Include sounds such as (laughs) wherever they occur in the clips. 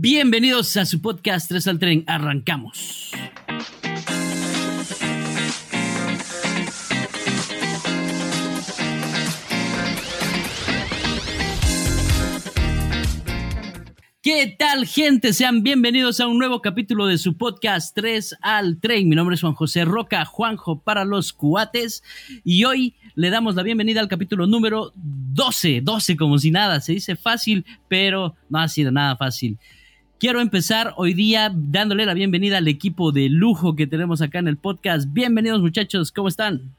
Bienvenidos a su podcast 3 al tren. Arrancamos. ¿Qué tal gente? Sean bienvenidos a un nuevo capítulo de su podcast 3 al tren. Mi nombre es Juan José Roca, Juanjo para los cuates. Y hoy le damos la bienvenida al capítulo número 12. 12 como si nada, se dice fácil, pero no ha sido nada fácil. Quiero empezar hoy día dándole la bienvenida al equipo de lujo que tenemos acá en el podcast. Bienvenidos muchachos, ¿cómo están?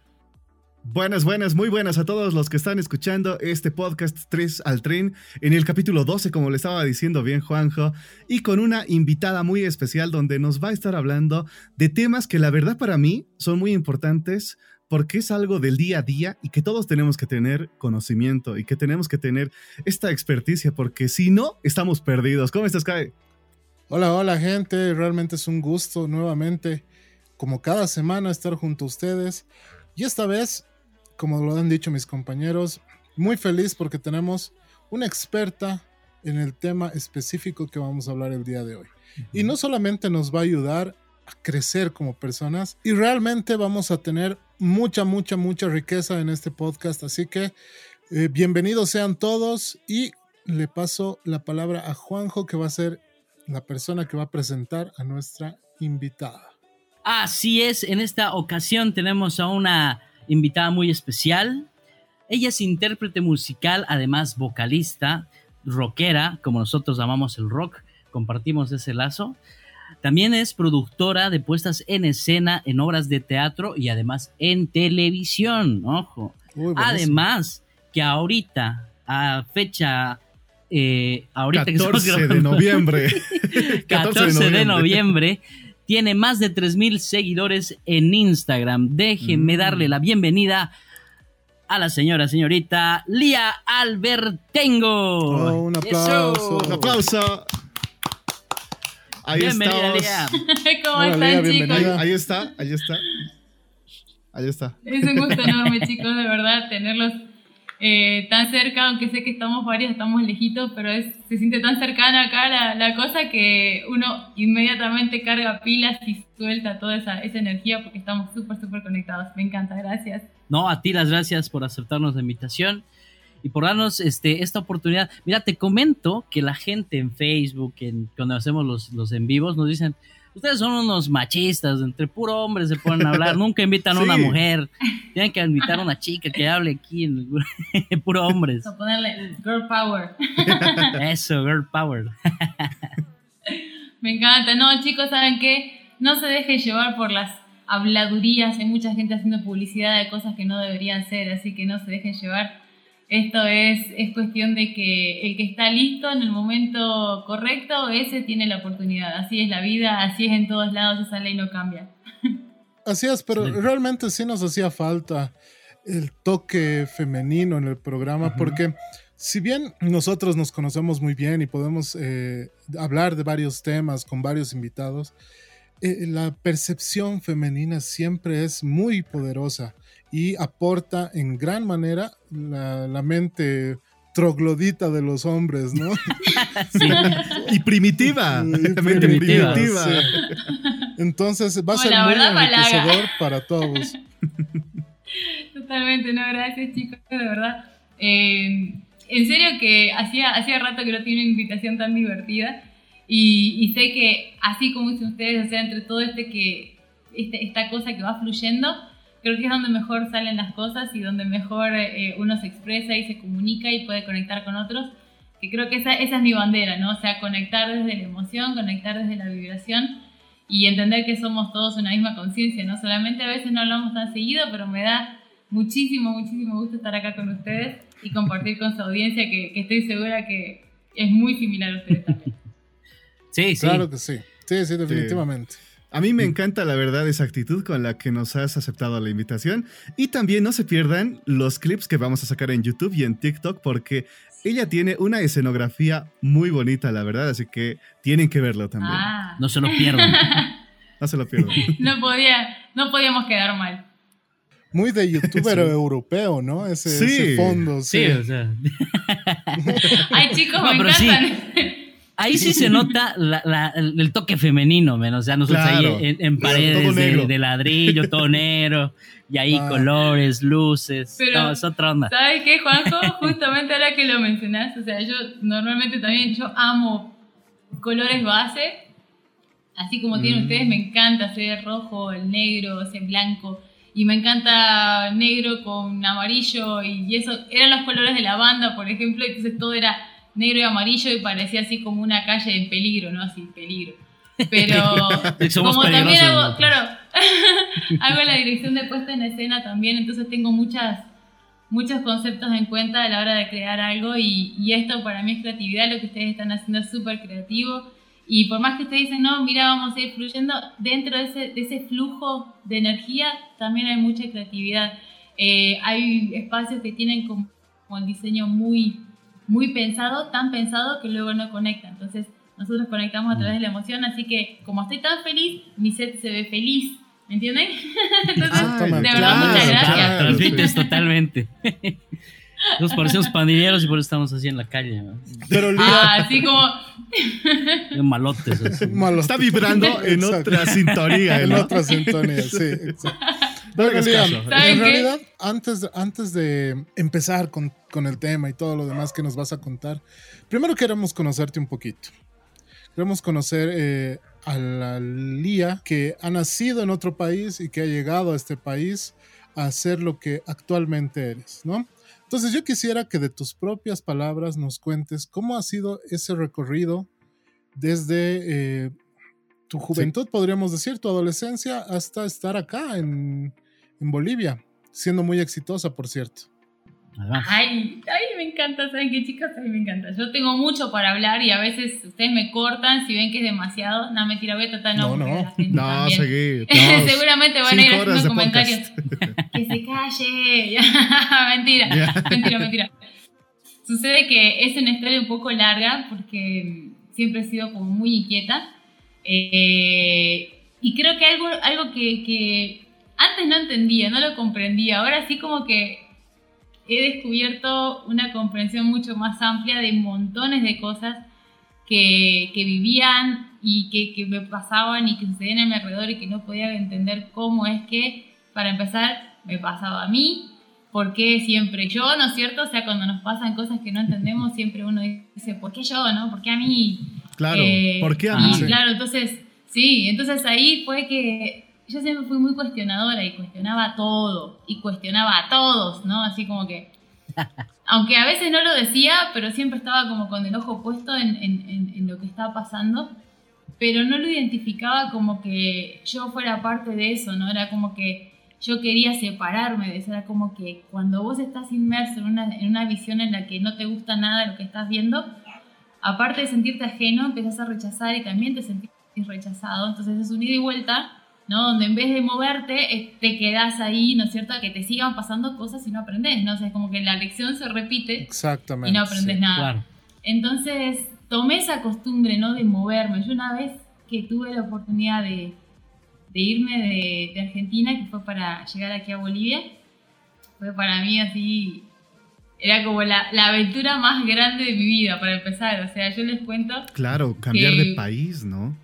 Buenas, buenas, muy buenas a todos los que están escuchando este podcast 3 al tren en el capítulo 12, como le estaba diciendo bien Juanjo, y con una invitada muy especial donde nos va a estar hablando de temas que la verdad para mí son muy importantes porque es algo del día a día y que todos tenemos que tener conocimiento y que tenemos que tener esta experticia porque si no, estamos perdidos. ¿Cómo estás, Kai? Hola, hola gente, realmente es un gusto nuevamente, como cada semana, estar junto a ustedes. Y esta vez como lo han dicho mis compañeros, muy feliz porque tenemos una experta en el tema específico que vamos a hablar el día de hoy. Y no solamente nos va a ayudar a crecer como personas, y realmente vamos a tener mucha, mucha, mucha riqueza en este podcast. Así que eh, bienvenidos sean todos y le paso la palabra a Juanjo, que va a ser la persona que va a presentar a nuestra invitada. Así es, en esta ocasión tenemos a una invitada muy especial. Ella es intérprete musical, además vocalista, rockera, como nosotros amamos el rock, compartimos ese lazo. También es productora de puestas en escena en obras de teatro y además en televisión, ojo. además, que ahorita, a fecha eh, ahorita 14 (laughs) de noviembre. 14 de noviembre tiene más de 3.000 seguidores en Instagram. Déjenme mm. darle la bienvenida a la señora, señorita Lía Albertengo. Oh, un aplauso. Un aplauso. Ahí Bienvenida, Lía. (laughs) ¿Cómo están, chicos? Ahí, está, ahí está. Ahí está. Es un gusto enorme, chicos, de verdad, tenerlos eh, tan cerca, aunque sé que estamos varios, estamos lejitos, pero es, se siente tan cercana acá la, la, cosa que uno inmediatamente carga pilas y suelta toda esa, esa energía porque estamos súper, súper conectados. Me encanta, gracias. No, a ti las gracias por aceptarnos la invitación y por darnos este, esta oportunidad. Mira, te comento que la gente en Facebook, en, cuando hacemos los, los en vivos, nos dicen, Ustedes son unos machistas, entre puro hombres se ponen a hablar, nunca invitan a una (laughs) mujer. Tienen que invitar a una chica que hable aquí en (laughs) puro hombres. O ponerle girl power. (laughs) Eso, girl power. Me encanta. No, chicos, ¿saben qué? No se dejen llevar por las habladurías. Hay mucha gente haciendo publicidad de cosas que no deberían ser, así que no se dejen llevar esto es, es cuestión de que el que está listo en el momento correcto, ese tiene la oportunidad. Así es la vida, así es en todos lados, esa ley no cambia. Así es, pero realmente sí nos hacía falta el toque femenino en el programa, porque si bien nosotros nos conocemos muy bien y podemos eh, hablar de varios temas con varios invitados, eh, la percepción femenina siempre es muy poderosa y aporta en gran manera la, mente troglodita de los hombres, ¿no? (laughs) y primitiva. primitiva. Entonces va a ser muy enriquecedor para todos. (laughs) Totalmente, no, gracias chicos, de verdad. Eh, en serio que hacía, hacía rato que no tiene una invitación tan divertida y, y, sé que así como dicen ustedes, o sea, entre todo este que, este, esta cosa que va fluyendo, creo que es donde mejor salen las cosas y donde mejor eh, uno se expresa y se comunica y puede conectar con otros, que creo que esa, esa es mi bandera, ¿no? O sea, conectar desde la emoción, conectar desde la vibración y entender que somos todos una misma conciencia, ¿no? Solamente a veces no hablamos tan seguido, pero me da muchísimo, muchísimo gusto estar acá con ustedes y compartir con su audiencia que, que estoy segura que es muy similar a ustedes también. (laughs) Sí, sí. Claro que sí. Sí, sí, definitivamente. A mí me encanta la verdad esa actitud con la que nos has aceptado la invitación. Y también no se pierdan los clips que vamos a sacar en YouTube y en TikTok porque ella tiene una escenografía muy bonita, la verdad. Así que tienen que verlo también. Ah. No se lo pierdan. (laughs) no se lo pierdan. (laughs) no, podía, no podíamos quedar mal. Muy de youtuber (laughs) europeo, ¿no? Ese, ese, fondo. Sí, o sea. Ay, chicos, me encantan. Ahí sí se (laughs) nota el, toque femenino, menos. O sea, nosotros ahí en, paredes de, ladrillo, todo (laughs) negro, y ahí ah. colores, luces. Pero, es otra onda. ¿Sabes qué, Juanjo? (laughs) Justamente ahora que lo mencionas, o sea, yo normalmente también, yo amo colores base. Así como tienen mm. ustedes, me encanta hacer rojo, el negro, ese blanco y me encanta negro con amarillo y eso eran los colores de la banda, por ejemplo, entonces todo era negro y amarillo y parecía así como una calle en peligro, ¿no? Así, peligro. (laughs) Pero como también hago, claro, (laughs) hago la dirección de puesta en escena también, entonces tengo muchas muchos conceptos en cuenta a la hora de crear algo y, y esto para mí es creatividad, lo que ustedes están haciendo es súper creativo y por más que ustedes dicen, no, mira, vamos a ir fluyendo, dentro de ese, de ese flujo de energía también hay mucha creatividad. Eh, hay espacios que tienen como, el diseño muy, muy pensado, tan pensado que luego no conecta. Entonces, nosotros conectamos a través de la emoción, así que como estoy tan feliz, mi set se ve feliz. ¿Me entienden? (laughs) Entonces, ah, de verdad, muchas gracias. Transmites totalmente. Nos parecemos pandilleros y por eso estamos así en la calle. Pero ah, así como. (laughs) Malotes. Está vibrando en otra sintonía. En otra sintonía, sí. en realidad, antes, antes de empezar con, con, el tema y todo lo demás que nos vas a contar, primero queremos conocerte un poquito. Queremos conocer eh, a la Lía que ha nacido en otro país y que ha llegado a este país a ser lo que actualmente eres, ¿no? Entonces yo quisiera que de tus propias palabras nos cuentes cómo ha sido ese recorrido desde eh, tu juventud, podríamos decir, tu adolescencia, hasta estar acá en, en Bolivia, siendo muy exitosa, por cierto. Ay, ay, me encanta, ¿saben qué chicas? A mí me encanta. Yo tengo mucho para hablar y a veces ustedes me cortan si ven que es demasiado. No, mentira, voy a tratar no. No, no, no, seguir. (laughs) (laughs) Seguramente van a ir haciendo comentarios. (laughs) que se calle. mentira, mentira, mentira. Sucede que es una historia un poco larga porque siempre he sido como muy inquieta. Eh, y creo que algo, algo que, que antes no entendía, no lo comprendía. Ahora sí como que he descubierto una comprensión mucho más amplia de montones de cosas que, que vivían y que, que, me pasaban y que sucedían a mi alrededor y que no podía entender cómo es que, para empezar, me pasaba a mí, por qué siempre yo, ¿no es cierto? O sea, cuando nos pasan cosas que no entendemos, siempre uno dice, ¿por qué yo, no? ¿Por qué a mí? Claro, eh, ¿por qué a mí? claro, entonces, sí, entonces ahí fue que yo siempre fui muy cuestionadora y cuestionaba todo y cuestionaba a todos, ¿no? Así como que, (laughs) aunque a veces no lo decía, pero siempre estaba como con el ojo puesto en, en, en, lo que estaba pasando, pero no lo identificaba como que yo fuera parte de eso, ¿no? Era como que yo quería separarme de eso, era como que cuando vos estás inmerso en una, en una visión en la que no te gusta nada lo que estás viendo, aparte de sentirte ajeno, empezás a rechazar y también te sentís rechazado, entonces es un ida y vuelta ¿no? Donde en vez de moverte, te quedas ahí, ¿no es cierto? A que te sigan pasando cosas y no aprendes, ¿no? O sea, es como que la lección se repite Exactamente, y no aprendes nada. Entonces, tomé esa costumbre, ¿no? De moverme. Yo una vez que tuve la oportunidad de, de irme de, de, Argentina, que fue para llegar aquí a Bolivia, fue para mí así, era como la, la, aventura más grande de mi vida, para empezar. O sea, yo les cuento... Claro, cambiar de país, ¿no?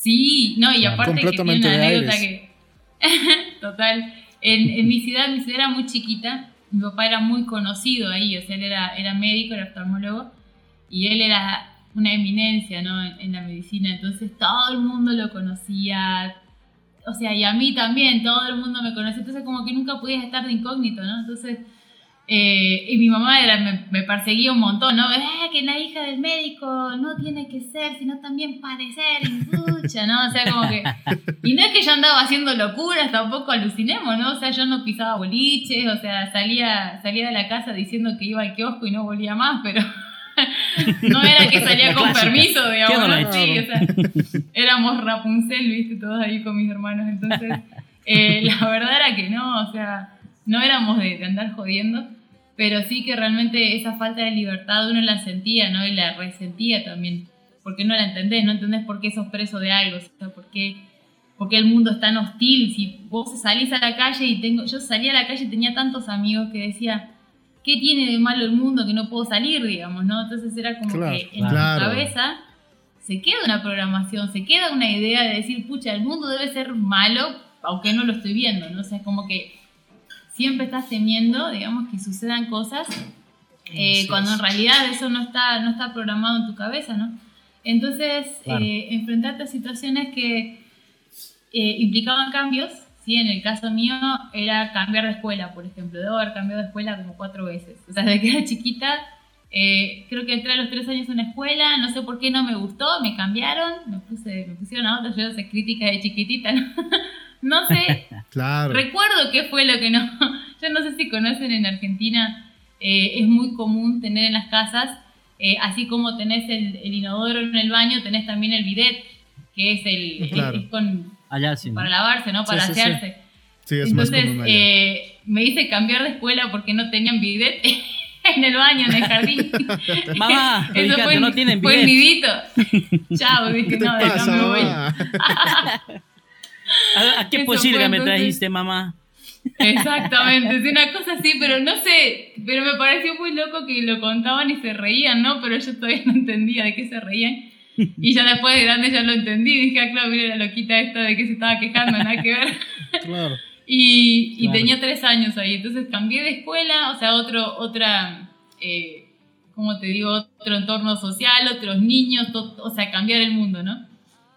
Sí, no, y aparte que tiene una anécdota que... (laughs) Total. En, en, mi ciudad, mi ciudad era muy chiquita, mi papá era muy conocido ahí, o sea, él era, era médico, era oftalmólogo, y él era una eminencia, ¿no? En, en la medicina, entonces todo el mundo lo conocía, o sea, y a mí también, todo el mundo me conocía, entonces como que nunca podías estar de incógnito, ¿no? Entonces eh, y mi mamá era, me, perseguía un montón, ¿no? Eh, que la hija del médico no tiene que ser, sino también parecer, escucha, ¿no? O sea, como que... (laughs) Y no es que yo andaba haciendo locuras, tampoco alucinemos, ¿no? O sea, yo no pisaba boliches, o sea, salía, salía de la casa diciendo que iba al kiosco y no volvía más, pero... (laughs) no era que salía con permiso, digamos, ¿no? Sí, o sea, éramos Rapunzel, viste, todos ahí con mis hermanos, entonces... Eh, la verdad era que no, o sea, no éramos de, de andar jodiendo pero sí que realmente esa falta de libertad uno la sentía, ¿no? Y la resentía también, porque no la entendés, no entendés por qué sos preso de algo, o sea, por qué, el mundo es tan hostil, si vos salís a la calle y tengo, yo salía a la calle y tenía tantos amigos que decía, ¿qué tiene de malo el mundo que no puedo salir, digamos, ¿no? Entonces era como que en mi cabeza se queda una programación, se queda una idea de decir, pucha, el mundo debe ser malo, aunque no lo estoy viendo, ¿no? O sea, es como que siempre estás temiendo, digamos, que sucedan cosas, eh, cuando en realidad eso no está, no está programado en tu cabeza, ¿no? Entonces, eh, enfrentarte a situaciones que eh, implicaban cambios, ¿sí? En el caso mío era cambiar de escuela, por ejemplo. Debo haber cambiado de escuela como cuatro veces. O sea, (laughs) desde que era chiquita, eh, creo que entré a los tres años en una escuela, no sé por qué no me gustó, me cambiaron, me, puse, me pusieron a otra, yo sé crítica de chiquitita, ¿no? (laughs) no sé. (laughs) claro. Recuerdo qué fue lo que no. (laughs) Yo no sé si conocen en Argentina, es muy común tener en las casas eh, así como tenés el, inodoro en el baño, tenés también el bidet, que es el, con, para lavarse, ¿no? Para asearse. Sí, es Entonces, eh, me hice cambiar de escuela porque no tenían bidet (laughs) en el baño, en el jardín. Mamá, Eso fue, no tienen bidet. Fue el nidito. Chao, dije, no, de cambio voy. ¿A, ¿A qué posible me trajiste, mamá? Exactamente, es una cosa así, pero no sé, pero me pareció muy loco que lo contaban y se reían, ¿no? Pero yo todavía no entendía de qué se reían. Y ya después de grande ya lo entendí, dije, ah, claro, mira la loquita esta de que se estaba quejando, nada que ver. (laughs) Claro. y, y tenía tres años ahí, entonces cambié de escuela, o sea, otro, otra, eh, ¿cómo te digo? Otro entorno social, otros niños, o sea, cambiar el mundo, ¿no?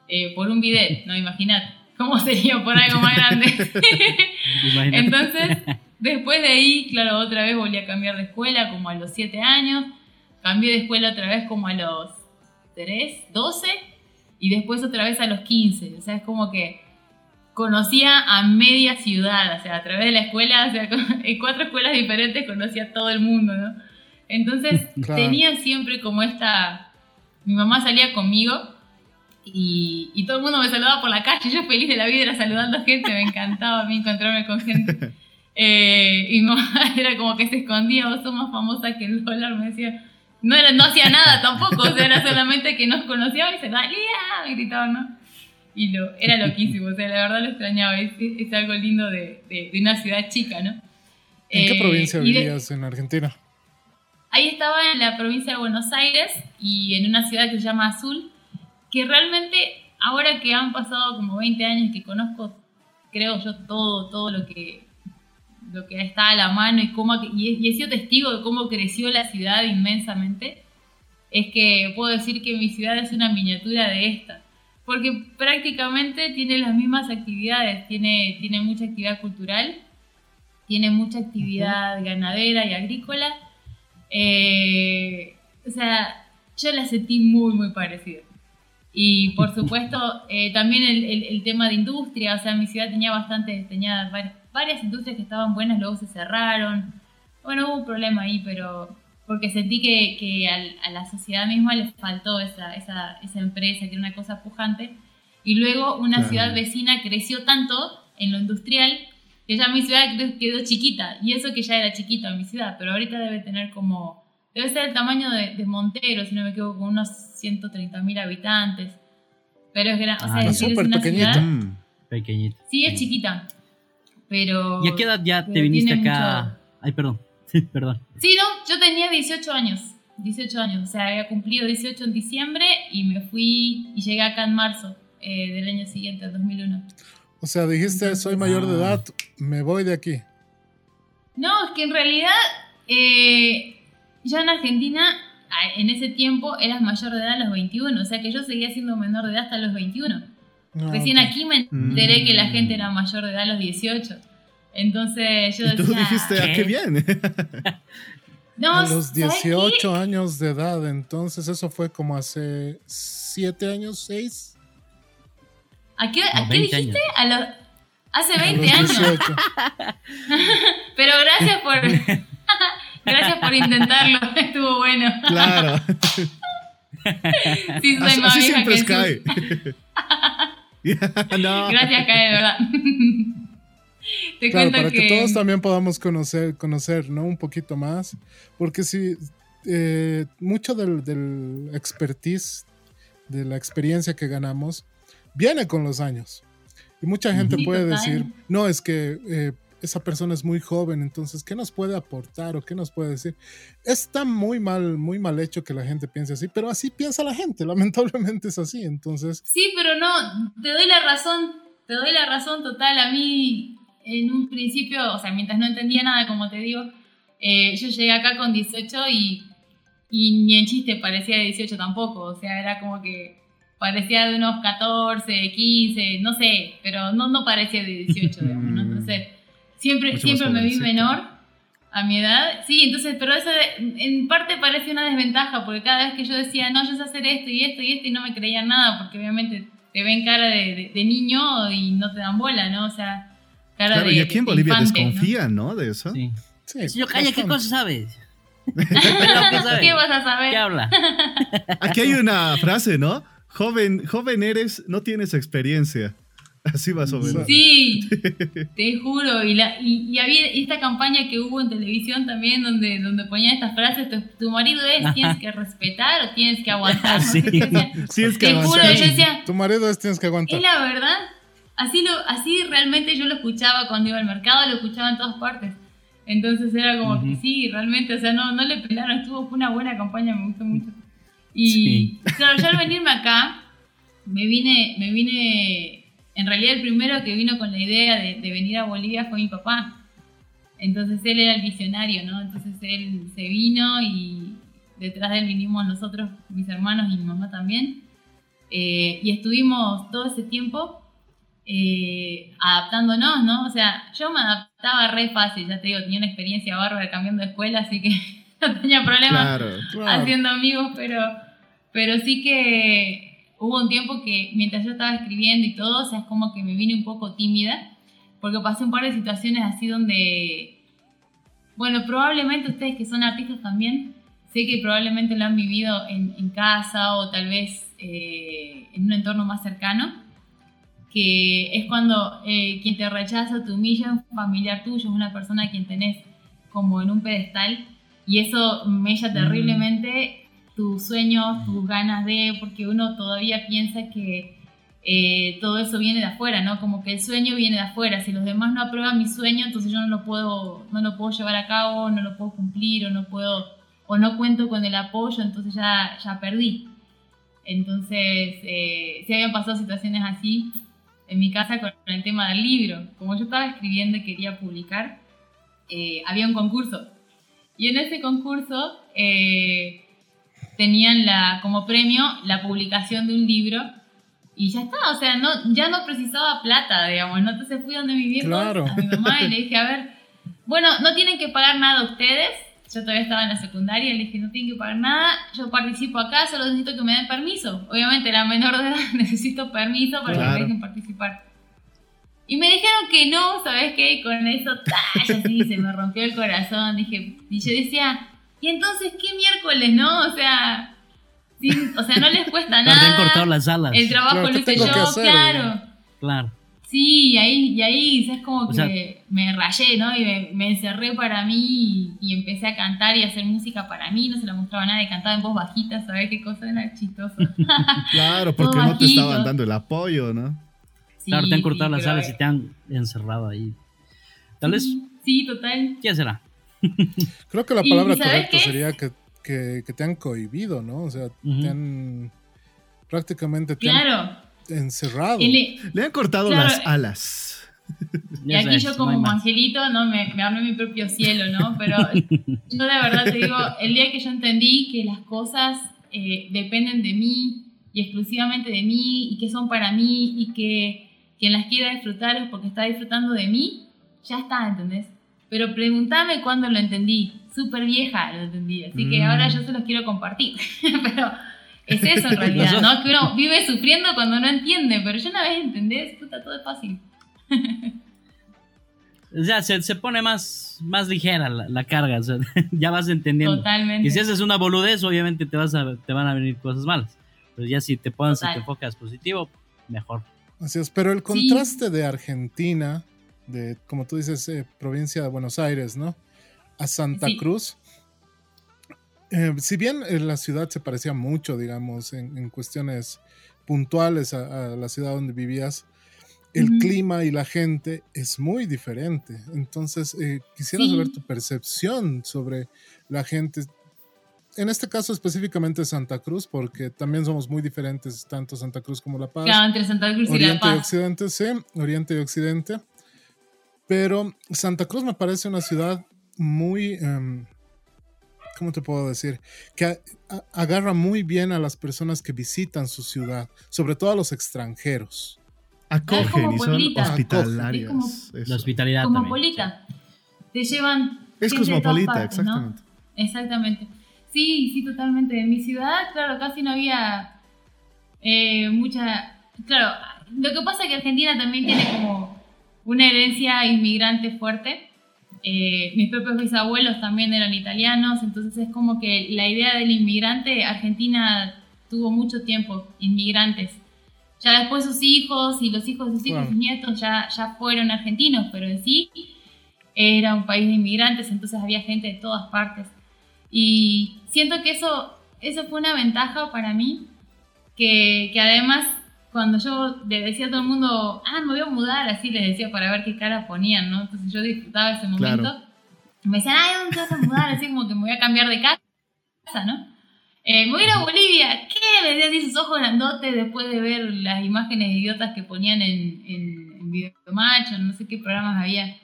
Eh, por un bidet, no, imagínate. ¿Cómo sería por algo más grande? (laughs) Entonces, después de ahí, claro, otra vez volví a cambiar de escuela como a los 7 años. Cambié de escuela otra vez como a los 3, 12 y después otra vez a los 15. O sea, es como que conocía a media ciudad, o sea, a través de la escuela, o sea, en cuatro escuelas diferentes conocía a todo el mundo, ¿no? Entonces (laughs) tenía siempre como esta... Mi mamá salía conmigo y, todo el mundo me saludaba por la calle, yo feliz de la vida era saludando a gente, me encantaba a mí encontrarme con gente. (laughs) Eh, y no, (laughs) era como que se escondía, vos sos más famosa que el dólar, me decía. No, era, no hacía nada tampoco, o sea, era solamente que nos conocíamos y se valía, me gritaban, ¿no? Y lo, era loquísimo, o sea, la verdad lo extrañaba, es, es algo lindo de, de, una ciudad chica, ¿no? ¿En qué eh, provincia vivías en Argentina? Ahí estaba en la provincia de Buenos Aires y en una ciudad que se llama Azul, que realmente ahora que han pasado como 20 años que conozco, creo yo, todo, todo lo que, lo que está a la mano y, cómo, y he sido testigo de cómo creció la ciudad inmensamente, es que puedo decir que mi ciudad es una miniatura de esta. Porque prácticamente tiene las mismas actividades, tiene, tiene mucha actividad cultural, tiene mucha actividad ganadera y agrícola. Eh, o sea, yo la sentí muy, muy parecida. Y por supuesto, eh, también el, el, tema de industria, o sea, mi ciudad tenía bastante, tenía varias, industrias que estaban buenas, luego se cerraron. Bueno, hubo un problema ahí, pero porque sentí que, que a la sociedad misma le faltó esa, esa, esa, empresa, que era una cosa pujante. Y luego una ciudad vecina creció tanto en lo industrial que ya mi ciudad quedó chiquita. Y eso que ya era chiquita mi ciudad, pero ahorita debe tener como Debe ser el tamaño de, de Montero, si no me equivoco, unos 130 mil habitantes. Pero es grande. o sea, ah, es súper pequeñita. Mm, pequeñita. Sí, es chiquita. Pero. ¿Y a qué edad ya te viniste acá? Ay, perdón. (laughs) perdón. Sí, no, yo tenía 18 años. 18 años, o sea, había cumplido 18 en diciembre y me fui y llegué acá en marzo eh, del año siguiente, 2001. O sea, dijiste, soy mayor de ah. edad, me voy de aquí. No, es que en realidad eh, ya en Argentina, en ese tiempo, eras mayor de edad a los 21, o sea que yo seguía siendo menor de edad hasta los 21. Ah, Recién aquí me enteré que la gente era mayor de edad a los 18. Entonces yo decía... tú dijiste, ¿a ah, qué bien? (laughs) no, a los 18 años de edad, entonces eso fue como hace 7 años, 6. ¿A qué, ¿a qué dijiste? A los, hace 20 años. (laughs) Pero gracias por... (laughs) Gracias por intentarlo, (laughs) estuvo bueno. Claro. Sí, soy más vieja siempre que es Kai. (laughs) no. Gracias, Kai, de verdad. (laughs) Te claro, para que... todos también podamos conocer, conocer ¿no? un poquito más, porque si eh, mucho del, del, expertise, de la experiencia que ganamos, viene con los años. Y mucha gente puede decir, no, es que eh, esa persona es muy joven, entonces, ¿qué nos puede aportar o qué nos puede decir? Está muy mal, muy mal hecho que la gente piense así, pero así piensa la gente, (laughs) lamentablemente es así, entonces... Sí, pero no, te doy la razón, te doy la razón total. A mí, en un principio, o sea, mientras no entendía nada, como te digo, eh, yo llegué acá con 18 y, y ni en chiste parecía de 18 tampoco, o sea, era como que parecía de unos 14, 15, no sé, pero no, no parecía de 18, digamos, ¿no? Entonces, siempre, siempre me vi menor a mi edad. Sí, entonces, pero eso en parte parece una desventaja, porque cada vez que yo decía, no, yo sé hacer esto y esto y esto, y no me creían nada, porque obviamente te ven cara de, de, niño y no te dan bola, ¿no? O sea, cara claro, de. y aquí en Bolivia desconfían, ¿no? De eso. Sí. Sí, Yo, calla, ¿qué cosa sabes? (laughs) ¿Qué vas a saber? ¿Qué habla? Aquí hay una frase, ¿no? Joven, joven eres, no tienes experiencia. Así más o menos. Sí, (laughs) te juro. Y, la, y, y, había esta campaña que hubo en televisión también donde, donde ponían estas frases, tu, tu marido es, tienes que respetar o tienes que aguantar. ¿no? Sí. (laughs) Tienes que te juro, yo decía, Tu marido es tienes que aguantar. es la verdad. Así, lo, así realmente yo lo escuchaba cuando iba al mercado, lo escuchaba en todas partes. Entonces era como que sí, realmente, o sea, no, no le pelaron, estuvo, fue una buena campaña, me gustó mucho. Y Sí. claro, yo al venirme acá, me vine, me vine, en realidad el primero que vino con la idea de, de venir a Bolivia fue mi papá. Entonces él era el visionario, ¿no? Entonces él se vino y detrás de él vinimos nosotros, mis hermanos y mi mamá también. Eh, y estuvimos todo ese tiempo eh, adaptándonos, ¿no? O sea, yo me adaptaba re fácil, ya te digo, tenía una experiencia bárbara cambiando de escuela, así que (laughs) no tenía problema Claro. Claro. haciendo amigos, pero, pero sí que hubo un tiempo que mientras yo estaba escribiendo y todo, o sea, es como que me vine un poco tímida, porque pasé un par de situaciones así donde, bueno, probablemente ustedes que son artistas también, sé que probablemente lo han vivido en, en casa o tal vez eh, en un entorno más cercano, que es cuando eh, quien te rechaza, te humilla, un familiar tuyo, es una persona a quien tenés como en un pedestal y eso mella terriblemente tus sueños, tus ganas de, porque uno todavía piensa que eh, todo eso viene de afuera, ¿no? Como que el sueño viene de afuera. Si los demás no aprueban mi sueño, entonces yo no lo puedo, no lo puedo llevar a cabo, no lo puedo cumplir, o no puedo, o no cuento con el apoyo, entonces ya, ya perdí. Entonces, eh, sí habían pasado situaciones así en mi casa con el tema del libro. Como yo estaba escribiendo y quería publicar, eh, había un concurso. Y en ese concurso eh, tenían la, como premio la publicación de un libro y ya está, o sea, no, ya no precisaba plata, digamos, ¿no? Entonces fui donde mi viejo, Claro. a mi mamá y le dije, a ver, bueno, no tienen que pagar nada ustedes, yo todavía estaba en la secundaria, le dije, no tienen que pagar nada, yo participo acá, solo necesito que me den permiso. Obviamente era menor de (laughs) edad, necesito permiso para que Claro. me dejen participar. Y me dijeron que no, ¿sabes qué? Y con eso, ¡tah! así se me rompió el corazón. Dije, y yo decía, ¿y entonces qué miércoles, no? O sea, sin- o sea no les cuesta (laughs) Te habían nada. cortado las alas. El trabajo Claro, lo ¿qué hice tengo yo, que hacer, claro. Claro. Sí, y ahí, y ahí es como O que sea- me rayé, ¿no? Y me, me encerré para mí y, y empecé a cantar y a hacer música para mí. No se la mostraba a nadie, cantaba en voz bajita, ¿sabes qué cosa? Era chistoso. (laughs) Claro, porque no te estaban dando el apoyo, ¿no? Sí, Claro, te han cortado sí, las alas y te han encerrado ahí. Tal vez, Sí, total. ¿qué será? (laughs) Creo que la ¿Y palabra correcta sería que, que, que te han cohibido, ¿no? O sea, Ujú. te han prácticamente te han Claro. encerrado. Y, le- Le han cortado Claro. las alas. y aquí yo no como más. angelito, ¿no? Me, me armé mi propio cielo, ¿no? Pero (laughs) yo de verdad te digo, el día que yo entendí que las cosas eh, dependen de mí y exclusivamente de mí y que son para mí y que quien las quiera disfrutar es porque está disfrutando de mí, ya está, ¿entendés? Pero pregúntame cuándo lo entendí. Súper vieja lo entendí. Así que Mm. ahora yo se los quiero compartir. (laughs) pero es eso en (laughs) realidad, ¿no? Que uno vive sufriendo cuando no entiende. Pero ya una vez entendés, puta, todo es fácil. (laughs) Ya se, se pone más, más ligera la, la carga, o sea, ya vas entendiendo. Totalmente. Y si haces una boludez, obviamente te, vas a, te van a venir cosas malas. Pero ya si te pones y Total. te enfocas positivo, mejor. Así es, pero el contraste de Argentina, de como tú dices, eh, provincia de Buenos Aires, ¿no? A Santa Sí. Cruz. eh, si bien eh, la ciudad se parecía mucho, digamos, en, en cuestiones puntuales a, a la ciudad donde vivías, el clima y la gente es muy diferente. Entonces, eh, quisiera Sí. saber tu percepción sobre la gente. En este caso específicamente Santa Cruz, porque también somos muy diferentes, tanto Santa Cruz como La Paz. Claro, entre Santa Cruz y La Oriente y Paz. Occidente, sí, Oriente y Occidente. Pero Santa Cruz me parece una ciudad muy, em, ¿cómo te puedo decir? Que a- a- agarra muy bien a las personas que visitan su ciudad, sobre todo a los extranjeros. Acogen y son hospitalarios. Como-. La hospitalidad. Cosmopolita. Te llevan. Es cosmopolita, partes, ¿no? exactamente. Exactamente. Sí, sí, totalmente. En mi ciudad, claro, casi no había eh, mucha... Claro, lo que pasa es que Argentina también tiene como una herencia inmigrante fuerte. Eh, mis propios bisabuelos también eran italianos, entonces es como que la idea del inmigrante, Argentina tuvo mucho tiempo inmigrantes. Ya después sus hijos y los hijos de sus hijos y Claro. sus nietos ya, ya fueron argentinos, pero en sí era un país de inmigrantes, entonces había gente de todas partes. Y siento que eso, eso fue una ventaja para mí, que, que además cuando yo le decía a todo el mundo, ah, me voy a mudar, así les decía para ver qué cara ponían, ¿no? Entonces yo disfrutaba ese momento. Claro. Me decían, ay, ¿dónde te vas a mudar? Así como que me voy a cambiar de casa, ¿no? Eh, me voy a ir a Bolivia. ¿Qué? Me decía así sus ojos grandotes después de ver las imágenes idiotas que ponían en, en, en Videomacho, no sé qué programas había.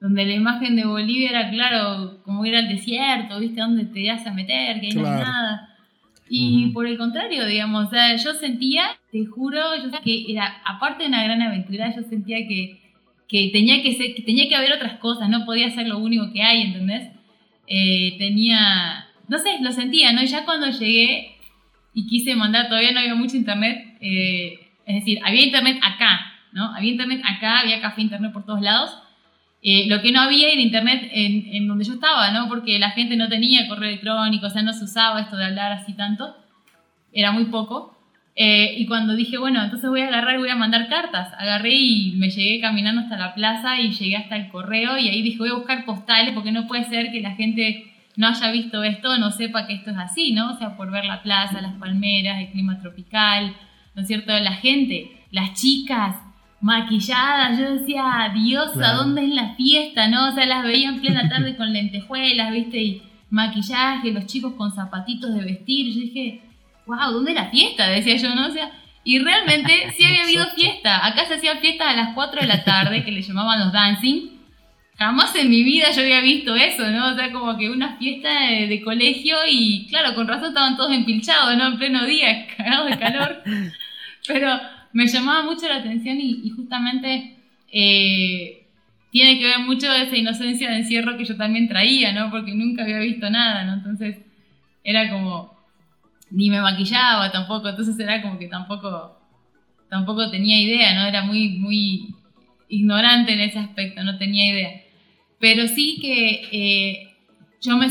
Donde la imagen de Bolivia era, claro, como ir al desierto, ¿viste? ¿Dónde te vas a meter? Que ahí no hay Claro. nada. Y Ujú. por el contrario, digamos, o sea, yo sentía, te juro, yo que era, aparte de una gran aventura, yo sentía que, que tenía que ser, que tenía que haber otras cosas, no podía ser lo único que hay, ¿entendés? Eh, tenía, no sé, lo sentía, ¿no? Y ya cuando llegué y quise mandar, todavía no había mucho internet, eh, es decir, había internet acá, ¿no? Había internet acá, había café internet por todos lados. Eh, lo que no había era internet en, en donde yo estaba, ¿no? Porque la gente no tenía correo electrónico, o sea, no se usaba esto de hablar así tanto. Era muy poco. Eh, y cuando dije, bueno, entonces voy a agarrar y voy a mandar cartas, agarré y me llegué caminando hasta la plaza y llegué hasta el correo y ahí dije, voy a buscar postales porque no puede ser que la gente no haya visto esto, no sepa que esto es así, ¿no? O sea, por ver la plaza, las palmeras, el clima tropical, ¿no es cierto? La gente, las chicas maquilladas, yo decía, Dios, ¿a Claro. dónde es la fiesta, no? O sea, las veía en plena tarde con lentejuelas, ¿viste? Y maquillaje, los chicos con zapatitos de vestir, yo dije, wow, ¿dónde es la fiesta? Decía yo, ¿no? O sea, y realmente (laughs) sí había habido fiesta. Acá se hacían fiestas a las 4 de la tarde, que le llamaban los dancing. Jamás en mi vida yo había visto eso, ¿no? O sea, como que una fiesta de, de colegio y, claro, con razón estaban todos empilchados, ¿no? En pleno día, (laughs) cagados de calor. (laughs) Pero me llamaba mucho la atención y, justamente eh, tiene que ver mucho esa inocencia de encierro que yo también traía, ¿no? Porque nunca había visto nada, ¿no? Entonces era como, ni me maquillaba tampoco, entonces era como que tampoco, tampoco tenía idea, ¿no? Era muy, muy ignorante en ese aspecto, no tenía idea. Pero sí que eh, yo me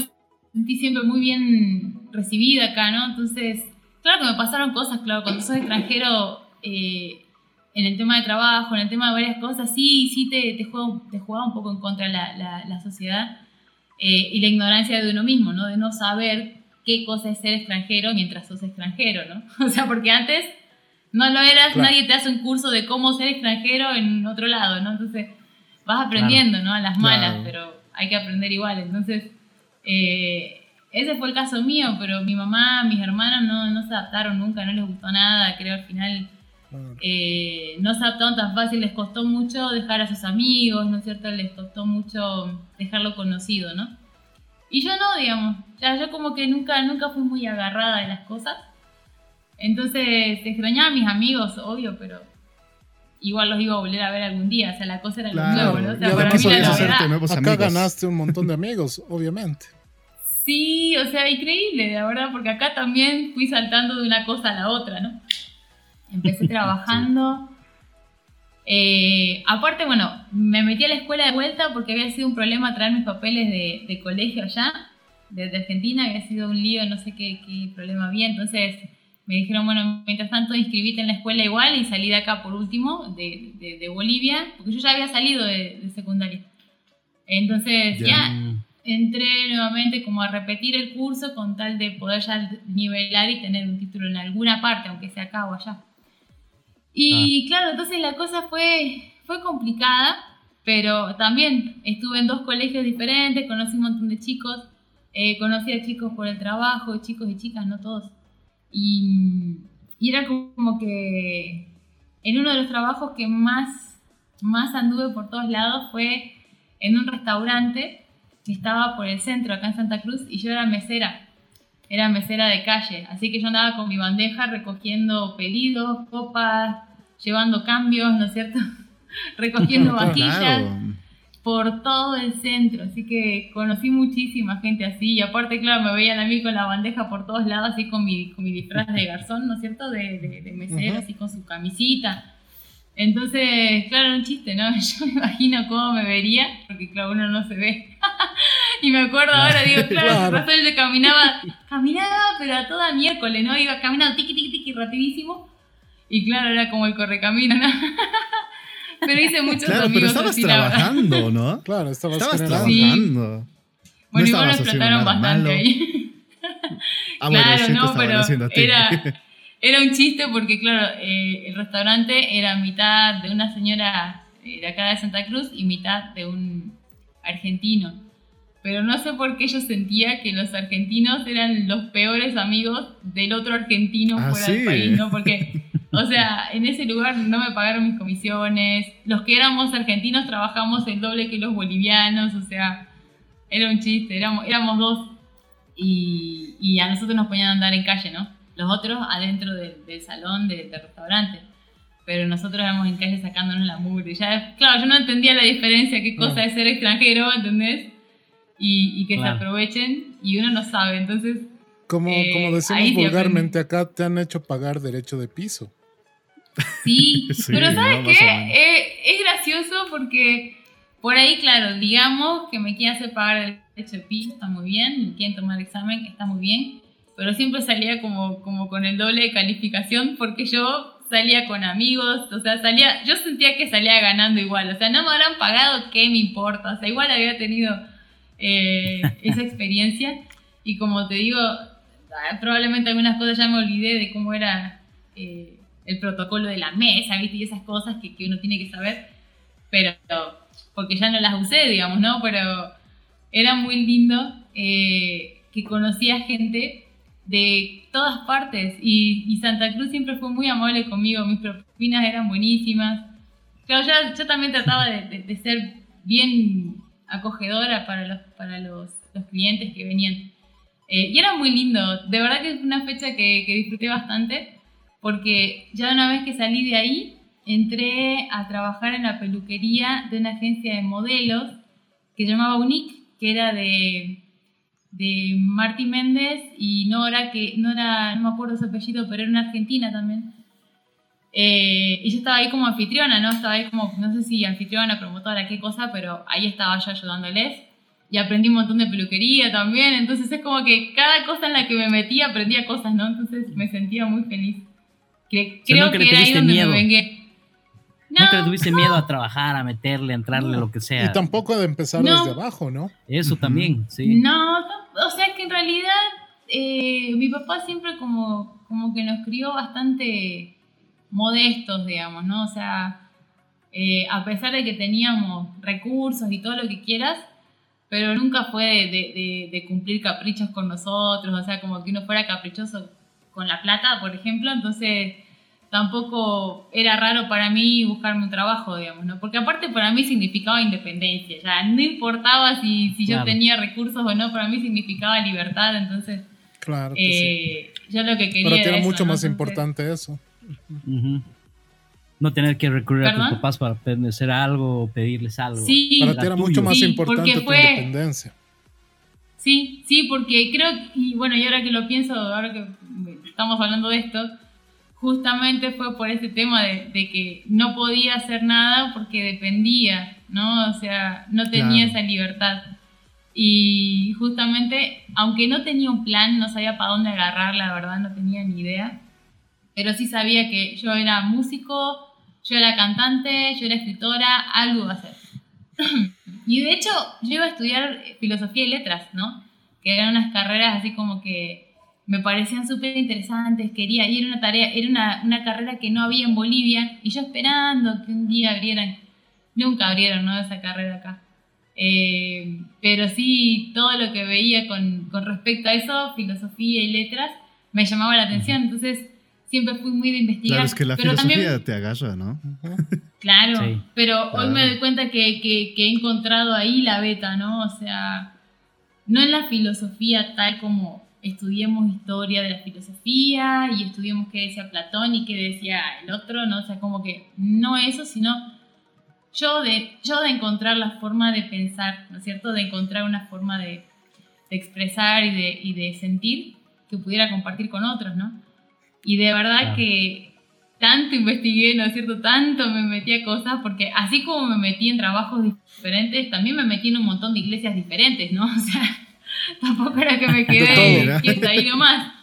sentí siempre muy bien recibida acá, ¿no? Entonces, claro que me pasaron cosas, claro, cuando sos extranjero, eh, en el tema de trabajo, en el tema de varias cosas, sí, sí te, te, juega, te juega un poco en contra la, la, la sociedad eh, y la ignorancia de uno mismo, ¿no? De no saber qué cosa es ser extranjero mientras sos extranjero, ¿no? (laughs) O sea, porque antes no lo eras, Claro. nadie te hace un curso de cómo ser extranjero en otro lado, ¿no? Entonces vas aprendiendo, ¿no? A las malas, Claro. pero hay que aprender igual. Entonces, eh, ese fue el caso mío, pero mi mamá, mis hermanos no, no se adaptaron nunca, no les gustó nada, creo al final. Eh, no se adaptaron tan fácil, les costó mucho dejar a sus amigos, ¿no es cierto? Les costó mucho dejarlo conocido, ¿no? Y yo no, digamos, ya yo como que nunca, nunca fui muy agarrada de las cosas. Entonces extrañaba a mis amigos, obvio, pero igual los iba a volver a ver algún día, o sea, la cosa era Claro, lo nuevo, ¿no? O sea, para además mí la hacerte nuevos Acá amigos. ganaste un montón de amigos, obviamente. Sí, o sea, increíble, la verdad, porque acá también fui saltando de una cosa a la otra, ¿no? Empecé (laughs) trabajando. Eh, aparte, bueno, me metí a la escuela de vuelta porque había sido un problema traer mis papeles de, de colegio allá, desde Argentina, había sido un lío, no sé qué, qué problema había, entonces me dijeron, bueno, mientras tanto inscribite en la escuela igual y salí de acá por último, de, de- de Bolivia, porque yo ya había salido de, secundaria. Entonces, Ya. ya, entré nuevamente como a repetir el curso con tal de poder ya nivelar y tener un título en alguna parte, aunque sea acá o allá. Y claro, entonces la cosa fue, fue complicada, pero también estuve en dos colegios diferentes, conocí un montón de chicos, eh, conocí a chicos por el trabajo, chicos y chicas, no todos. Y, y era como que en uno de los trabajos que más, más anduve por todos lados fue en un restaurante que estaba por el centro, acá en Santa Cruz, y yo era mesera. Era mesera de calle, así que yo andaba con mi bandeja recogiendo pedidos, copas, llevando cambios, ¿no es cierto? (laughs) recogiendo vajillas por todo el centro, así que conocí muchísima gente así, y aparte, claro, me veían a mí con la bandeja por todos lados, así con mi, con mi disfraz de garzón, ¿no es cierto?, de, de, mesero, así con su camisita. Entonces, claro, era un chiste, ¿no? (laughs) Yo me imagino cómo me vería, porque claro, uno no se ve. (laughs) y me acuerdo ahora, digo, claro, claro. yo caminaba, caminaba, pero a toda miércoles, ¿no? Iba caminando tiki, tiki, tiki, rapidísimo. Y claro, era como el correcamino, ¿no? (laughs) pero hice muchos claro, amigos. Pero estabas trabajando, ¿no? Claro, estabas, trabajando. Bueno, igual nos trataron bastante ahí. ah, bueno, claro, sí, no, te pero haciendo a ti. era, era un chiste porque, claro, eh, el restaurante era mitad de una señora eh, de acá de Santa Cruz y mitad de un argentino. Pero no sé por qué yo sentía que los argentinos eran los peores amigos del otro argentino Ah, fuera ¿sí? del país, ¿no? Porque, (laughs) o sea, en ese lugar no me pagaron mis comisiones. Los que éramos argentinos trabajamos el doble que los bolivianos, o sea, era un chiste, éramos, éramos dos. Y, y a nosotros nos ponían a andar en calle, ¿no? Los otros adentro del, del salón de- del restaurante. Pero nosotros éramos en calle sacándonos la mugre. Ya, claro, yo no entendía la diferencia, qué cosa Claro. es ser extranjero, ¿entendés? Y, y que Claro. se aprovechen y uno no sabe. Entonces, Como, Eh, como decimos vulgarmente acá, te han hecho pagar derecho de piso. Sí, (laughs) Sí, pero ¿sabes ¿no? qué? Eh, es gracioso porque por ahí, claro, digamos que me quieren hacer pagar el derecho de piso, está muy bien, me quieren tomar examen, está muy bien, pero siempre salía como, como con el doble de calificación porque yo salía con amigos, o sea, salía, yo sentía que salía ganando igual, o sea, no me habrán pagado, ¿qué me importa? O sea, igual había tenido eh, esa experiencia y como te digo, ah, probablemente algunas cosas ya me olvidé de cómo era eh, el protocolo de la mesa, ¿viste? Y esas cosas que, que uno tiene que saber, pero porque ya no las usé, digamos, ¿no? Pero era muy lindo eh, que conocía gente de todas partes y, y Santa Cruz siempre fue muy amable conmigo, mis propinas eran buenísimas. Claro, yo, yo también trataba de, de- de ser bien acogedora para los, para los, los clientes que venían. Eh, y era muy lindo, de verdad que es una fecha que, que disfruté bastante, porque ya una vez que salí de ahí, entré a trabajar en la peluquería de una agencia de modelos que llamaba Unique, que era de, de Marty Méndez y Nora, que Nora, no me acuerdo su apellido, pero era una argentina también. Eh, y yo estaba ahí como anfitriona, ¿no? Estaba ahí como, no sé si anfitriona, promotora, qué cosa, pero ahí estaba yo ayudándoles. Y aprendí un montón de peluquería también, entonces es como que cada cosa en la que me metía aprendía cosas, ¿no? Entonces me sentía muy feliz. Que, O sea, creo que le era ahí tuviste donde miedo. me vengué. No, Nunca le tuviste miedo a trabajar, a meterle, a entrarle, lo que sea. Y tampoco de empezar No. desde abajo, ¿no? Eso también, sí. No, tam- o sea que en realidad eh, mi papá siempre como, como que nos crió bastante modestos, digamos, ¿no? O sea, eh, a pesar de que teníamos recursos y todo lo que quieras, pero nunca fue de, de- cumplir caprichos con nosotros, o sea, como que uno fuera caprichoso con la plata, por ejemplo, entonces tampoco era raro para mí buscarme un trabajo, digamos, ¿no? Porque aparte para mí significaba independencia, ya no importaba si, si yo tenía recursos o no, para mí significaba libertad, entonces Claro que sí. eh, yo lo que quería Para ti era eso, mucho ¿no? más Entonces, importante eso. No tener que recurrir a tus papás para hacer algo o pedirles algo. Sí, Para ti era mucho más Sí, importante porque tu fue- independencia. Sí, sí, porque creo, y bueno, y ahora que lo pienso, ahora que estamos hablando de esto, justamente fue por ese tema de, de que no podía hacer nada porque dependía, ¿no? O sea, no tenía Claro. esa libertad. Y justamente, aunque no tenía un plan, no sabía para dónde agarrar, la verdad, no tenía ni idea, pero sí sabía que yo era músico, yo era cantante, yo era escritora, algo iba a hacer. (clears throat) Y de hecho, yo iba a estudiar filosofía y letras, ¿no? Que eran unas carreras así como que me parecían súper interesantes, quería, y era una tarea, era una, una, carrera que no había en Bolivia, y yo esperando que un día abrieran, nunca abrieron, ¿no? Esa carrera acá. Eh, pero sí, todo lo que veía con, con, respecto a eso, filosofía y letras, me llamaba la atención, entonces siempre fui muy de investigar. Claro, es que la pero filosofía también, te agarra, ¿no? (laughs) Claro, Sí. pero hoy me doy cuenta que, que- que he encontrado ahí la beta, ¿no? O sea, no en la filosofía tal como estudiemos historia de la filosofía y estudiemos qué decía Platón y qué decía el otro, ¿no? O sea, como que no eso, sino yo de, yo de encontrar la forma de pensar, ¿no es cierto? De encontrar una forma de, de expresar y de, y de sentir que pudiera compartir con otros, ¿no? Y de verdad que tanto investigué, ¿no es cierto? Tanto me metí a cosas, porque así como me metí en trabajos diferentes, también me metí en un montón de iglesias diferentes, ¿no? (laughs) O sea, (laughs) tampoco era que me quedé ¿no? quieta ahí nomás.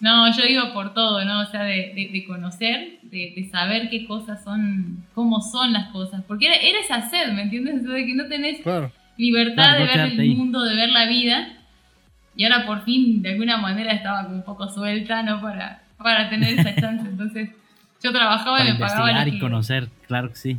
No, yo iba por todo, ¿no? O sea, de, de- de conocer, de, de saber qué cosas son, cómo son las cosas. Porque era, era esa sed, ¿me entiendes? O sea, de que no tenés Claro. libertad Claro, de ver el ahí. mundo, de ver la vida. Y ahora por fin, de alguna manera, estaba como un poco suelta, ¿no? Para, para tener esa chance. Entonces, yo trabajaba Para y me pagaba y que- conocer, claro que sí.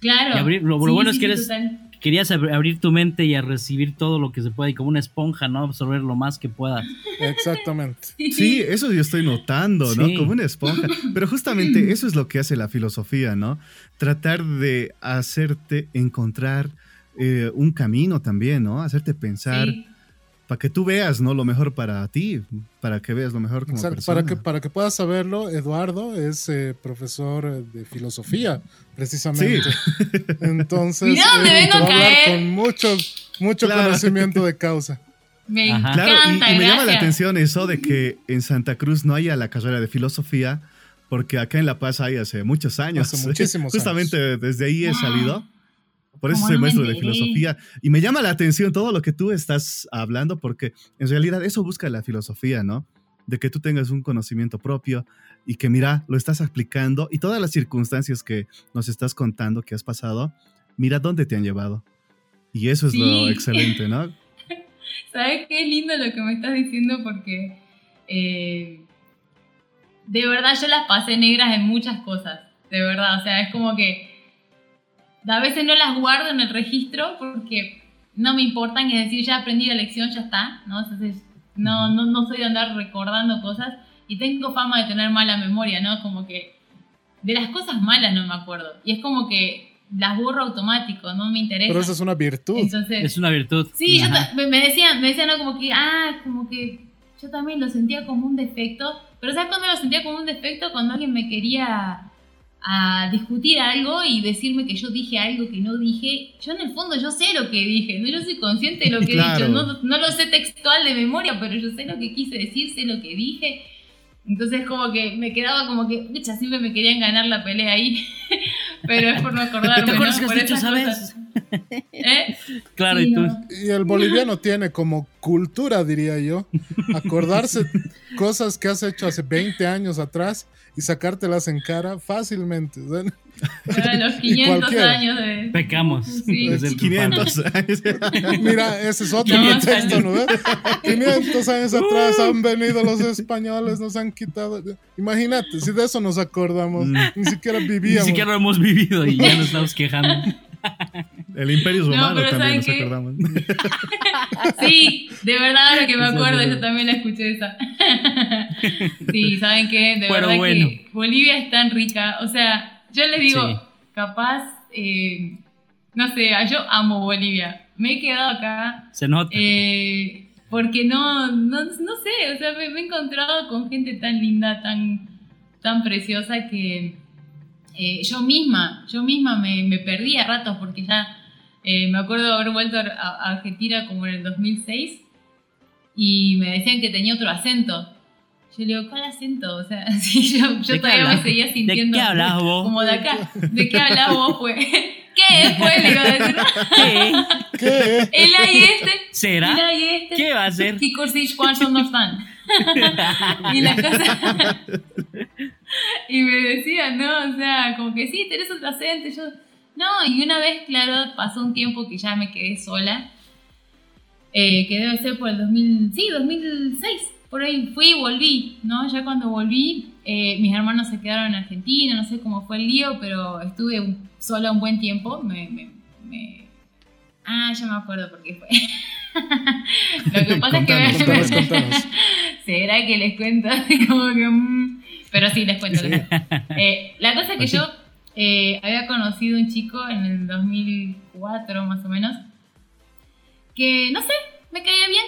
Claro. Y abrir- lo- lo Sí, bueno sí, es que sí, eres- total. Querías ab- abrir tu mente y a recibir todo lo que se pueda y como una esponja, ¿no? Absorber lo más que puedas. Exactamente. (laughs) Sí, eso yo estoy notando, ¿no? Sí. Como una esponja. Pero justamente eso es lo que hace la filosofía, ¿no? Tratar de hacerte encontrar eh, un camino también, ¿no? Hacerte pensar Sí. Para que tú veas, ¿no? Lo mejor para ti, para que veas lo mejor como Exacto. persona. Para que, para que puedas saberlo, Eduardo es eh, profesor eh, de filosofía, precisamente. (laughs) Entonces, Mira dónde él vengo te a caer. con mucho, mucho Claro. conocimiento de causa. Me Ajá. Claro, y- encanta, y, me llama la atención eso de que en Santa Cruz no haya la carrera de filosofía, porque acá en La Paz hay hace muchos años. Hace muchísimos (laughs) Justamente desde ahí he salido. Por eso ¿Cómo soy no maestro de filosofía. Y me llama la atención todo lo que tú estás hablando, porque en realidad eso busca la filosofía, ¿no? De que tú tengas un conocimiento propio y que, mira, lo estás aplicando y todas las circunstancias que nos estás contando que has pasado, mira dónde te han llevado. Y eso es lo Sí. excelente, ¿no? (laughs) ¿Sabes qué es lindo lo que me estás diciendo? Porque eh, de verdad yo las pasé negras en muchas cosas. De verdad, o sea, es como que a veces no las guardo en el registro porque no me importan, es decir, ya aprendí la lección, ya está, ¿no? Entonces, no, no, no soy de andar recordando cosas y tengo fama de tener mala memoria, ¿no? Como que de las cosas malas no me acuerdo. Y es como que las borro automático, no me interesa. Pero esa es una virtud. Entonces, Es una virtud. Sí, yo me, me decían, me decían ¿no? como que, ah, como que yo también lo sentía como un defecto, pero ¿sabes cuándo lo sentía como un defecto? Cuando alguien me quería a discutir algo y decirme que yo dije algo que no dije, yo en el fondo yo sé lo que dije, ¿no? yo soy consciente de lo que Claro. he dicho, no, no lo sé textual de memoria, pero yo sé lo que quise decir, sé lo que dije. Entonces como que me quedaba como que, pucha, siempre me querían ganar la pelea ahí, (laughs) pero es por no acordarme, ¿Te acuerdas ¿no? que has Por dicho, sabes? ¿Eh? Claro, Sí, y tú. Y el boliviano tiene como cultura, diría yo, acordarse cosas que has hecho hace 20 años atrás y sacártelas en cara fácilmente. ¿ven? Era los (laughs) 500 cualquiera. años de... Pecamos. Sí. desde el 500 años. (laughs) Mira, ese es otro No, pretexto, ¿no? ves? 500 años atrás han venido los españoles, nos han quitado. Imagínate, si de eso nos acordamos, Mm. ni siquiera Ni vivíamos. siquiera lo hemos vivido y ya nos estamos quejando. (laughs) El Imperio No, Romano pero también, ¿saben nos qué? acordamos. Sí, de verdad, ahora que me acuerdo, yo también la escuché esa. Sí, ¿saben qué? De Pero verdad bueno. que Bolivia es tan rica. O sea, yo les digo, Sí. capaz, eh, no sé, yo amo Bolivia. Me he quedado acá Se nota. Eh, porque no, no, no sé, o sea, me, me he encontrado con gente tan linda, tan, tan preciosa que eh, yo misma, yo misma me, me perdí a ratos porque ya me acuerdo de haber vuelto a, a Argentina como en el 2006 y me decían que tenía otro acento. Yo le digo, ¿cuál acento? O sea, (laughs) sí, yo, yo ¿De todavía me seguía ¿De sintiendo qué hablas vos? como de acá. ¿De qué hablas vos, pues? (laughs) ¿Qué es, pues? Le iba a decir. ¿Qué? ¿Qué? (laughs) El ahí este. ¿Será? El ahí este. ¿Qué va a hacer? ¿Qué cursis cuántos no están? y la cosa. y me decían, ¿no? O sea, como que sí, tenés otro acento. Yo, no, y una vez, claro, pasó un tiempo que ya me quedé sola. eh, que debe ser por el 2000, sí, 2006. Por ahí fui y volví, ¿no? Ya cuando volví, eh, mis hermanos se quedaron en Argentina, no sé cómo fue el lío, pero estuve sola un buen tiempo. Me, Ah, ya me acuerdo por qué fue. (laughs) Lo que pasa es que... (laughs) ¿Será que les cuento? (laughs) como que... Mm, pero sí, les cuento. Eh, la cosa es que yo eh, había conocido un chico en el 2004 más o menos, que no sé, me caía bien,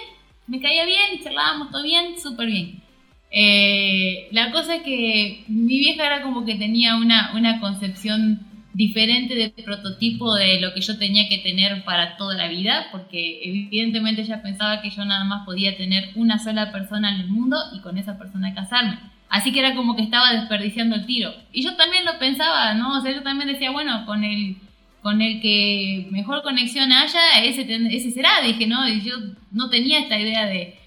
me caía bien y charlábamos todo bien, súper bien. Eh, la cosa es que mi vieja era como que tenía una, una concepción diferente de prototipo de lo que yo tenía que tener para toda la vida, porque evidentemente ella pensaba que yo nada más podía tener una sola persona en el mundo y con esa persona casarme. Así que era como que estaba desperdiciando el tiro. Y yo también lo pensaba, ¿no? O sea, yo también decía, bueno, con el, con el que mejor conexión haya, ese, ese será, dije, ¿no? Y yo no tenía esta idea de,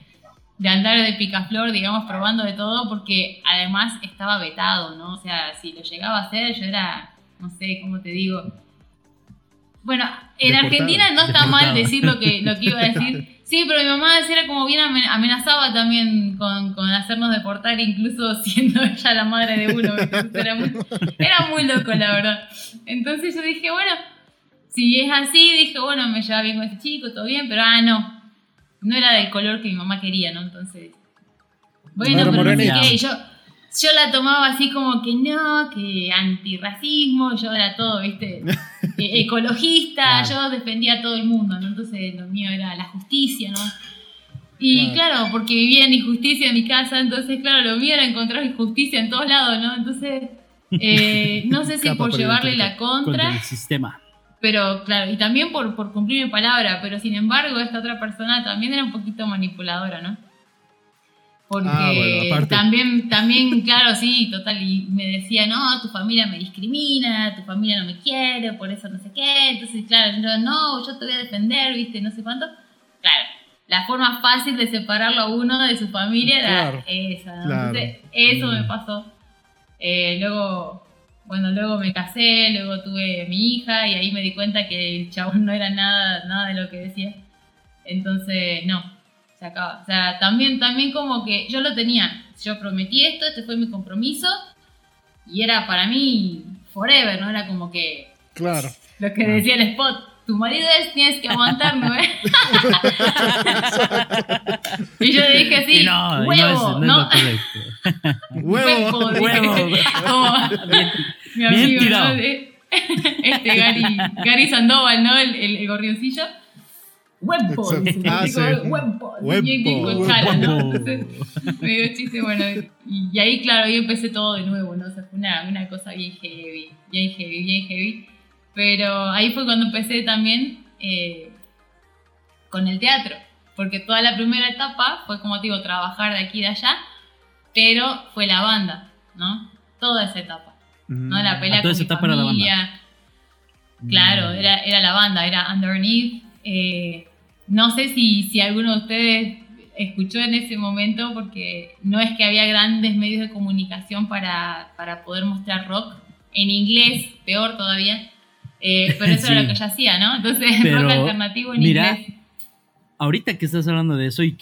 de andar de picaflor, digamos, probando de todo, porque además estaba vetado, ¿no? O sea, si lo llegaba a hacer, yo era, no sé, ¿cómo te digo? Bueno, en Argentina no está mal decir lo que, lo que iba a decir. (laughs) Sí, pero mi mamá era como bien amenazaba también con, hacernos deportar, incluso (laughs) siendo ella la madre de uno. Era muy, era muy loco, la verdad. Entonces yo dije, bueno, si es así, dije, bueno, me lleva bien con ese chico, todo bien, pero ah, no. No era del color que mi mamá quería, ¿no? Entonces. Bueno, pero no sé qué. Yo, yo la tomaba así como que no, que antirracismo, yo era todo, viste, (laughs) e-, ecologista, yo defendía a todo el mundo, ¿no? Entonces lo mío era la justicia, ¿no? Y claro. porque vivía en injusticia en mi casa, entonces claro, lo mío era encontrar injusticia en todos lados, ¿no? Entonces, eh, no sé (laughs) si por llevarle la contra. el sistema. Pero claro, y también por, por cumplir mi palabra, pero sin embargo esta otra persona también era un poquito manipuladora, ¿no? Porque ah, también, también, claro, sí, total, y me decía, no, tu familia me discrimina, tu familia no me quiere, por eso no sé qué. Entonces, claro, yo, no, yo te voy a defender, viste, no sé cuánto. Claro, la forma fácil de separarlo a uno de su familia era esa, Entonces, eso me mm. pasó. Eh, luego, bueno, luego me casé, luego tuve mi hija y ahí me di cuenta que el chabón no era nada, nada de lo que decía. Entonces, no, se acaba. O sea, también, también como que yo lo tenía, yo prometí esto, este fue mi compromiso y era para mí forever, ¿no? Era como que... Claro. Lo que decía el spot, tu marido es, tienes que aguantarme, ¿eh? (laughs) y yo dije así, no, huevo, ¿no? (laughs) huevo, huevo. (laughs) mi amigo, ¿no? Este Gary, Gary Sandoval, ¿no? El, el, el gorrioncillo Webpod. Ah, sí. (laughs) me dio chiste, bueno. Y, ahí, claro, ahí empecé todo de nuevo, ¿no? O sea, fue una, una cosa bien heavy, bien heavy, bien heavy. Pero ahí fue cuando empecé también eh, con el teatro. Porque toda la primera etapa fue, como te digo, trabajar de aquí y de allá. Pero fue la banda, ¿no? Toda esa etapa. ¿no? La pelea con mi familia. Claro, mm. era, era la banda, era Underneath. Eh, no sé si, si alguno de ustedes escuchó en ese momento, porque no es que había grandes medios de comunicación para, para poder mostrar rock. En inglés, peor todavía. Eh, pero eso era lo que yo hacía, ¿no? Entonces, rock alternativo en mira, inglés. Ahorita que estás hablando de eso y,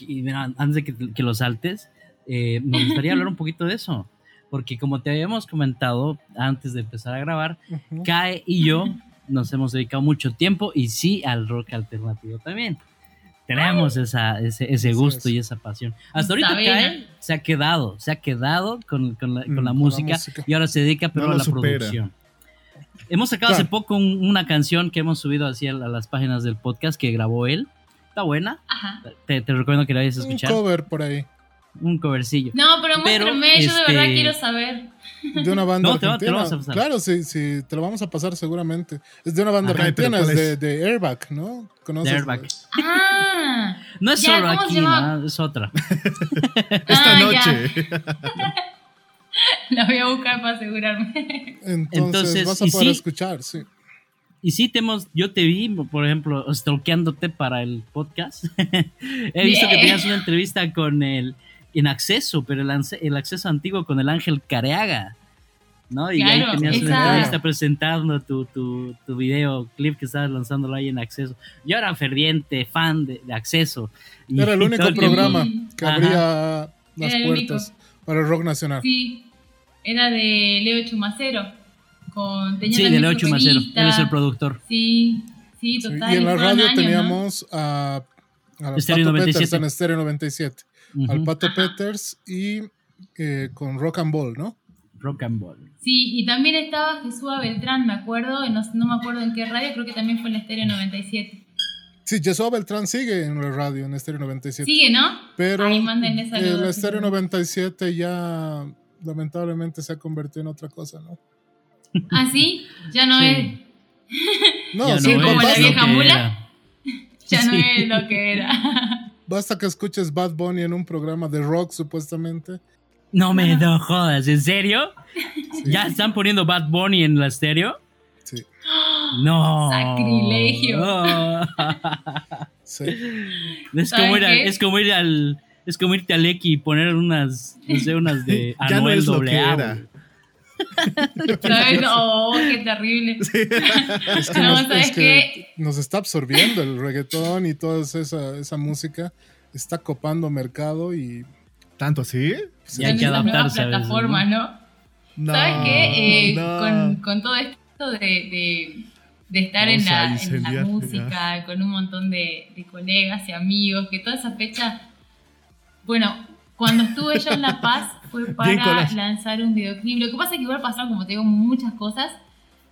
antes de que, lo saltes, eh, me gustaría hablar un poquito de eso. Porque como te habíamos comentado antes de empezar a grabar, Kae y yo nos hemos dedicado mucho tiempo y sí al rock alternativo también tenemos esa, ese, ese, gusto y esa pasión. Hasta ahorita Kae se ha quedado, se ha quedado con, con, la, con la, mm, música, y ahora se dedica pero a la producción. Hemos sacado hace poco una canción que hemos subido así a, las páginas del podcast que grabó él. Está buena. Te, te, recomiendo que la vayas a escuchar. Un cover por ahí. Un covercillo. No, pero muéstrame, yo de verdad este, quiero saber. De una banda argentina. claro, sí, sí, te lo vamos a pasar seguramente. Es de una banda argentina, es de, de, Airbag, ¿no? ¿Conoces? Airbag. Ah. (laughs) No es solo aquí, ¿no? es otra. (laughs) (laughs) Esta ah, noche. La voy a buscar para asegurarme. Entonces, vas a poder escuchar, sí. Y sí, te hemos, yo te vi, por ejemplo, stalkeándote para el podcast. He visto que tenías una entrevista con el en acceso, pero el, el acceso antiguo con el Ángel Careaga. ¿no? Y ahí tenías una entrevista presentando tu, tu, tu videoclip que estabas lanzándolo ahí en Acceso. Yo era ferviente fan de, Acceso. era el único programa que abría las Era el puertas para el rock nacional. Sí, era de Leo Chumacero. Con, tenía Sí, de Leo Chumacero. Él es el productor. Sí, sí, Sí, total. y en la radio teníamos a, a Estéreo Pato 97. Peters en Estéreo 97. Al. Pato Ajá. Peters y eh, con Rock and Ball, ¿no? Rock and Ball. Sí, y también estaba Jesús Beltrán, me acuerdo, no, no me acuerdo en qué radio, creo que también fue en la Estéreo 97. Sí, Jesús Beltrán sigue en la radio, en Estéreo 97. Sigue, ¿no? Pero mándenle saludos, el Estéreo sí. 97 ya lamentablemente se ha convertido en otra cosa, ¿no? (laughs) ¿Ah, sí? Ya no Sí. es. No, Ya sí, no no como la vieja mula. (laughs) Ya no Sí. es lo que era. (laughs) basta que escuches Bad Bunny en un programa de rock, supuestamente. No me no jodas, ¿en serio? Sí, ¿Ya están poniendo Bad Bunny en la estéreo? sí, No. Sacrilegio. sí. Es ¿Sabes como ir, a- es como ir al es como irte al X y poner unas, no sé, unas de (laughs) Ya no Anuel es lo que A, era. (laughs) Oh, qué terrible. (laughs) Es que, No, nos, ¿sabes es que nos está absorbiendo el reggaetón y toda esa, esa música. Está copando mercado y ¿Tanto así? pues, Ya hay que adaptarse a plataformas, ¿no? No. ¿Sabes qué? Eh, no. con, con todo esto de, de, de estar en la, en la música, con un montón de, de colegas y amigos, que toda esa fecha. Bueno, cuando estuve yo en La Paz fue para lanzar un videoclip. Lo que pasa es que igual pasaron, como te digo, muchas cosas,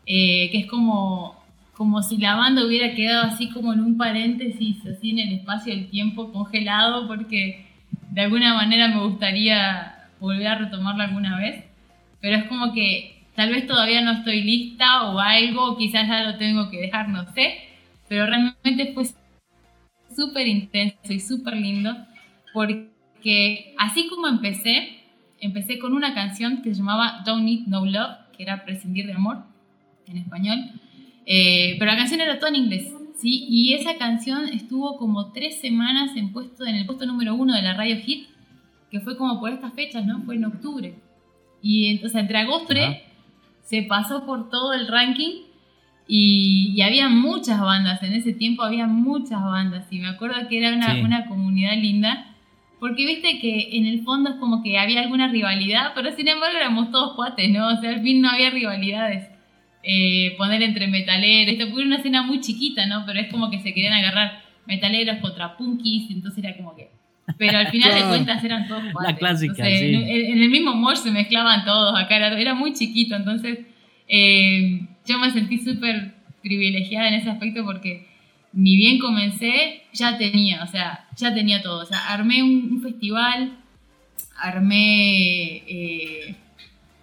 eh, que es como, como si la banda hubiera quedado así como en un paréntesis, así en el espacio del tiempo congelado, porque de alguna manera me gustaría volver a retomarlo alguna vez, pero es como que tal vez todavía no estoy lista o algo, quizás ya lo tengo que dejar, no sé, pero realmente fue súper intenso y súper lindo, porque así como empecé, empecé con una canción que se llamaba Don't Need No Love, que era Prescindir de Amor en español, eh, pero la canción era toda en inglés, ¿sí? Y esa canción estuvo como tres semanas en, puesto, en el puesto número uno de la radio Hit, que fue como por estas fechas, ¿no? Fue en octubre. Y entonces entre agosto Ajá. se pasó por todo el ranking y, y había muchas bandas, en ese tiempo había muchas bandas y me acuerdo que era una, Sí. una comunidad linda. Porque viste que en el fondo es como que había alguna rivalidad, pero sin embargo éramos todos cuates, ¿no? O sea, al fin no había rivalidades. Eh, poner entre metaleros, esto fue una escena muy chiquita, ¿no? Pero es como que se querían agarrar metaleros contra punkis, entonces era como que... Pero al final de (laughs) cuentas eran todos cuates. clásica, Entonces, sí. en, en el mismo mosh se mezclaban todos, acá era, era muy chiquito, entonces eh, yo me sentí súper privilegiada en ese aspecto porque ni bien comencé, ya tenía, o sea, ya tenía todo. O sea, armé un, un festival, armé eh,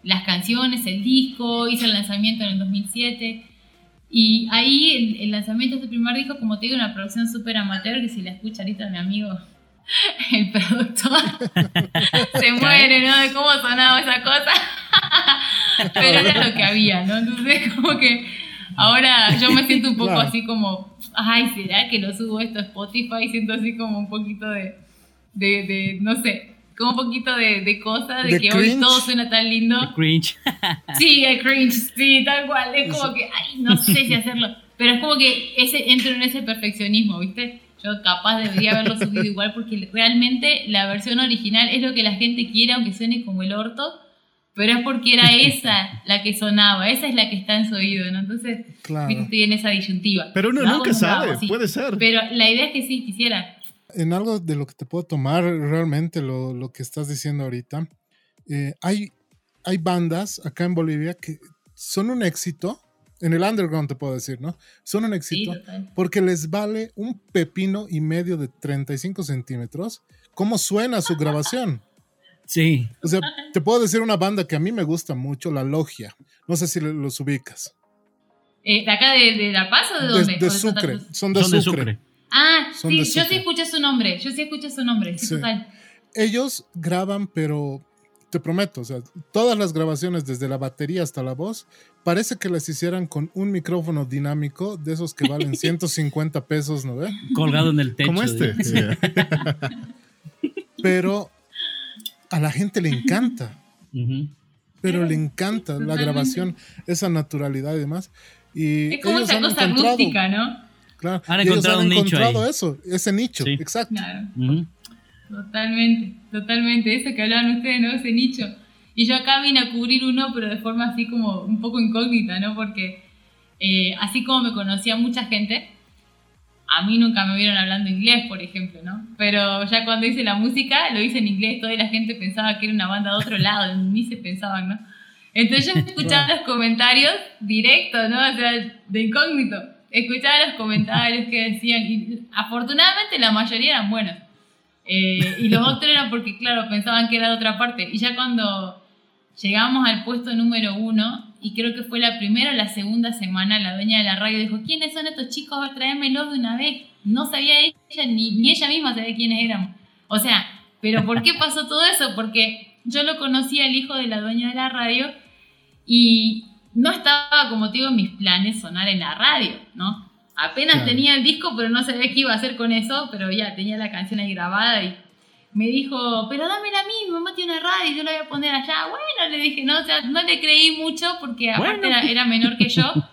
las canciones, el disco, hice el lanzamiento en el 2007. Y ahí el, el lanzamiento de este primer disco, como te digo, una producción súper amateur, que si la escucha ahorita mi amigo, (laughs) el productor, (laughs) se muere, ¿no? De cómo sonaba esa cosa. (laughs) Pero era lo que había, ¿no? Entonces, como que ahora yo me siento un poco Claro. así como, ay, ¿será que lo subo esto a Spotify? Siento así como un poquito de, de, de no sé, como un poquito de, de cosa, de, que cringe. hoy todo suena tan lindo. The cringe. (laughs) Sí, el cringe, sí, tal cual. Es como que, ay, no sé si hacerlo. Pero es como que ese, entro en ese perfeccionismo, ¿viste? Yo capaz debería haberlo subido igual porque realmente la versión original es lo que la gente quiere, aunque suene como el orto. Pero es porque era (laughs) esa la que sonaba, esa es la que está en su oído, ¿no? Entonces, Claro. en esa disyuntiva. Pero uno nunca sabe, sí. puede ser. Pero la idea es que sí, quisiera. En algo de lo que te puedo tomar realmente lo, lo que estás diciendo ahorita, eh, hay, hay bandas acá en Bolivia que son un éxito, en el underground te puedo decir, ¿no? Son un Sí, éxito total. porque les vale un pepino y medio de 35 centímetros cómo suena su (laughs) grabación. Sí. O sea, te puedo decir una banda que a mí me gusta mucho, La Logia. No sé si los ubicas. Eh, ¿De acá de, de La Paz o de De, dónde? de ¿O Santa Sucre. Son de Son de Sucre. Sucre. Ah, Son sí, de yo sí escuché su nombre, yo sí escuché su nombre, sí, Sí. total. Ellos graban, pero te prometo, o sea, todas las grabaciones, desde la batería hasta la voz, parece que las hicieran con un micrófono dinámico de esos que valen (laughs) 150 pesos, ¿no ve? Colgado en el techo. Como este. de- (laughs) Pero a la gente le encanta, Ujú. pero le encanta la grabación, esa naturalidad y demás. Y Es como ellos esa han cosa encontrado- rústica, ¿no? Claro, Han ellos encontrado han un nicho encontrado ahí. eso, ese nicho, Sí. exacto. Claro. Ujú. Totalmente, totalmente. Eso que hablaban ustedes, ¿no? Ese nicho. Y yo acá vine a cubrir uno, pero de forma así como un poco incógnita, ¿no? Porque eh, así como me conocía mucha gente, a mí nunca me vieron hablando inglés, por ejemplo, ¿no? Pero ya cuando hice la música, lo hice en inglés, toda la gente pensaba que era una banda de otro (laughs) lado, ni se pensaban, ¿no? Entonces yo escuchaba los comentarios directos, ¿no? O sea, de incógnito. Escuchaba los comentarios que decían, y afortunadamente la mayoría eran buenos. Eh, y los (laughs) otros eran porque, claro, pensaban que era de otra parte. Y ya cuando llegamos al puesto número uno, y creo que fue la primera o la segunda semana, la dueña de la radio dijo, ¿quiénes son estos chicos? Tráemelos de una vez. No sabía ella, ni, ni ella misma sabía quiénes éramos. O sea, pero ¿por qué pasó todo eso? Porque yo lo conocí al hijo de la dueña de la radio y no estaba, como te digo, en mis planes sonar en la radio, ¿no? Apenas tenía el disco, pero no sabía qué iba a hacer con eso, pero ya tenía la canción ahí grabada y me dijo, pero dámela a mí, mi mamá tiene radio, yo la voy a poner allá. Bueno, le dije, no, o sea, no le creí mucho porque aparte era, menor que yo. (laughs)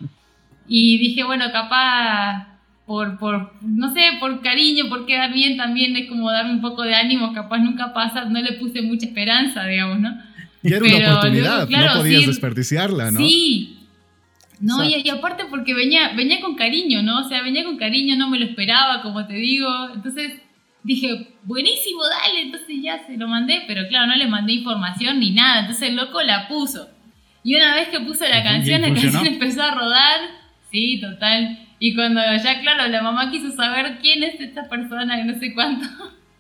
Y dije, bueno, capaz por, por, no sé, por cariño, por quedar bien también es como darme un poco de ánimo, capaz nunca pasa, no le puse mucha esperanza, digamos, ¿no? Y era una oportunidad, no podías desperdiciarla, ¿no? Sí. No, y, y, aparte porque venía, venía con cariño, ¿no? O sea, venía con cariño, no me lo esperaba, como te digo. Entonces, dije, buenísimo, dale, entonces ya se lo mandé, pero claro, no le mandé información ni nada, entonces el loco la puso. Y una vez que puso la canción, la canción (laughs) empezó a rodar, sí, total. Y cuando ya, claro, la mamá quiso saber quién es esta persona, que no sé cuánto,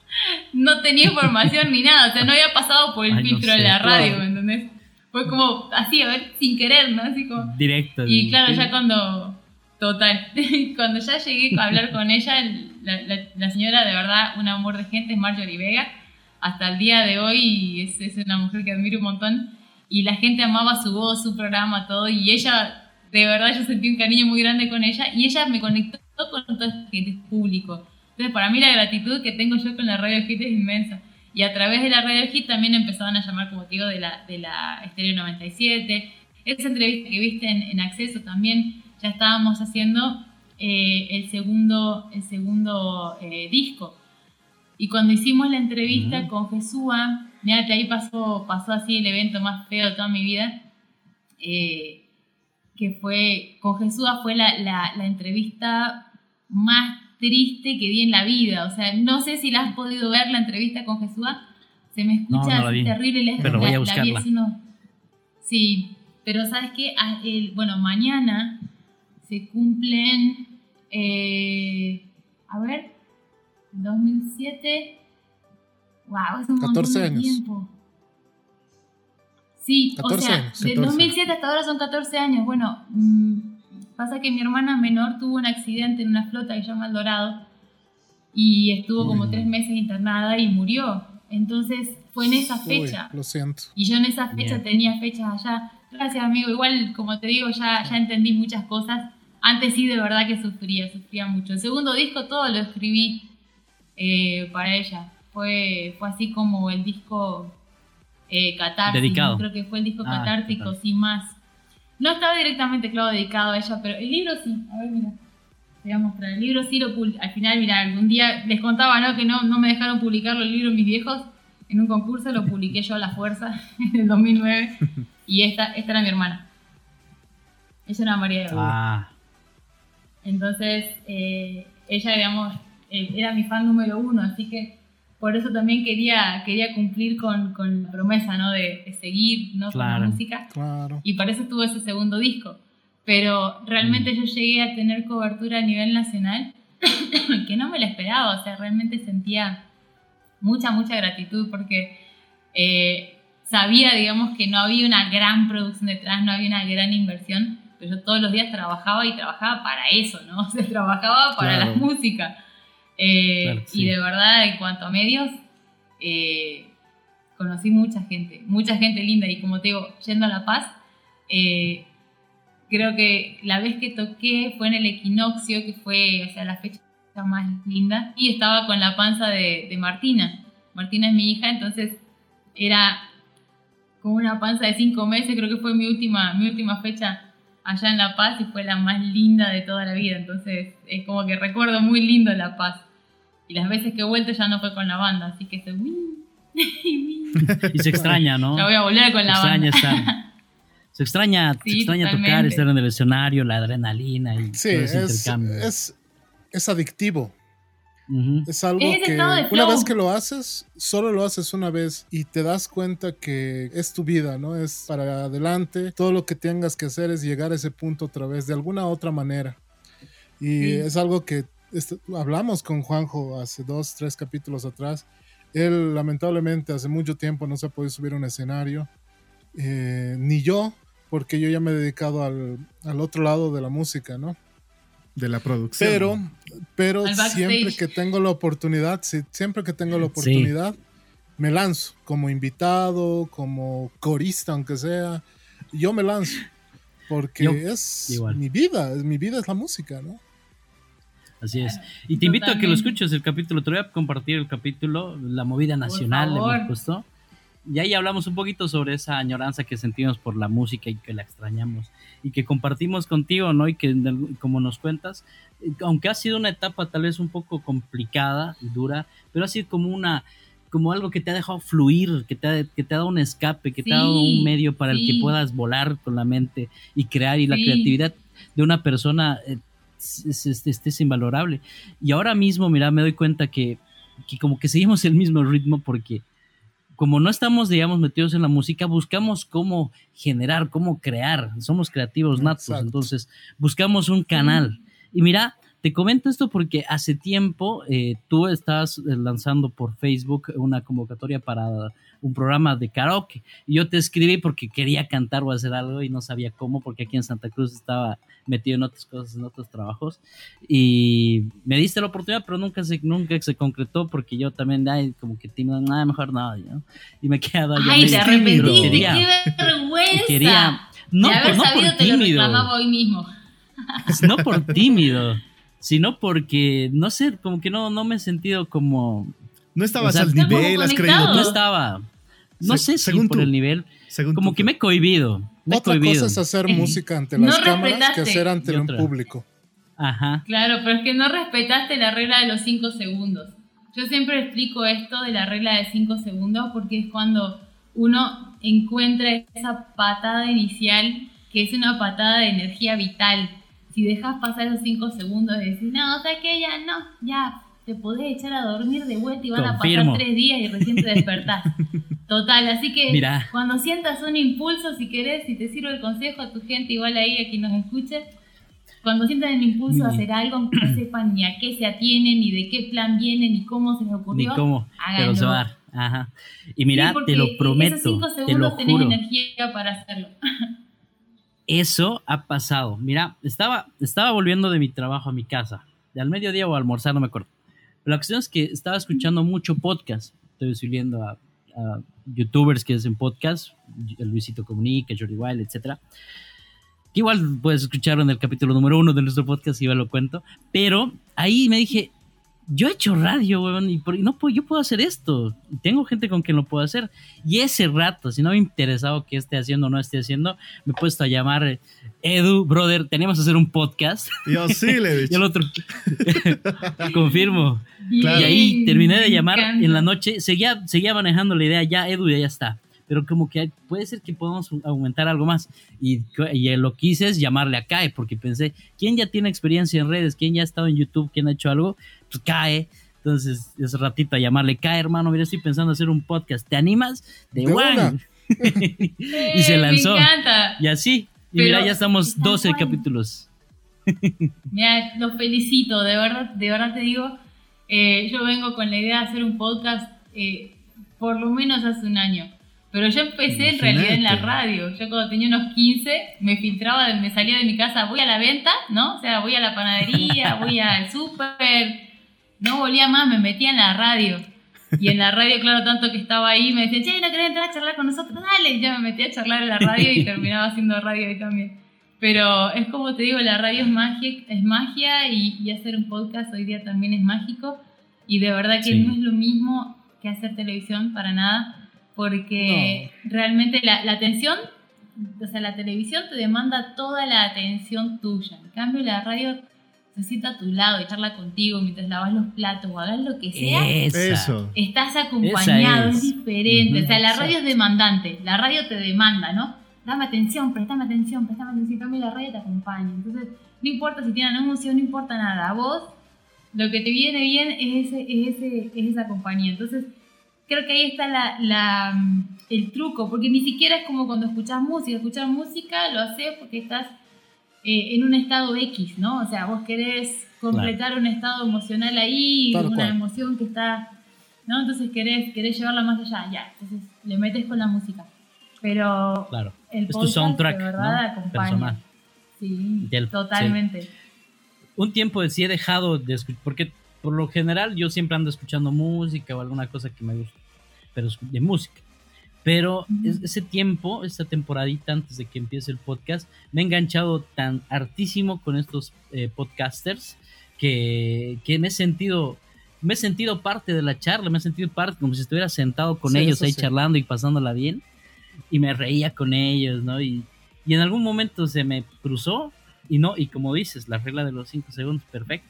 (laughs) no tenía información ni nada, o sea, no había pasado por el filtro de la radio, ¿me entendés? Fue como así, a ver, sin querer, ¿no? Así como... Directo. Y claro, ya cuando Total. (laughs) Cuando ya llegué a hablar con ella, la, señora de verdad, un amor de gente, es Marjorie Vega. Hasta el día de hoy es, una mujer que admiro un montón. Y la gente amaba su voz, su programa, todo. Y ella, de verdad, yo sentí un cariño muy grande con ella. Y ella me conectó con todo este público. Entonces, para mí la gratitud que tengo yo con la Radio Hit es inmensa. Y a través de la Radio Hit también empezaban a llamar, como te digo, de la, de la Estéreo 97. Esa entrevista que viste en Acceso también ya estábamos haciendo eh, el segundo, el segundo eh, disco. Y cuando hicimos la entrevista con Jesúa, mira que ahí pasó, pasó así el evento más feo de toda mi vida, eh, que fue, con Jesúa fue la, la, entrevista más triste que di en la vida. O sea, no sé si la has podido ver la entrevista con Jesúa. Se me escucha terrible. Pero voy a buscarla. sí, pero ¿sabes qué? Ah, bueno, mañana se cumplen, eh, a ver, 2007, wow, es un 14 años. tiempo. Sí, o sea, de 2007 hasta ahora son 14 años. Bueno, mm, pasa que mi hermana menor tuvo un accidente en una flota que se llama El Dorado y estuvo como tres meses internada y murió. Entonces fue en esa fecha. lo siento. Y yo en esa fecha tenía fechas allá. Gracias, amigo. Igual, como te digo, ya, ya entendí muchas cosas. Antes sí, de verdad que sufría, sufría mucho. El segundo disco todo lo escribí eh, para ella. Fue, fue así como el disco eh, catártico. Creo que fue el disco ah, catártico, sin más. No estaba directamente, claro, dedicado a ella, pero el libro sí. A ver, mira. Te voy a mostrar. El libro sí lo Al final, mira, algún día les contaba, ¿no? Que no, no me dejaron publicar los libros mis viejos. En un concurso lo publiqué yo a la fuerza (laughs) en el 2009. (laughs) Y esta, esta era mi hermana. Ella era María de Ah. Entonces, eh, ella, digamos, eh, era mi fan número uno, así que por eso también quería, quería cumplir con, con la promesa, ¿no? De, seguir, ¿no? Con la música. Claro. Y para eso tuve ese segundo disco. Pero realmente mm. yo llegué a tener cobertura a nivel nacional (coughs) que no me la esperaba, o sea, realmente sentía mucha, mucha gratitud porque eh, sabía, digamos, que no había una gran producción detrás, no había una gran inversión, yo todos los días trabajaba y trabajaba para eso, ¿no? (laughs) O sea, trabajaba para la música. Eh, y de verdad, en cuanto a medios, eh, conocí mucha gente, mucha gente linda. Y como te digo, yendo a La Paz, eh, creo que la vez que toqué fue en el equinoccio, que fue, o sea, la fecha más linda. Y estaba con la panza de, de Martina. Martina es mi hija, entonces era como una panza de cinco meses, creo que fue mi última, mi última fecha allá en La Paz y fue la más linda de toda la vida. Entonces es como que recuerdo muy lindo La Paz. Y las veces que he vuelto ya no fue con la banda, así que se... (laughs) y se extraña, ¿no? Ya voy a volver con se la extraña banda. Estar, se extraña, (laughs) Sí, se extraña tocar, estar en el escenario, la adrenalina y Sí, todo ese es, intercambio. es, es adictivo. Es algo Es que una vez que lo haces, solo lo haces una vez y te das cuenta que es tu vida, ¿no? Es para adelante. Todo lo que tengas que hacer es llegar a ese punto otra vez, de alguna otra manera. Y Sí. es algo que hablamos con Juanjo hace dos, tres capítulos atrás. Él lamentablemente hace mucho tiempo no se ha podido subir a un escenario. Eh, ni yo, porque yo ya me he dedicado al, al otro lado de la música, ¿no? De la producción. Pero, pero siempre que tengo la oportunidad, sí, siempre que tengo la oportunidad, me lanzo como invitado, como corista, aunque sea. Yo me lanzo. Porque Yo- es igual. mi vida, mi vida es la música, ¿no? Así es. Y te invito a que lo escuches el capítulo. Te voy a compartir el capítulo, la movida nacional, le puesto. Y ahí hablamos un poquito sobre esa añoranza que sentimos por la música y que la extrañamos. Y que compartimos contigo, ¿no? Y que como nos cuentas, aunque ha sido una etapa tal vez un poco complicada y dura, pero ha sido como una como algo que te ha dejado fluir, que te ha, que te ha dado un escape, que te ha dado un medio para el que puedas volar con la mente y crear. Y la creatividad de una persona eh, es, es- es- es invalorable. Y ahora mismo, mira, me doy cuenta que, que como que seguimos el mismo ritmo porque como no estamos, digamos, metidos en la música, buscamos cómo generar, cómo crear. Somos creativos natos, Exacto. entonces buscamos un canal. Y mira, te comento esto porque hace tiempo eh, tú estás eh, lanzando por Facebook una convocatoria para un programa de karaoke. Y yo te escribí porque quería cantar o hacer algo y no sabía cómo, porque aquí en Santa Cruz estaba metido en otras cosas, en otros trabajos. Y me diste la oportunidad, pero nunca se, nunca se concretó porque yo también, ay, como que tímido, nada, mejor nada, ¿no? Y me he quedado allá Ay, te arrepentiste, qué vergüenza. quería- no, de haber por- no sabido por te lo tímido, reclamaba hoy mismo. No por tímido, sino porque, no sé, como que no, no me he sentido como, No estabas o sea, al nivel, has creído no estaba, no Se- sé si según por tú. el nivel, Según como tú. que me he cohibido, me he Otra cohibido. cosa es hacer música ante no las cámaras que hacer ante un público. Ajá, Claro, pero es que no respetaste la regla de los 5 segundos. Yo siempre explico esto de la regla de 5 segundos porque es cuando uno encuentra esa patada inicial que es una patada de energía vital. Si dejas pasar esos 5 segundos y decís, no, o sea que ya no, ya te podés echar a dormir de vuelta y van Confirmo. a pasar 3 días y recién te despertás. (laughs) Total, así que Mira. cuando sientas un impulso, si querés, si te sirve el consejo a tu gente, igual ahí a quien nos escuche, cuando sientan el impulso de Ni- hacer algo, aunque no (clears throat) sepan ni a qué se atienen, ni de qué plan viene, ni cómo se les ni ocurrió, cómo, pero háganlo. a dar. Ajá. Y mira, Sí, te lo Esos prometo, cinco te lo segundos tenés juro. energía para hacerlo. (laughs) Eso ha pasado. Mira, estaba, estaba volviendo de mi trabajo a mi casa. De al mediodía o almorzar, no me acuerdo. Pero la cuestión es que estaba escuchando mucho podcast. Estoy subiendo a, a youtubers que hacen podcast. Luisito Comunica, Jordi Wild, etcétera. Que igual puedes escuchar en el capítulo número uno de nuestro podcast, igual lo cuento. Pero ahí me dije, yo he hecho radio, weón, y por- y no puedo, yo puedo hacer esto. Tengo gente con quien lo puedo hacer. Y ese rato, si no me interesado que esté haciendo o no esté haciendo, me he puesto a llamar, eh, Edu, brother, teníamos que hacer un podcast. Yo sí le he (laughs) Y el otro, (laughs) confirmo. Claro. Y ahí terminé de llamar en la noche, seguía, seguía manejando la idea, ya Edu, ya, ya está. Pero como que puede ser que podamos aumentar algo más. Y, y lo que hice es llamarle a Cae, porque pensé, ¿quién ya tiene experiencia en redes? ¿Quién ya ha estado en YouTube? ¿Quién ha hecho algo? Pues Cae. Entonces, ese ratito a llamarle, Cae, hermano, mira, estoy pensando hacer un podcast. ¿Te animas? De, De one. una. (laughs) y se lanzó. Me encanta. Y así. Y Pero mira, ya estamos está 12 guay. capítulos. Mira, los felicito, de verdad, de verdad te digo, eh, yo vengo con la idea de hacer un podcast eh, por lo menos hace un año. Pero yo empecé en realidad en la radio. Yo cuando tenía unos 15 me filtraba, me salía de mi casa, voy a la venta, ¿no? O sea, voy a la panadería, (laughs) voy al súper. No volía más, me metía en la radio. Y en la radio, claro, tanto que estaba ahí, me decía, che, ¿no querés entrar a charlar con nosotros? Dale, y yo me metí a charlar en la radio y terminaba haciendo radio ahí también. Pero es como te digo, la radio es magia, es magia y, y hacer un podcast hoy día también es mágico. Y de verdad que Sí. no es lo mismo que hacer televisión para nada, porque realmente la, la atención, o sea, la televisión te demanda toda la atención tuya. En cambio, la radio se sienta a tu lado y charla contigo mientras lavas los platos o hagas lo que sea. Eso. estás acompañado, es. es. diferente. O sea, la radio es demandante, la radio te demanda, ¿no? Dame atención, prestame atención, prestame atención, en cambio la radio te acompaña. Entonces, no importa si tienen emoción, no importa nada. A vos, lo que te viene bien es, ese, es, ese, es esa compañía. Entonces, creo que ahí está la, la, el truco, porque ni siquiera es como cuando escuchas música. Escuchar música lo haces porque estás eh, en un estado X, ¿no? O sea, vos querés completar un estado emocional ahí, Tal una cual. emoción que está, ¿no? Entonces querés, querés llevarla más allá, ya. Entonces le metes con la música. Pero Claro. el Es tu soundtrack, de verdad ¿no? acompaña. Personal. Sí, Del- totalmente. un tiempo sí he dejado de escuchar, porque por lo general yo siempre ando escuchando música o alguna cosa que me gusta, pero es de música. Pero ese tiempo, esta temporadita antes de que empiece el podcast, me he enganchado tan hartísimo con estos eh, podcasters que, que me he sentido me he sentido parte de la charla, me he sentido parte como si estuviera sentado con Sí, ellos ahí sí. charlando y pasándola bien y me reía con ellos, ¿no? Y, y en algún momento se me cruzó y no, y como dices, la regla de los cinco segundos, perfecto.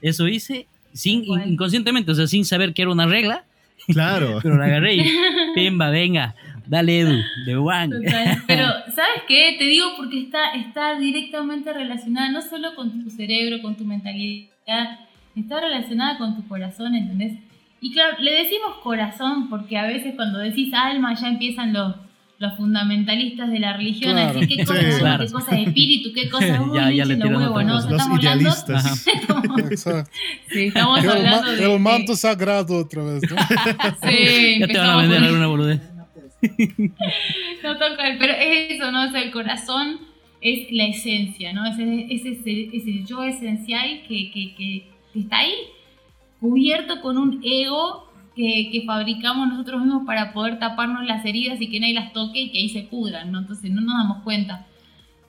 Eso hice sin inconscientemente, o sea, sin saber que era una regla, Claro. (laughs) pero la agarré y (laughs) pimba, venga, dale Edu, de Juan. Total. Pero, (laughs) ¿sabes qué? Te digo porque está, está directamente relacionada no solo con tu cerebro, con tu mentalidad, está relacionada con tu corazón, ¿entendés? Y claro, le decimos corazón porque a veces cuando decís alma ya empiezan los, los fundamentalistas de la religión a Claro. decir qué Sí. cosa es alma, Claro. qué cosa es espíritu, qué cosa es (laughs) Ya- ya le los tiran huevos, otra ¿no? O cosa. sea, Los (laughs) estamos hablando, idealistas. como- Exacto. sí, estamos El, ma- hablando de, el de- manto sagrado otra vez, ¿no? (laughs) sí, Ya te van a empezamos vender con- alguna boludez. No toca, pero es eso, ¿no? O sea, el corazón es la esencia, ¿no? Es, el- es ese, ese yo esencial que, que, que, que está ahí, cubierto con un ego que, que fabricamos nosotros mismos para poder taparnos las heridas y que nadie las toque y que ahí se pudran, ¿no? Entonces no nos damos cuenta.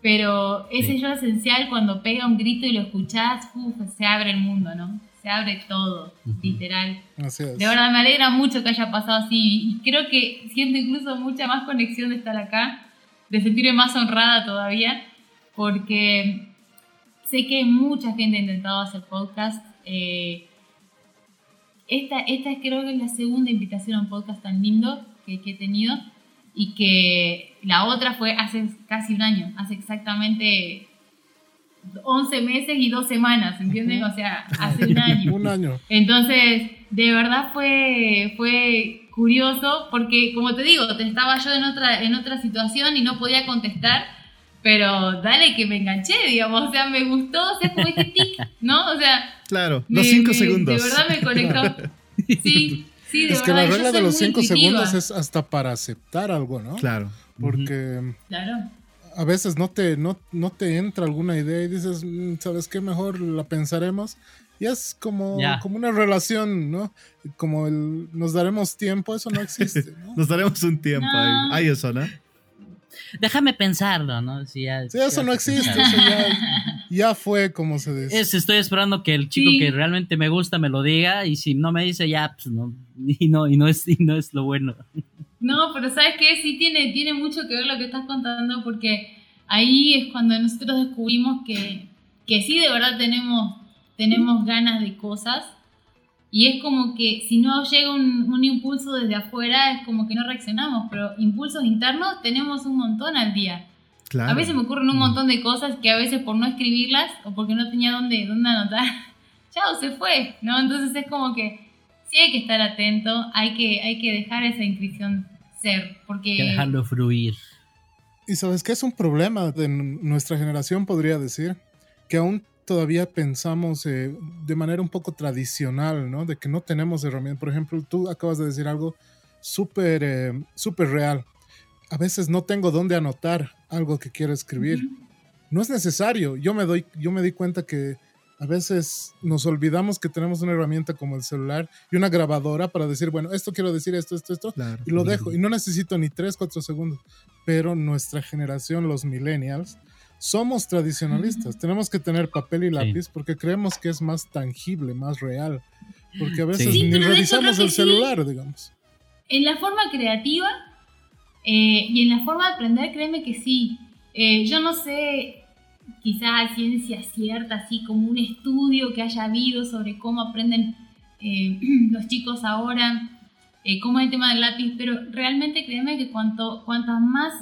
Pero ese Sí. yo esencial, cuando pega un grito y lo escuchás, uf, se abre el mundo, ¿no? Se abre todo, Ujú. literal. Así es. De verdad, me alegra mucho que haya pasado así y creo que siento incluso mucha más conexión de estar acá, de sentirme más honrada todavía, porque sé que mucha gente ha intentado hacer podcast. eh, esta, esta es creo que es la segunda invitación a un podcast tan lindo que, que he tenido y que la otra fue hace casi un año, hace exactamente 11 meses y dos semanas, ¿entienden? O sea, hace un (laughs) año. Un año. Entonces, de verdad fue, fue curioso porque, como te digo, estaba yo en otra, en otra situación y no podía contestar, pero dale que me enganché, digamos, o sea, me gustó, o sea, como ese tic, ¿no? O sea, Claro. me- Los cinco me- segundos. De verdad me conectó. (laughs) Sí, sí, de Es que verdad. la yo regla de los muy cinco intuitiva. segundos es hasta para aceptar algo, ¿no? Claro. Porque Claro. a veces no te, no, no te entra alguna idea y dices, "Mm, ¿sabes qué? Mejor la pensaremos. Y es como, como una relación, ¿no? Como el nos daremos tiempo, eso no existe, ¿no? (laughs) Nos daremos un tiempo No. ahí. Hay eso, ¿no? Déjame pensarlo, ¿no? Si ya- Sí, eso ya no te existe, eso ya, ya fue como se dice. Es, estoy esperando que el chico Sí. que realmente me gusta me lo diga y si no me dice ya, pues no, (laughs) y no, y no es, y no es lo bueno. No, pero ¿sabes qué? Sí tiene, tiene mucho que ver lo que estás contando porque ahí es cuando nosotros descubrimos que, que sí de verdad tenemos, tenemos ganas de cosas y es como que si no llega un, un impulso desde afuera es como que no reaccionamos, pero impulsos internos tenemos un montón al día. Claro. A veces me ocurren un montón de cosas que a veces por no escribirlas o porque no tenía dónde, dónde anotar, (laughs) chao, se fue, ¿no? Entonces es como que sí hay que estar atento, hay que, hay que dejar esa intuición ser, porque... Hay que dejarlo fluir. Y sabes que es un problema de nuestra generación, podría decir, que aún todavía pensamos eh, de manera un poco tradicional, ¿no? De que no tenemos herramientas. Por ejemplo, tú acabas de decir algo súper eh, súper real. A veces no tengo dónde anotar algo que quiero escribir. No es necesario. Yo me doy, yo me di cuenta que a veces nos olvidamos que tenemos una herramienta como el celular y una grabadora para decir, bueno, esto quiero decir, esto, esto, esto, Claro. y lo dejo. Y no necesito ni 3, 4 segundos. Pero nuestra generación, los millennials, somos tradicionalistas. Tenemos que tener papel y lápiz porque creemos que es más tangible, más real. Porque a veces Sí. Sí, ni revisamos el que sí. celular, digamos. En la forma creativa eh, y en la forma de aprender, créeme que sí. Eh, yo no sé quizás ciencia cierta, así como un estudio que haya habido sobre cómo aprenden eh, (clears throat) los chicos ahora, eh, cómo es el tema del lápiz, pero realmente créeme que cuanto, cuantas más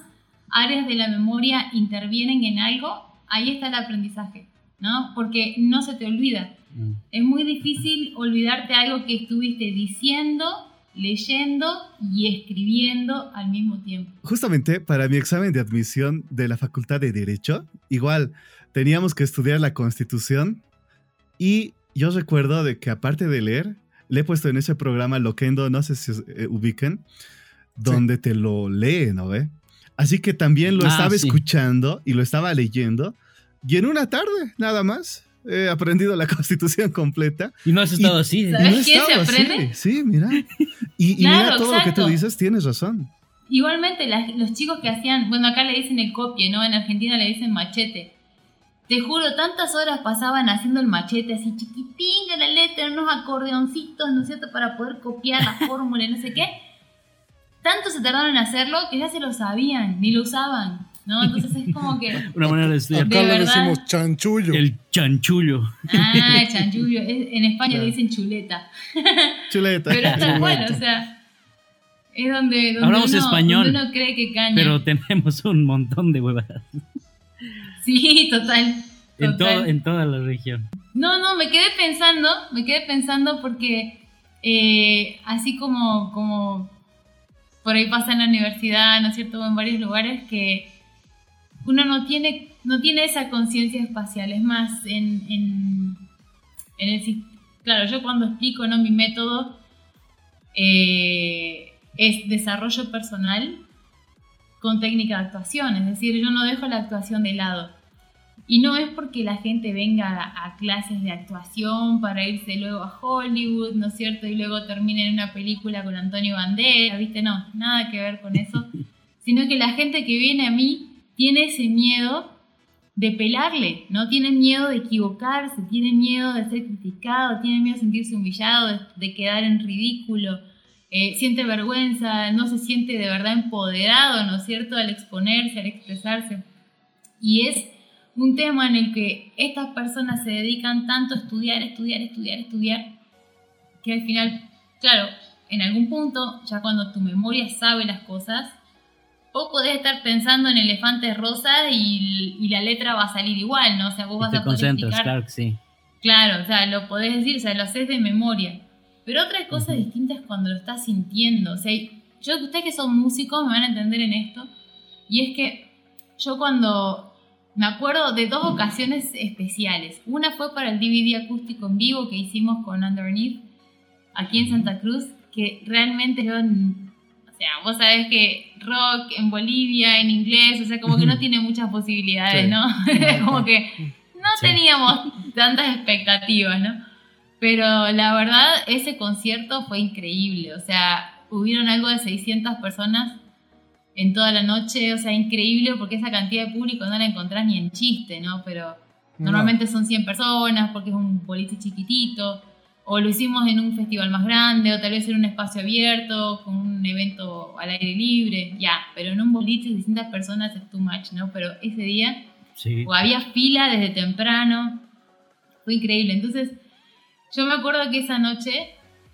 áreas de la memoria intervienen en algo, ahí está el aprendizaje, ¿no? Porque no se te olvida. Mm. Es muy difícil olvidarte algo que estuviste diciendo, leyendo y escribiendo al mismo tiempo. Justamente para mi examen de admisión de la Facultad de Derecho, igual teníamos que estudiar la Constitución y yo recuerdo de que aparte de leer, le he puesto en ese programa Loquendo, no sé si eh, ubican, donde te lo lee, ¿no ve? Así que también lo ah, estaba escuchando y lo estaba leyendo y en una tarde, nada más, he aprendido la (laughs) constitución completa. Y no has estado así. ¿Sabes qué se aprende? Sí, mira. Y, mira todo lo que tú dices, tienes razón. Igualmente, los chicos que hacían, bueno, acá le dicen el copie, ¿no? En Argentina le dicen machete. Te juro, tantas horas pasaban haciendo el machete así chiquitín la letra, unos acordeoncitos, ¿no es cierto?, para poder copiar la (laughs) fórmula y no sé qué. Tanto se tardaron en hacerlo que ya se lo sabían, ni lo usaban. ¿no? Entonces es como que... (laughs) Una manera de estudiar. Acá le decimos chanchullo. El chanchullo. Ah, el (laughs) chanchullo. En España le dicen chuleta. (laughs) Chuleta. Pero está bueno, o sea... Es donde, donde, Hablamos español, uno cree que caña. Pero tenemos un montón de huevadas. Sí, total. En, todo, en toda la región. No, no, me quedé pensando, me quedé pensando porque eh, así como, como por ahí pasa en la universidad, ¿no es cierto?, en varios lugares que uno no tiene, no tiene esa conciencia espacial, es más, en, en, el... Claro, yo cuando explico ¿no? mi método eh, es desarrollo personal con técnica de actuación, es decir, yo no dejo la actuación de lado. Y no es porque la gente venga a, clases de actuación para irse luego a Hollywood, ¿no es cierto? Y luego termine en una película con Antonio Bandera, ¿viste? No, nada que ver con eso. (laughs) Sino que la gente que viene a mí tiene ese miedo de pelarle, ¿no? Tiene miedo de equivocarse, tiene miedo de ser criticado, tiene miedo de sentirse humillado, de, quedar en ridículo, eh, siente vergüenza, no se siente de verdad empoderado, ¿no es cierto?, al exponerse, al expresarse. Y es un tema en el que estas personas se dedican tanto a estudiar, estudiar, estudiar, estudiar, que al final, claro, en algún punto, ya cuando tu memoria sabe las cosas, vos podés estar pensando en elefantes rosas y, la letra va a salir igual, ¿no? O sea, vos vas a poder claro que sí. Claro, o sea, lo podés decir, o sea, lo haces de memoria. Pero otra cosa distinta es cuando lo estás sintiendo. O sea, yo, ustedes que son músicos me van a entender en esto. Y es que yo cuando me acuerdo de dos ocasiones especiales. Una fue para el DVD acústico en vivo que hicimos con Underneath aquí en Santa Cruz, que realmente yo vos sabés que rock en Bolivia, en inglés, o sea, como que no (laughs) tiene muchas posibilidades, ¿no? (laughs) (laughs) como que no teníamos tantas expectativas, ¿no? Pero la verdad, ese concierto fue increíble, o sea, hubieron algo de 600 personas en toda la noche, o sea, increíble porque esa cantidad de público no la encontrás ni en chiste, ¿no? Pero normalmente son 100 personas porque es un boliche chiquitito o lo hicimos en un festival más grande, o tal vez en un espacio abierto, con un evento al aire libre, ya, pero en un boliche de distintas personas es too much, ¿no? Pero ese día o había fila desde temprano, fue increíble. Entonces, yo me acuerdo que esa noche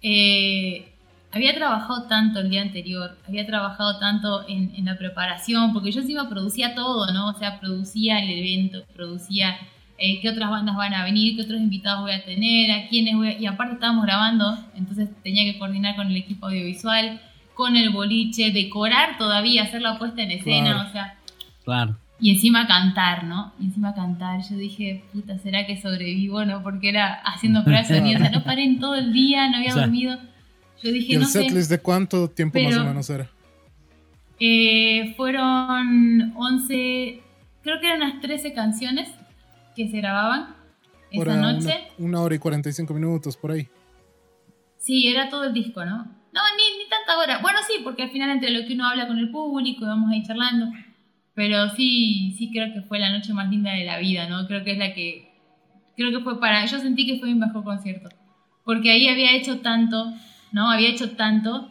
eh, había trabajado tanto el día anterior, había trabajado tanto en, en la preparación, porque yo encima producía todo, ¿no? O sea, producía el evento, producía eh, qué otras bandas van a venir, qué otros invitados voy a tener, a quiénes voy a... Y aparte estábamos grabando, entonces tenía que coordinar con el equipo audiovisual, con el boliche, decorar todavía, hacer la puesta en escena, o sea... Claro. Y encima cantar, ¿no? Y encima cantar. Yo dije, puta, ¿será que sobrevivo, no? Porque era haciendo pruebas de sonido. O sea, no paré en todo el día, no había dormido. Yo dije, ¿Y el no setlist de cuánto tiempo más o menos era? Eh, fueron 11, creo que eran unas 13 canciones que se grababan esa noche. Una, hora y 45 minutos por ahí. Sí, era todo el disco, ¿no? No, ni, ni tanta hora. Bueno, sí, porque al final entre lo que uno habla con el público y vamos a ir charlando. Pero sí, sí creo que fue la noche más linda de la vida, ¿no? Creo que es la que... Creo que fue para... Yo sentí que fue mi mejor concierto. Porque ahí había hecho tanto, ¿no? Había hecho tanto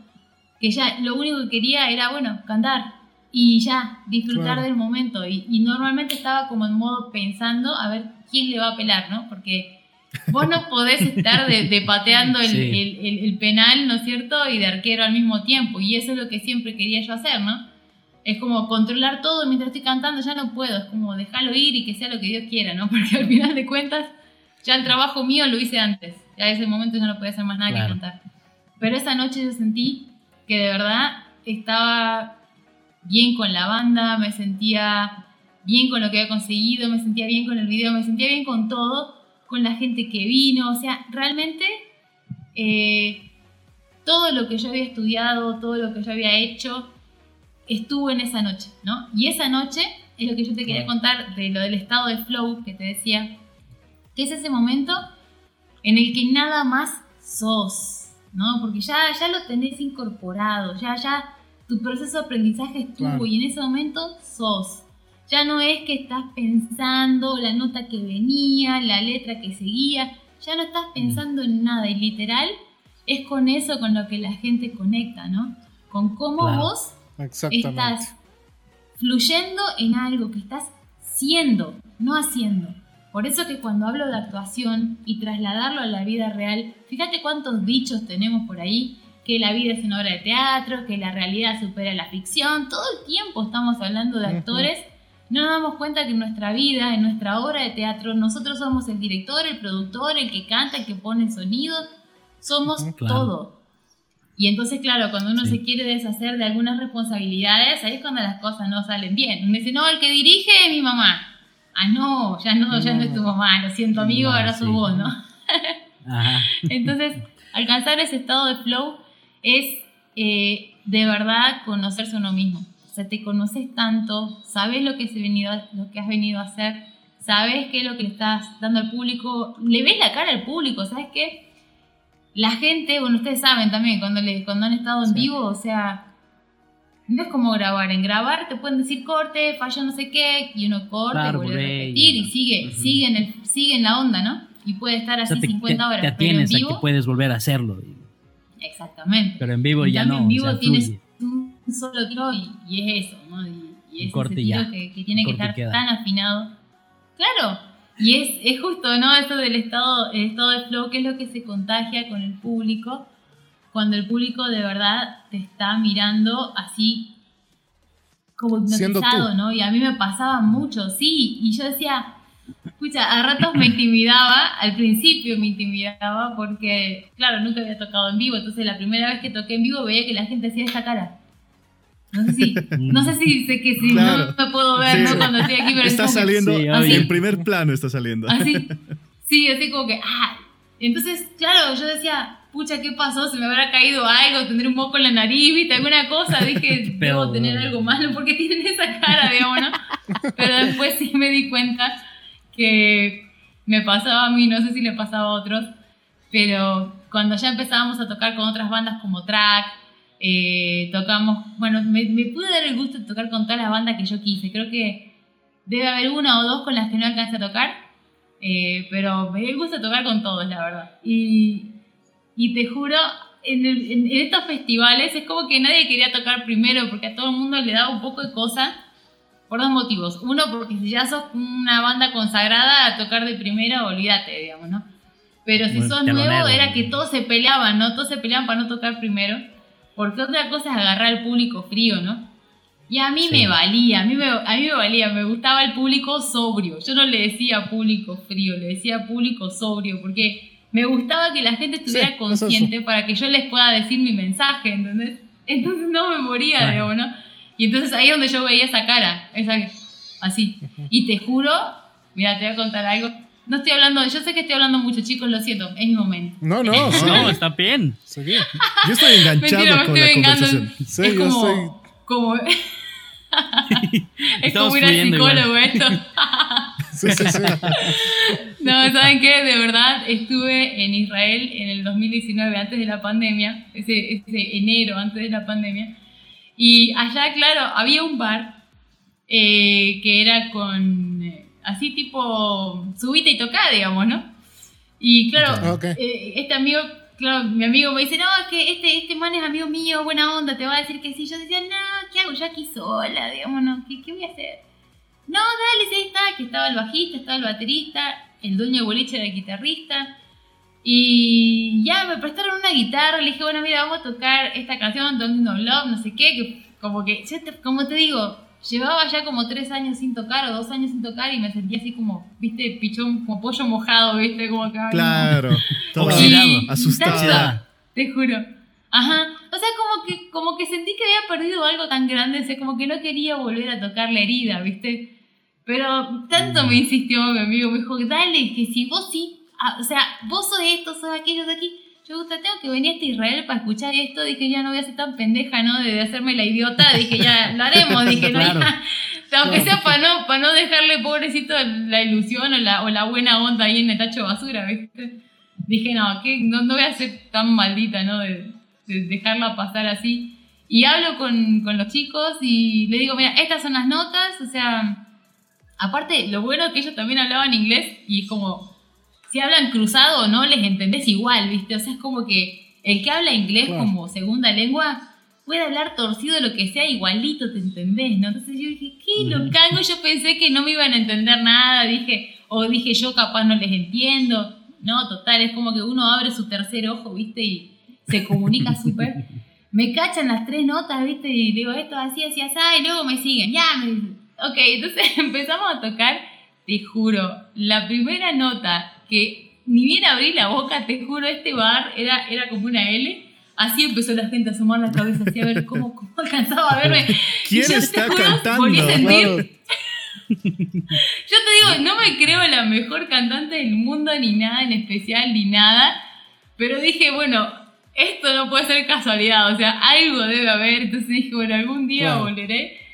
que ya lo único que quería era, bueno, cantar. y ya, disfrutar Claro. del momento. Y, y normalmente estaba como en modo pensando a ver quién le va a pelar, ¿no? Porque vos no podés estar de, de pateando el, Sí. el- el- el penal, ¿no es cierto? Y de arquero al mismo tiempo. Y eso es lo que siempre quería yo hacer, ¿no? Es como controlar todo mientras estoy cantando, ya no puedo. Es como dejarlo ir y que sea lo que Dios quiera, ¿no? (laughs) Porque al final de cuentas, ya el trabajo mío lo hice antes. Ya en ese momento ya no podía hacer más nada Claro. que cantar. Pero esa noche yo sentí que de verdad estaba bien con la banda, me sentía bien con lo que había conseguido, me sentía bien con el video, me sentía bien con todo, con la gente que vino, o sea, realmente eh, todo lo que yo había estudiado, todo lo que yo había hecho, estuvo en esa noche, ¿no? Y esa noche es lo que yo te quería contar de lo del estado de flow que te decía, que es ese momento en el que nada más sos, ¿no? Porque ya, ya lo tenés incorporado, ya, ya tu proceso de aprendizaje estuvo Claro. y en ese momento sos. Ya no es que estás pensando la nota que venía, la letra que seguía, ya no estás pensando en nada y literal es con eso con lo que la gente conecta, ¿no? Con cómo Claro. vos estás fluyendo en algo que estás siendo, no haciendo. Por eso que cuando hablo de actuación y trasladarlo a la vida real, fíjate cuántos dichos tenemos por ahí, que la vida es una obra de teatro, que la realidad supera la ficción, todo el tiempo estamos hablando de actores, no nos damos cuenta que en nuestra vida, en nuestra obra de teatro, nosotros somos el director, el productor, el que canta, el que pone el sonido, somos claro. todo. Y entonces, claro, cuando uno Sí. se quiere deshacer de algunas responsabilidades, ahí es cuando las cosas no salen bien. Uno dice, no, el que dirige es mi mamá. Ah, no, ya no, ya no es tu mamá, lo siento amigo, ahora sos vos, ¿no? Ajá. (laughs) Entonces, alcanzar ese estado de flow es eh, de verdad conocerse uno mismo. O sea, te conoces tanto, sabes lo que, has venido, a- lo que has venido a hacer, sabes qué es lo que le estás dando al público, le ves la cara al público, ¿sabes qué? La gente, bueno, ustedes saben también, cuando, le, cuando han estado en Sí. vivo, o sea, no es como grabar. En grabar te pueden decir corte, falló no sé qué, y uno corta, Claro, vuelve a y- repetir y sigue, sigue, en el, sigue en la onda, ¿no? Y puede estar O así sea, te, 50 te- horas. te pero en atienes a vivo, que puedes volver a hacerlo. Exactamente. Pero en vivo En ya no. En vivo o sea, tienes fluye. un solo tiro y, y es eso, ¿no? Y, y Un es corte ese y tiro ya. que, que tiene que y estar queda. tan afinado. Claro. Y es, es justo, ¿no? Eso del estado, el estado de flow, que es lo que se contagia con el público, cuando el público de verdad te está mirando así como Siendo hipnotizado, tú. ¿no? Y a mí me pasaba mucho, sí. Y yo decía, escucha, a ratos me intimidaba, al principio me intimidaba porque, claro, nunca había tocado en vivo, entonces la primera vez que toqué en vivo veía que la gente hacía esta cara. No sé si, (laughs) no sé si, sé que si Claro. no me puedo ver, Sí. ¿no? Cuando estoy aquí, pero es Está que- saliendo Sí, obvio. en primer plano, está saliendo. Así, (laughs) sí, así como que, ah. Entonces, claro, yo decía, pucha, ¿qué pasó? ¿Se me habrá caído algo? ¿Tendré un moco en la nariz? ¿Viste? ¿Alguna cosa? (laughs) Dije, debo tener algo malo porque (laughs) tienen esa cara, digamos, ¿no? Pero después sí me di cuenta que me pasaba a mí, no sé si le pasaba a otros, pero cuando ya empezábamos a tocar con otras bandas como Track, eh, tocamos, bueno, me, me pude dar el gusto de tocar con todas las bandas que yo quise. Creo que debe haber una o dos con las que no alcancé a tocar, eh, pero me dio el gusto de tocar con todos, la verdad. Y, y te juro, en, el- en- en estos festivales es como que nadie quería tocar primero porque a todo el mundo le daba un poco de cosa por dos motivos. Uno, porque si ya sos una banda consagrada a tocar de primera, olvídate, digamos, ¿no? Pero si sos nuevo, era que todos se peleaban, ¿no? Todos se peleaban para no tocar primero. Porque otra cosa es agarrar al público frío, ¿no? Y a mí Sí. me valía, a mí me, a mí me valía, me gustaba el público sobrio. Yo no le decía público frío, le decía público sobrio, porque me gustaba que la gente estuviera Sí, consciente para que yo les pueda decir mi mensaje, ¿entendés? Entonces no me moría, Claro. digamos, ¿no? Y entonces ahí es donde yo veía esa cara, esa, así. Y te juro, mira, te voy a contar algo. No estoy hablando, yo sé que estoy hablando mucho, chicos, lo siento, es mi momento. No, no, sí. No, está bien. Seguí. Yo estoy enganchado Mentira, me con estoy la vengando. conversación. Sí, es yo como, estoy- como (laughs) es Estamos como ir al igual. psicólogo esto. (laughs) Sí, sí, sí. (laughs) No, ¿saben qué? De verdad, estuve en Israel en el 2019, antes de la pandemia, ese, ese enero antes de la pandemia, y allá, claro, había un bar eh, que era con, eh, así tipo, subite y tocá, digamos, ¿no? Y claro, Ok. eh, este amigo, claro, mi amigo me dice, no, es que este, este man es amigo mío, buena onda, te va a decir que sí. Yo decía, no, ¿qué hago yo aquí sola? Digamos, ¿no? ¿Qué, qué voy a hacer? No, dale, sí, está, que estaba el bajista, estaba el baterista, el dueño de boliche era el guitarrista. Y ya me prestaron una guitarra, le dije, bueno, mira, vamos a tocar esta canción, Don't No Love, no sé qué, que como que, como te digo, llevaba ya como tres años sin tocar o dos años sin tocar y me sentía así como, viste, pichón, como pollo mojado, viste, como que... Claro, todo asustada. Te juro. Ajá. O sea, como que, como que sentí que había perdido algo tan grande, o sea, como que no quería volver a tocar la herida, ¿viste? Pero tanto me insistió mi amigo, me dijo, dale, que si vos sí, ah, o sea, vos sos esto, sos aquello de aquí, yo tengo que venir a este Israel para escuchar esto, dije, ya no voy a ser tan pendeja, ¿no? De, hacerme la idiota, dije, ya lo haremos, (laughs) dije, no, ya, aunque sea para no, para no dejarle, pobrecito, la ilusión o la, o la buena onda ahí en el tacho de basura, ¿viste? Dije, no, que no, no voy a ser tan maldita, ¿no? De, de dejarla pasar así. Y hablo con, con los chicos y le digo, mira, estas son las notas, o sea Aparte, lo bueno es que ellos también hablaban inglés y es como, si hablan cruzado o no, les entendés igual, ¿viste? O sea, es como que el que habla inglés como segunda lengua puede hablar torcido lo que sea, igualito te entendés, ¿no? Entonces yo dije, ¿qué lo cago? Yo pensé que no me iban a entender nada, dije, o dije yo capaz no les entiendo. No, total, es como que uno abre su tercer ojo, ¿viste? Y se comunica (laughs) súper. Me cachan las tres notas, ¿viste? Y digo, esto así, así, así, y luego me siguen, ya, me dicen Ok, entonces (laughs) empezamos a tocar, te juro, la primera nota que ni bien abrí la boca, te juro, este bar era, era como una L. Así empezó la gente a asomar la cabeza, así a ver cómo, (laughs) cómo alcanzaba a verme. (laughs) ¿Quién está cantando? Yo te digo, no me creo la mejor cantante del mundo, ni nada en especial, ni nada. Pero dije, bueno, esto no puede ser casualidad, o sea, algo debe haber. Entonces dije, bueno, algún día volveré.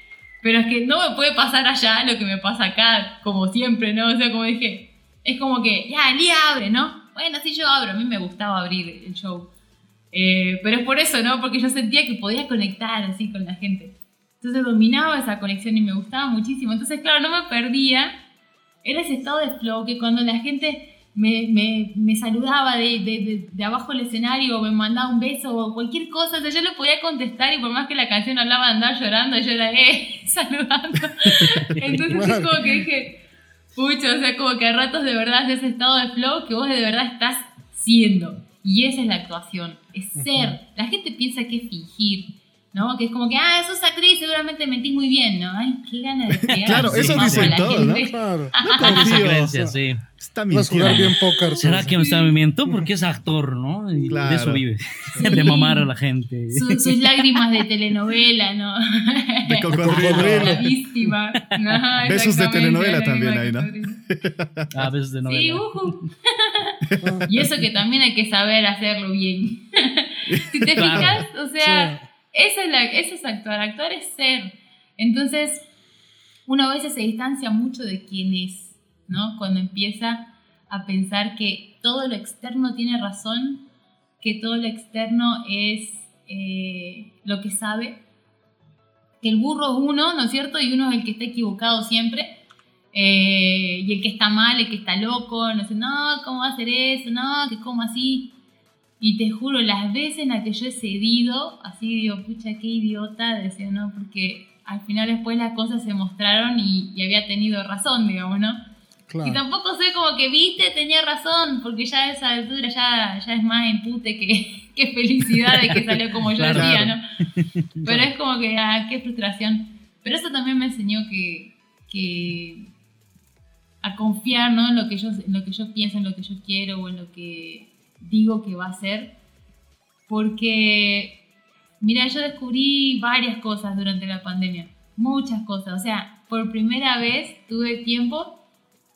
Pero es que no me puede pasar allá lo que me pasa acá, como siempre, ¿no? O sea, como dije, es como que, ya, Lía abre, ¿no? Bueno, sí, yo abro, a mí me gustaba abrir el show. Eh, pero es por eso, ¿no? Porque yo sentía que podía conectar así con la gente. Entonces dominaba esa conexión y me gustaba muchísimo. Entonces, claro, no me perdía. Era ese estado de flow que cuando la gente me, me, me saludaba de, de, de, abajo del escenario o me mandaba un beso o cualquier cosa, o sea, yo le podía contestar y por más que la canción hablaba de andar llorando, yo era, eh, (laughs) saludando. (laughs) Entonces es como que dije, pucha, o sea, como que a ratos de verdad es ese estado de flow que vos de verdad estás siendo. Y esa es la actuación, es ser. La gente piensa que es fingir. ¿No? Que es como que, ah, sos actriz, seguramente mentís muy bien, ¿no? Ay, qué gana de (laughs) pegar. claro, eso dicen todos, ¿no? Claro. (laughs) No confío. sí. Está mintiendo. jugar bien póker. ¿Será que me está mintiendo? Porque es actor, ¿no? Y de eso vive. (laughs) De mamar a la gente. sus lágrimas de telenovela, ¿no? De cocodrilo. La víctima. No, besos de telenovela también hay, ¿no? Ah, besos de novela. Sí, uh Y eso que también hay que saber hacerlo bien. si te fijas, o sea esa es, la, es actuar, actuar es ser. Entonces, uno a veces se distancia mucho de quién es, ¿no? Cuando empieza a pensar que todo lo externo tiene razón, que todo lo externo es eh, lo que sabe, que el burro es uno, ¿no es cierto? Y uno es el que está equivocado siempre. Eh, y el que está mal, el que está loco, no sé, no, ¿cómo va a hacer eso? No, que cómo así. Y te juro, las veces en las que yo he cedido, así digo, pucha, qué idiota, decía, ¿no? Porque al final después las cosas se mostraron y, había tenido razón, digamos, ¿no? Y tampoco sé como que, viste, tenía razón, porque ya a esa altura ya, ya es más empute que, (laughs) que felicidad de que salió como yo decía, ¿no? Pero es como que, ah, qué frustración. Pero eso también me enseñó que, que a confiar, ¿no? En lo que yo, en lo que yo pienso, en lo que yo quiero o en lo que digo que va a ser, porque, mira, yo descubrí varias cosas durante la pandemia, muchas cosas, o sea, por primera vez tuve tiempo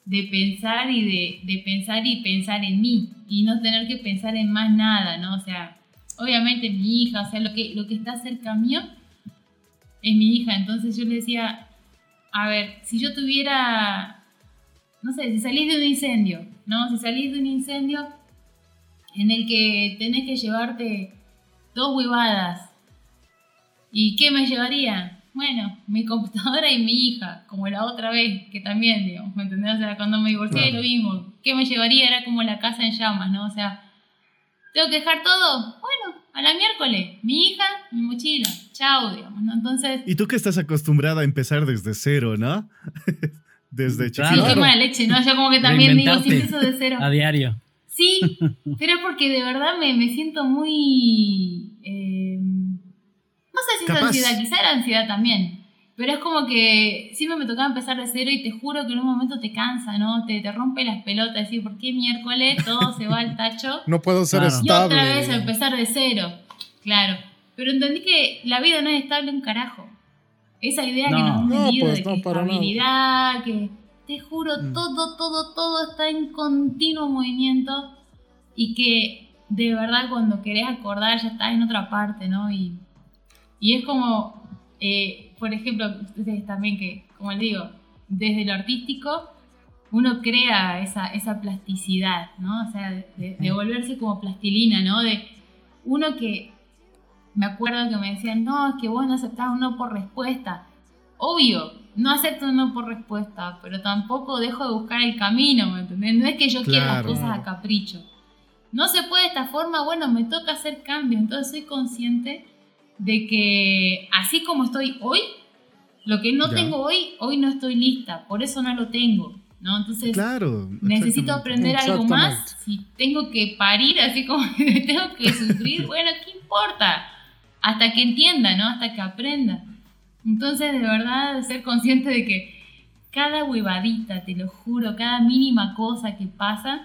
de pensar y de, de pensar y pensar en mí y no tener que pensar en más nada, ¿no? O sea, obviamente mi hija, o sea, lo que, lo que está cerca mío es mi hija, entonces yo le decía, a ver, si yo tuviera, no sé, si salís de un incendio, ¿no? Si salís de un incendio, en el que tenés que llevarte dos huevadas. ¿Y qué me llevaría? Bueno, mi computadora y mi hija, como la otra vez, que también, digamos, ¿me entendés? O sea, cuando me divorcié lo mismo. ¿Qué me llevaría? Era como la casa en llamas, ¿no? O sea, ¿tengo que dejar todo? Bueno, a la miércoles, mi hija, mi mochila, chao, digamos, ¿no? Entonces... Y tú que estás acostumbrada a empezar desde cero, ¿no? (laughs) desde Claro. Sí, qué mala leche, ¿no? Yo como que también digo, si Reinventarte. empiezo de cero. A diario. Sí, pero es porque de verdad me, me siento muy... eh, no sé si es Capaz. ansiedad, quizá era ansiedad también. Pero es como que siempre me tocaba empezar de cero y te juro que en un momento te cansa, ¿no? Te, te rompe las pelotas, decir, ¿por qué miércoles todo se va al tacho? (laughs) No puedo ser Claro. Y estable. otra vez empezar de cero. Claro. Pero entendí que la vida no es estable un carajo. Esa idea que No. nos han No, pues, de que no, nada. estabilidad, que te juro, Mm. todo, todo, todo está en continuo movimiento y que de verdad cuando querés acordar ya estás en otra parte, ¿no? Y, y es como, eh, por ejemplo, ustedes también que, como les digo, desde lo artístico uno crea esa, esa plasticidad, ¿no? O sea, de, de volverse como plastilina, ¿no? De uno que, me acuerdo que me decían, no, es que vos no aceptás un no por respuesta. Obvio, no acepto un no por respuesta, pero tampoco dejo de buscar el camino, ¿me entendés? No es que yo quiera las Claro. cosas a capricho. No se puede de esta forma, bueno, me toca hacer cambio, entonces soy consciente de que así como estoy hoy, lo que no Ya. tengo hoy, hoy no estoy lista, por eso no lo tengo, ¿no? Entonces, Claro. necesito aprender algo más. Si tengo que parir, así como (laughs) tengo que sufrir, bueno, ¿qué importa? Hasta que entienda, ¿no? Hasta que aprenda. Entonces, de verdad, ser consciente de que cada huevadita, te lo juro, cada mínima cosa que pasa,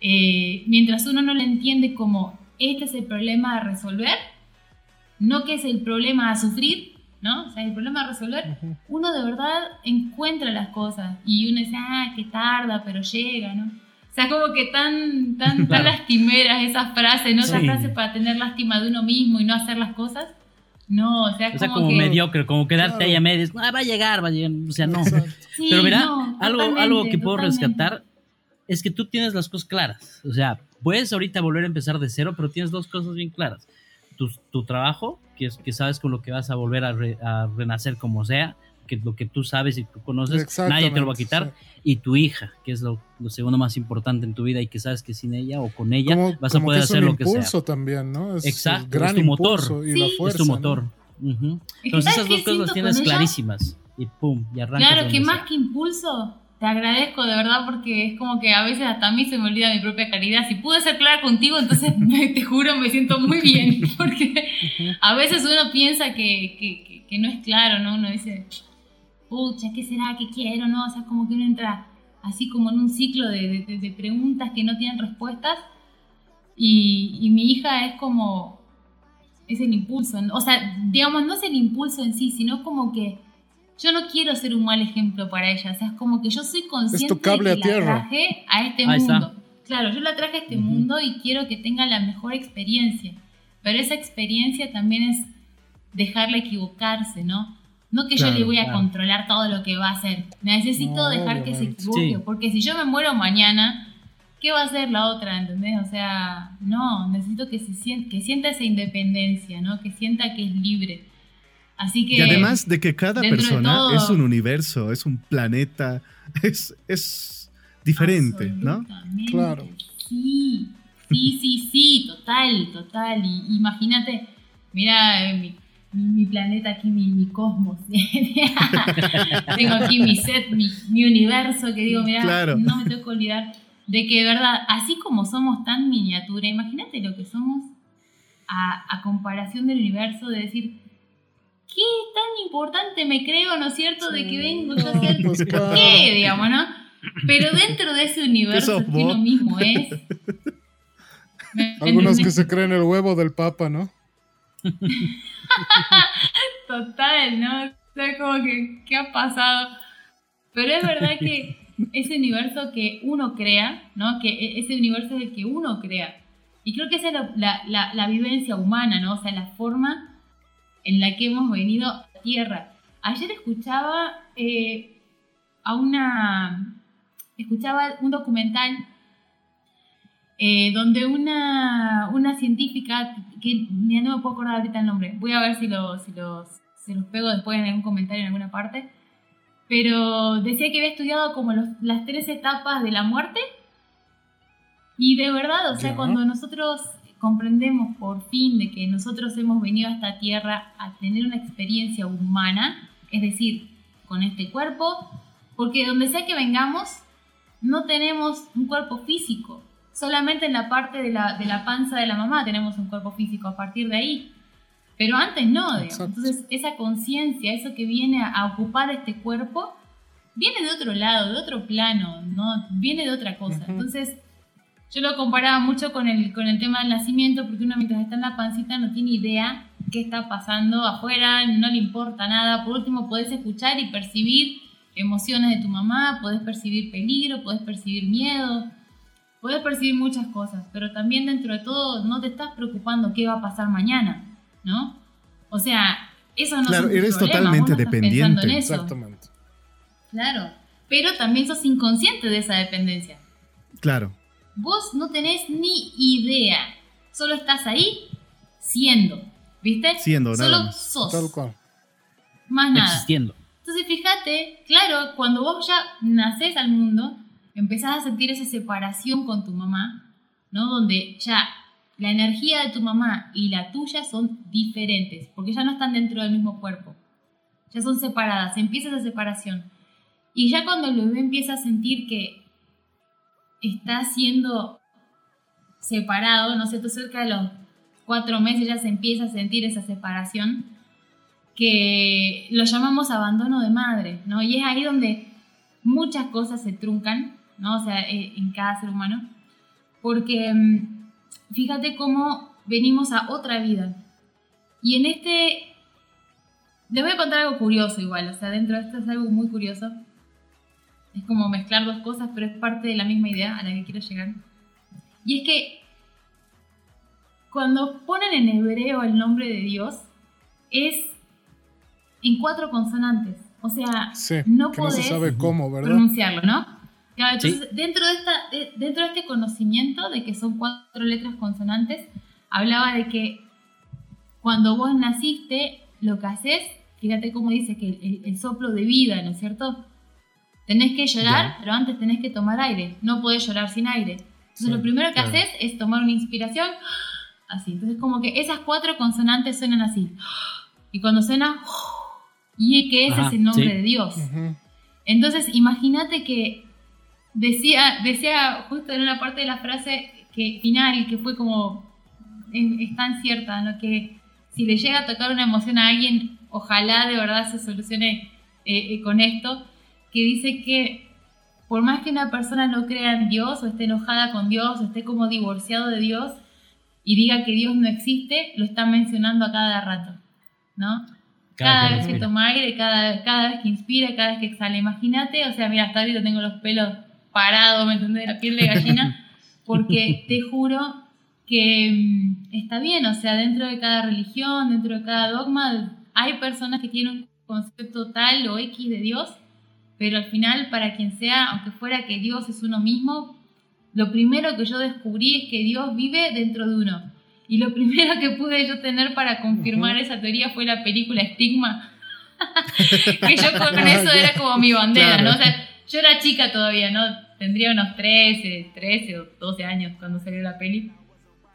eh, mientras uno no le entiende como este es el problema a resolver, no que es el problema a sufrir, ¿no? O sea, el problema a resolver, uno de verdad encuentra las cosas y uno dice, ah, que tarda, pero llega, ¿no? O sea, como que tan, tan, tan Claro. lastimeras esas frases, ¿no? Esas Sí. frases para tener lástima de uno mismo y no hacer las cosas. No, o sea, O sea, como, como que... mediocre, como quedarte Claro. ahí a medias. Ah, va a llegar, va a llegar. O sea, no. Sí, Pero mira, no, algo, algo que puedo totalmente. rescatar es que tú tienes las cosas claras. O sea, puedes ahorita volver a empezar de cero, pero tienes dos cosas bien claras. Tu, tu trabajo, que, es, que sabes con lo que vas a volver a, re- a renacer como sea, que lo que tú sabes y tú conoces, nadie te lo va a quitar. Exactamente, Y tu hija, que es lo, lo segundo más importante en tu vida y que sabes que sin ella o con ella Como- vas a como poder que es hacer lo que sea. impulso también, ¿no? Es Exacto, el gran es tu motor. y Sí. la Es fuerza, es tu ¿no? motor. Ujú. que Entonces ¿sabes esas qué dos cosas las tienes ella? clarísimas. Y pum, y arrancas. Claro, que más sea. que impulso, te agradezco de verdad porque es como que a veces hasta a mí se me olvida mi propia caridad. Si pude ser clara contigo, entonces (laughs) me- te juro me siento muy bien (laughs) porque a veces uno piensa que, que- que- que no es claro, ¿no? Uno dice, pucha, ¿qué será? ¿Qué quiero? ¿No? O sea, como que uno entra así como en un ciclo de, de- de- preguntas que no tienen respuestas y, y mi hija es como, es el impulso, o sea, digamos, no es el impulso en sí, sino como que yo no quiero ser un mal ejemplo para ella, o sea, es como que yo soy consciente de a que tierra. la traje a este Ahí está. mundo. Claro, yo la traje a este Ujú. mundo y quiero que tenga la mejor experiencia, pero esa experiencia también es dejarla equivocarse, ¿no? No que yo le voy a claro. controlar todo lo que va a hacer. Necesito No, dejar que se equivoque, Sí. porque si yo me muero mañana, ¿qué va a hacer la otra? ¿Entendés? O sea, no, necesito que, se sienta, que sienta esa independencia, ¿no? Que sienta que es libre. Así que... Y además de que cada persona todo- es un universo, es un planeta, es, es diferente, ¿no? Claro. Sí, sí, sí, sí, total, total. Y imagínate, mira eh, mi, mi planeta aquí, mi, mi cosmos. (laughs) Tengo aquí mi set, mi, mi universo, que digo, mira, Claro. no me tengo que olvidar de que de verdad, así como somos tan miniatura, imagínate lo que somos a, a comparación del universo, de decir, ¿qué tan importante me creo, no es cierto, de que vengo yo a ser pues claro. qué, digamos, ¿no? Pero dentro de ese universo que uno mismo es. (laughs) ¿me Algunos que se creen el huevo del papa, ¿no? (laughs) Total, ¿no? O sea, como que, ¿qué ha pasado? Pero es verdad que ese universo que uno crea, ¿no? Que e- ese universo es el que uno crea. Y creo que esa es la, la- la- la vivencia humana, ¿no? O sea, la forma en la que hemos venido a Tierra. Ayer escuchaba eh, a una... Escuchaba un documental eh, donde una, una científica, que mira, no me puedo acordar ahorita el nombre, voy a ver si, lo, si los, se los pego después en algún comentario en alguna parte, pero decía que había estudiado como los- las tres etapas de la muerte y de verdad, o sea, Ya. cuando nosotros comprendemos por fin de que nosotros hemos venido a esta tierra a tener una experiencia humana, es decir, con este cuerpo, porque donde sea que vengamos, no tenemos un cuerpo físico. Solamente en la parte de la, de la panza de la mamá tenemos un cuerpo físico a partir de ahí. Pero antes no, Entonces, esa conciencia, eso que viene a, ocupar este cuerpo, viene de otro lado, de otro plano, ¿no? Viene de otra cosa. Entonces, yo lo comparaba mucho con el, con el tema del nacimiento, porque uno mientras está en la pancita no tiene idea qué está pasando afuera, no le importa nada. Por último, podés escuchar y percibir emociones de tu mamá, podés percibir peligro, podés percibir miedo, podés percibir muchas cosas, pero también dentro de todo no te estás preocupando qué va a pasar mañana, ¿no? O sea, eso no Claro, eres totalmente dependiente. Exactamente. Claro, pero también sos inconsciente de esa dependencia. Claro vos no tenés ni idea. Solo estás ahí siendo. ¿Viste? Siendo, Solo nada sos. Tal cual. Más nada. Existiendo. Entonces, fíjate, claro, cuando vos ya nacés al mundo, empezás a sentir esa separación con tu mamá, ¿no? Donde ya la energía de tu mamá y la tuya son diferentes, porque ya no están dentro del mismo cuerpo. Ya son separadas, empieza esa separación. Y ya cuando el bebé empieza a sentir que está siendo separado, ¿no sé, tú cerca de los cuatro meses ya se empieza a sentir esa separación, que lo llamamos abandono de madre, ¿no? Y es ahí donde muchas cosas se truncan, ¿no? O sea, eh, en cada ser humano, porque mm, fíjate cómo venimos a otra vida. Y en este, le voy a contar algo curioso igual, o sea, dentro de esto es algo muy curioso. Es como mezclar dos cosas, pero es parte de la misma idea a la que quiero llegar. Y es que cuando ponen en hebreo el nombre de Dios, es en cuatro consonantes. O sea, no podés sabe cómo, ¿verdad? pronunciarlo, ¿no? Claro, entonces, dentro, de esta, dentro de este conocimiento de que son cuatro letras consonantes, hablaba de que cuando vos naciste, lo que haces, fíjate cómo dice que el, el soplo de vida, ¿no es cierto? Tenés que llorar, pero antes tenés que tomar aire. No podés llorar sin aire. Entonces lo primero que haces es tomar una inspiración, así. Entonces como que esas cuatro consonantes suenan así. Y cuando suena, y que ese es el nombre de Dios. Entonces imagínate que decía, decía justo en una parte de la frase que final, que fue como, es, tan cierta, lo que si le llega a tocar una emoción a alguien, ojalá de verdad se solucione eh, eh, con esto que dice que por más que una persona no crea en Dios o esté enojada con Dios o esté como divorciado de Dios y diga que Dios no existe, lo está mencionando a cada rato, ¿no? Cada, vez que toma aire, cada, cada vez que inspira, cada vez que exhala. Imagínate, o sea, mira, hasta ahorita tengo los pelos parados, ¿me entendés? La piel de gallina, (laughs) porque te juro que mm, está bien, o sea, dentro de cada religión, dentro de cada dogma, hay personas que tienen un concepto tal o X de Dios pero al final para quien sea, aunque fuera que Dios es uno mismo, lo primero que yo descubrí es que Dios vive dentro de uno. Y lo (laughs) primero que pude yo tener para confirmar esa teoría fue la película Estigma, (laughs) que yo con eso era como mi bandera, ¿no? O sea, yo era chica todavía, ¿no? Tendría unos 13, 13 o 12 años cuando salió la peli.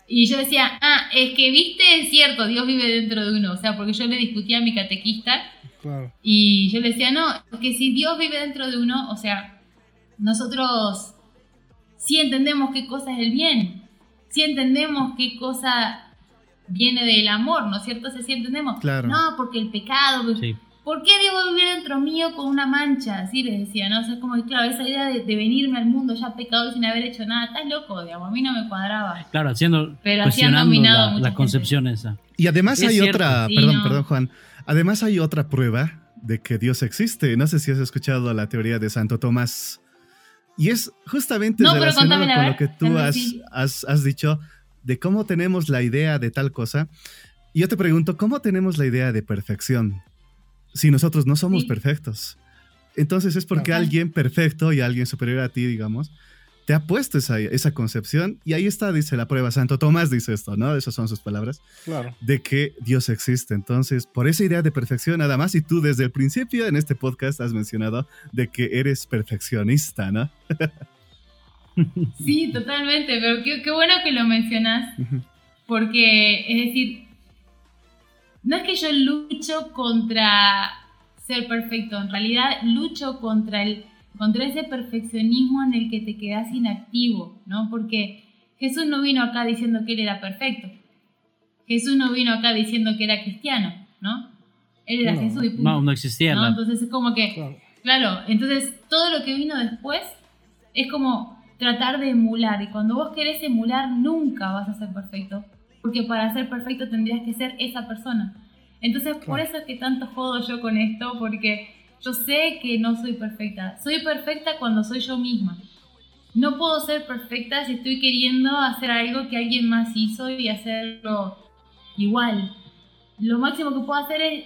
Y yo decía, ah, es que viste, es cierto, Dios vive dentro de uno. O sea, porque yo le discutía a mi catequista y yo le decía, no, que si Dios vive dentro de uno, o sea, nosotros sí entendemos qué cosa es el bien, sí entendemos qué cosa viene del amor, ¿no es cierto? O sí entendemos. Claro. No, porque el pecado. ¿Por qué debo vivir dentro mío con una mancha? Así les decía, ¿no? O sea, como, claro, esa idea de, venirme al mundo ya pecado sin haber hecho nada, estás loco, digamos, a mí no me cuadraba. Claro, haciendo, Pero cuestionando la, la concepción esa. Y además hay otra, perdón, perdón, Juan, Además hay otra prueba de que Dios existe. No sé si has escuchado la teoría de Santo Tomás. Y es justamente relacionado con lo que tú has, has, dicho de cómo tenemos la idea de tal cosa. Y yo te pregunto, ¿cómo tenemos la idea de perfección si nosotros no somos perfectos? Entonces es porque alguien perfecto y alguien superior a ti, digamos, te ha puesto esa, esa concepción y ahí está, dice la prueba. Santo Tomás dice esto, ¿no? Esas son sus palabras. Claro. De que Dios existe. Entonces, por esa idea de perfección, nada más, y tú desde el principio en este podcast has mencionado de que eres perfeccionista, ¿no? (laughs) sí, totalmente, pero qué, qué, bueno que lo mencionas. Porque, es decir, no es que yo lucho contra ser perfecto, en realidad lucho contra, el, contra ese perfeccionismo en el que te quedas inactivo, ¿no? Porque Jesús no vino acá diciendo que él era perfecto. Jesús no vino acá diciendo que era cristiano, ¿no? Él era Jesús y No, no existía. ¿no? Entonces es como que, claro. entonces todo lo que vino después es como tratar de emular. Y cuando vos querés emular, nunca vas a ser perfecto. Porque para ser perfecto tendrías que ser esa persona. Entonces, por eso es que tanto jodo yo con esto, porque yo sé que no soy perfecta. Soy perfecta cuando soy yo misma. No puedo ser perfecta si estoy queriendo hacer algo que alguien más hizo y hacerlo igual. Lo máximo que puedo hacer es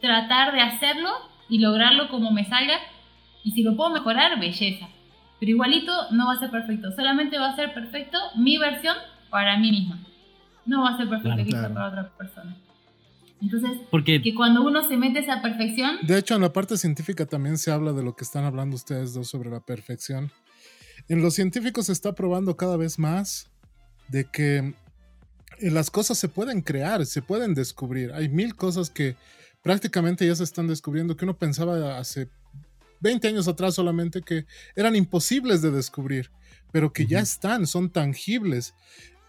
tratar de hacerlo y lograrlo como me salga. Y si lo puedo mejorar, belleza. Pero igualito no va a ser perfecto. Solamente va a ser perfecto mi versión para mí misma. No va a ser perfecto para otra persona. Entonces, Porque... que cuando uno se mete esa perfección... De hecho, en la parte científica también se habla de lo que están hablando ustedes dos sobre la perfección. En los científicos se está probando cada vez más de que eh, las cosas se pueden crear, se pueden descubrir. Hay mil cosas que prácticamente ya se están descubriendo que uno pensaba hace 20 años atrás solamente que eran imposibles de descubrir, pero que ya están, son tangibles.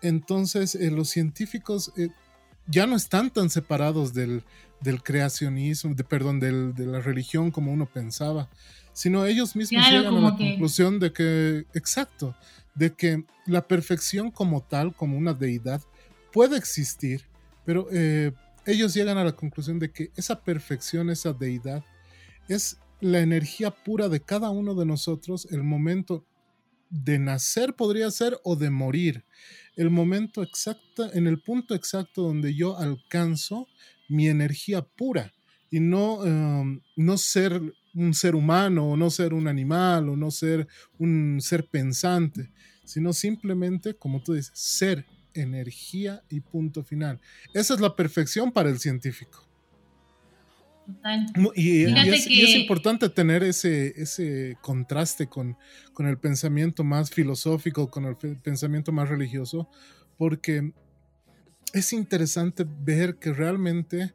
Entonces, eh, los científicos eh, ya no están tan separados del, creacionismo, de, perdón, de la religión como uno pensaba, sino ellos mismos llegan a la conclusión de que, exacto, de que la perfección como tal, como una deidad, puede existir, pero eh, ellos llegan a la conclusión de que esa perfección, esa deidad, es la energía pura de cada uno de nosotros, el momento de nacer podría ser o de morir el momento exacto, en el punto exacto donde yo alcanzo mi energía pura y no, em, no ser un ser humano o no ser un animal o no ser un ser pensante, sino simplemente, como tú dices, ser energía y punto final. Esa es la perfección para el científico. Y, es, importante tener ese, ese contraste con, con, el pensamiento más filosófico, con el pensamiento más religioso, porque es interesante ver que realmente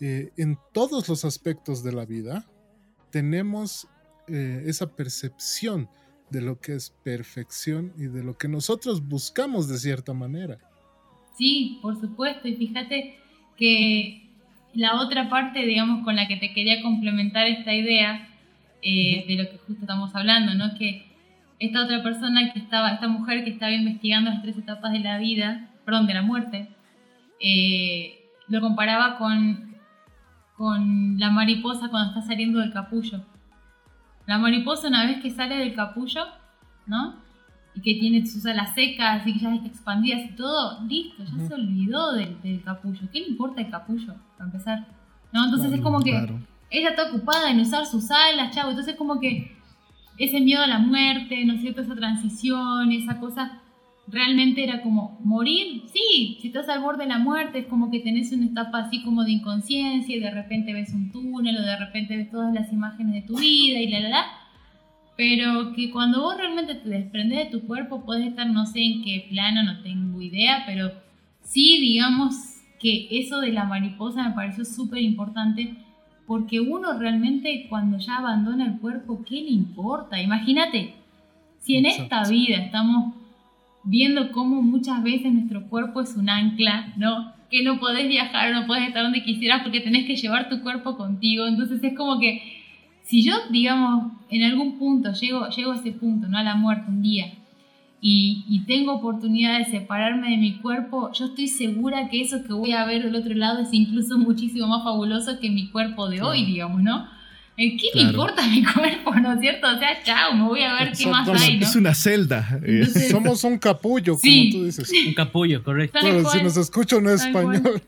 eh, en todos los aspectos de la vida tenemos eh, esa percepción de lo que es perfección y de lo que nosotros buscamos de cierta manera. Sí, por supuesto, y fíjate que la otra parte, digamos, con la que te quería complementar esta idea eh, de lo que justo estamos hablando, ¿no? Que esta otra persona que estaba, esta mujer que estaba investigando las tres etapas de la vida, perdón, de la muerte, eh, lo comparaba con, con la mariposa cuando está saliendo del capullo. La mariposa una vez que sale del capullo, ¿no? Y que tiene sus alas secas y que ya está expandidas y todo, listo, ya se olvidó del, capullo. ¿Qué le importa el capullo, para empezar? ¿No? Entonces es como que ella está ocupada en usar sus alas, chavo. Entonces es como que ese miedo a la muerte, ¿no es cierto? Esa transición, esa cosa, realmente era como morir. Sí, si estás al borde de la muerte, es como que tenés una etapa así como de inconsciencia y de repente ves un túnel o de repente ves todas las imágenes de tu vida y la, la, la pero que cuando vos realmente te desprendes de tu cuerpo, puedes estar no sé en qué plano, no tengo idea, pero sí, digamos que eso de la mariposa me pareció súper importante, porque uno realmente cuando ya abandona el cuerpo, ¿qué le importa? Imagínate, si en esta vida estamos viendo cómo muchas veces nuestro cuerpo es un ancla, ¿no? Que no podés viajar, no podés estar donde quisieras porque tenés que llevar tu cuerpo contigo, entonces es como que si yo, digamos, en algún punto llego, llego a ese punto, no a la muerte un día, y, tengo oportunidad de separarme de mi cuerpo, yo estoy segura que eso que voy a ver del otro lado es incluso muchísimo más fabuloso que mi cuerpo de hoy, digamos, ¿no? ¿Qué me importa mi cuerpo, no es cierto? O sea, chao, me voy a ver qué más hay, ¿no? Es una celda. Somos un capullo, como tú dices. Un capullo, correcto. Claro, si nos escuchan en español.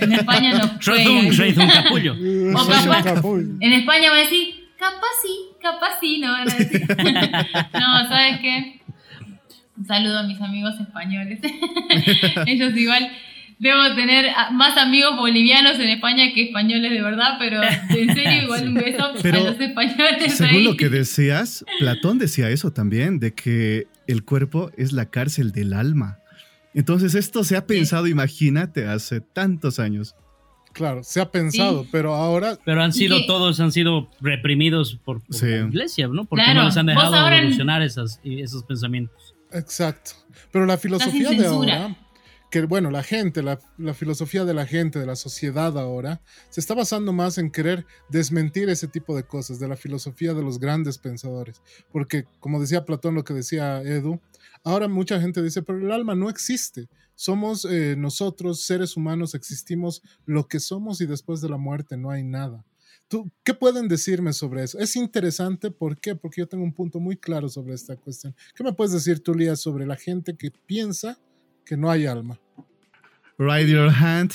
En España no. (laughs) Soy un, soy un capullo. O capaz, en España va a decir, capaz sí, capaz sí, no van a decir. (laughs) no, ¿sabes qué? Un saludo a mis amigos españoles. (laughs) Ellos igual Debo tener más amigos bolivianos en España que españoles de verdad, pero en (laughs) serio, igual un beso a los españoles. Según lo que decías, Platón decía eso también, de que el cuerpo es la cárcel del alma. Entonces esto se ha pensado, imagínate, hace tantos años. Claro, se ha pensado, pero ahora... Pero han sido, todos han sido reprimidos por, por Sí. la iglesia, ¿no? Porque Claro, no les han dejado ahora en- evolucionar esas, esos pensamientos. Exacto. Pero la filosofía de ahora, que bueno, la gente, la, filosofía de la gente, de la sociedad ahora, se está basando más en querer desmentir ese tipo de cosas, de la filosofía de los grandes pensadores. Porque, como decía Platón, lo que decía Edu, ahora mucha gente dice, pero el alma no existe. Somos eh, nosotros, seres humanos, existimos lo que somos y después de la muerte no hay nada. ¿Tú, ¿Qué pueden decirme sobre eso? Es interesante, ¿por qué? Porque yo tengo un punto muy claro sobre esta cuestión. ¿Qué me puedes decir tú, Lía, sobre la gente que piensa que no hay alma? Ride your hand.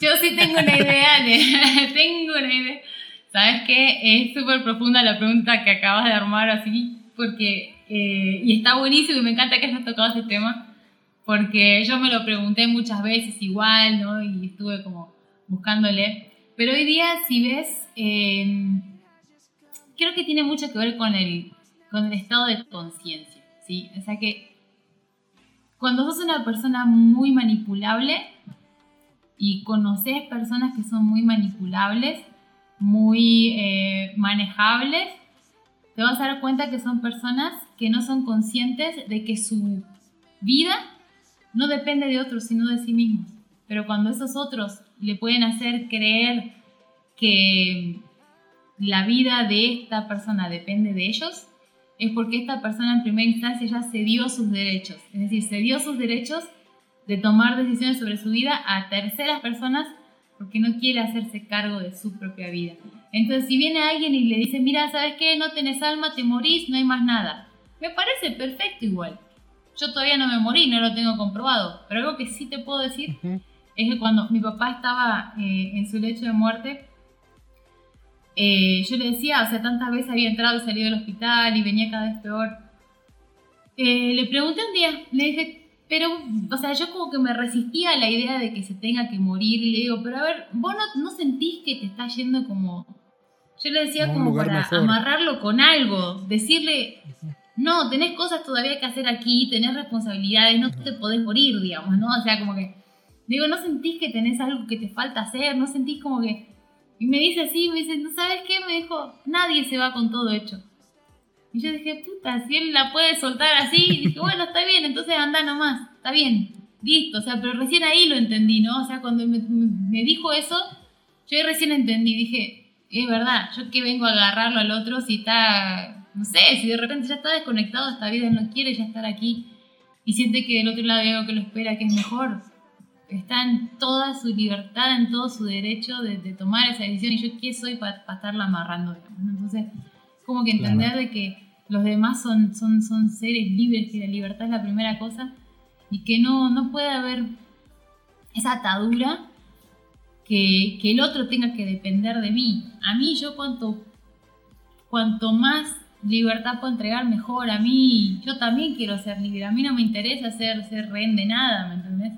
Yo sí tengo una idea, de, (laughs) tengo una idea. ¿Sabes qué? Es súper profunda la pregunta que acabas de armar así, porque, eh, y está buenísimo y me encanta que hayas tocado este tema, porque yo me lo pregunté muchas veces igual, ¿no? Y estuve como buscándole. Pero hoy día, si ves, eh, creo que tiene mucho que ver con el, con el estado de conciencia, ¿sí? O sea que cuando sos una persona muy manipulable y conoces personas que son muy manipulables, muy eh, manejables, te vas a dar cuenta que son personas que no son conscientes de que su vida no depende de otros, sino de sí mismos. Pero cuando esos otros le pueden hacer creer que la vida de esta persona depende de ellos, es porque esta persona en primera instancia ya cedió sus derechos. Es decir, cedió sus derechos de tomar decisiones sobre su vida a terceras personas porque no quiere hacerse cargo de su propia vida. Entonces, si viene alguien y le dice, mira, ¿sabes qué? No tenés alma, te morís, no hay más nada. Me parece perfecto igual. Yo todavía no me morí, no lo tengo comprobado. Pero algo que sí te puedo decir Ujú. es que cuando mi papá estaba eh, en su lecho de muerte, eh, yo le decía, o sea, tantas veces había entrado y salido del hospital y venía cada vez peor. Eh, le pregunté un día, le dije, pero, o sea, yo como que me resistía a la idea de que se tenga que morir y le digo, pero a ver, vos no, no sentís que te está yendo como... Yo le decía como para mejor. amarrarlo con algo, decirle, no, tenés cosas todavía que hacer aquí, tenés responsabilidades, no te podés morir, digamos, ¿no? O sea, como que, digo, ¿no sentís que tenés algo que te falta hacer? ¿No sentís como que... Y me dice así, me dice, ¿no sabes qué? Me dijo, nadie se va con todo hecho. Y yo dije, puta, si él la puede soltar así, y dije, (laughs) bueno, está bien, entonces anda nomás, está bien, listo. O sea, pero recién ahí lo entendí, ¿no? O sea, cuando me, dijo eso, yo recién entendí, dije, es verdad, yo que vengo a agarrarlo al otro si está, no sé, si de repente ya está desconectado de esta vida, no quiere ya estar aquí y siente que del otro lado hay algo que lo espera, que es mejor. Está en toda su libertad, en todo su derecho de, de tomar esa decisión y yo qué soy para estarla amarrando. Entonces, como que entender de que los demás son, son, son seres libres, que la libertad es la primera cosa y que no, no puede haber esa atadura que, que el otro tenga que depender de mí. A mí yo cuanto, cuanto más libertad puedo entregar, mejor. A mí, yo también quiero ser libre. A mí no me interesa ser, ser rehén de nada, ¿me entendés?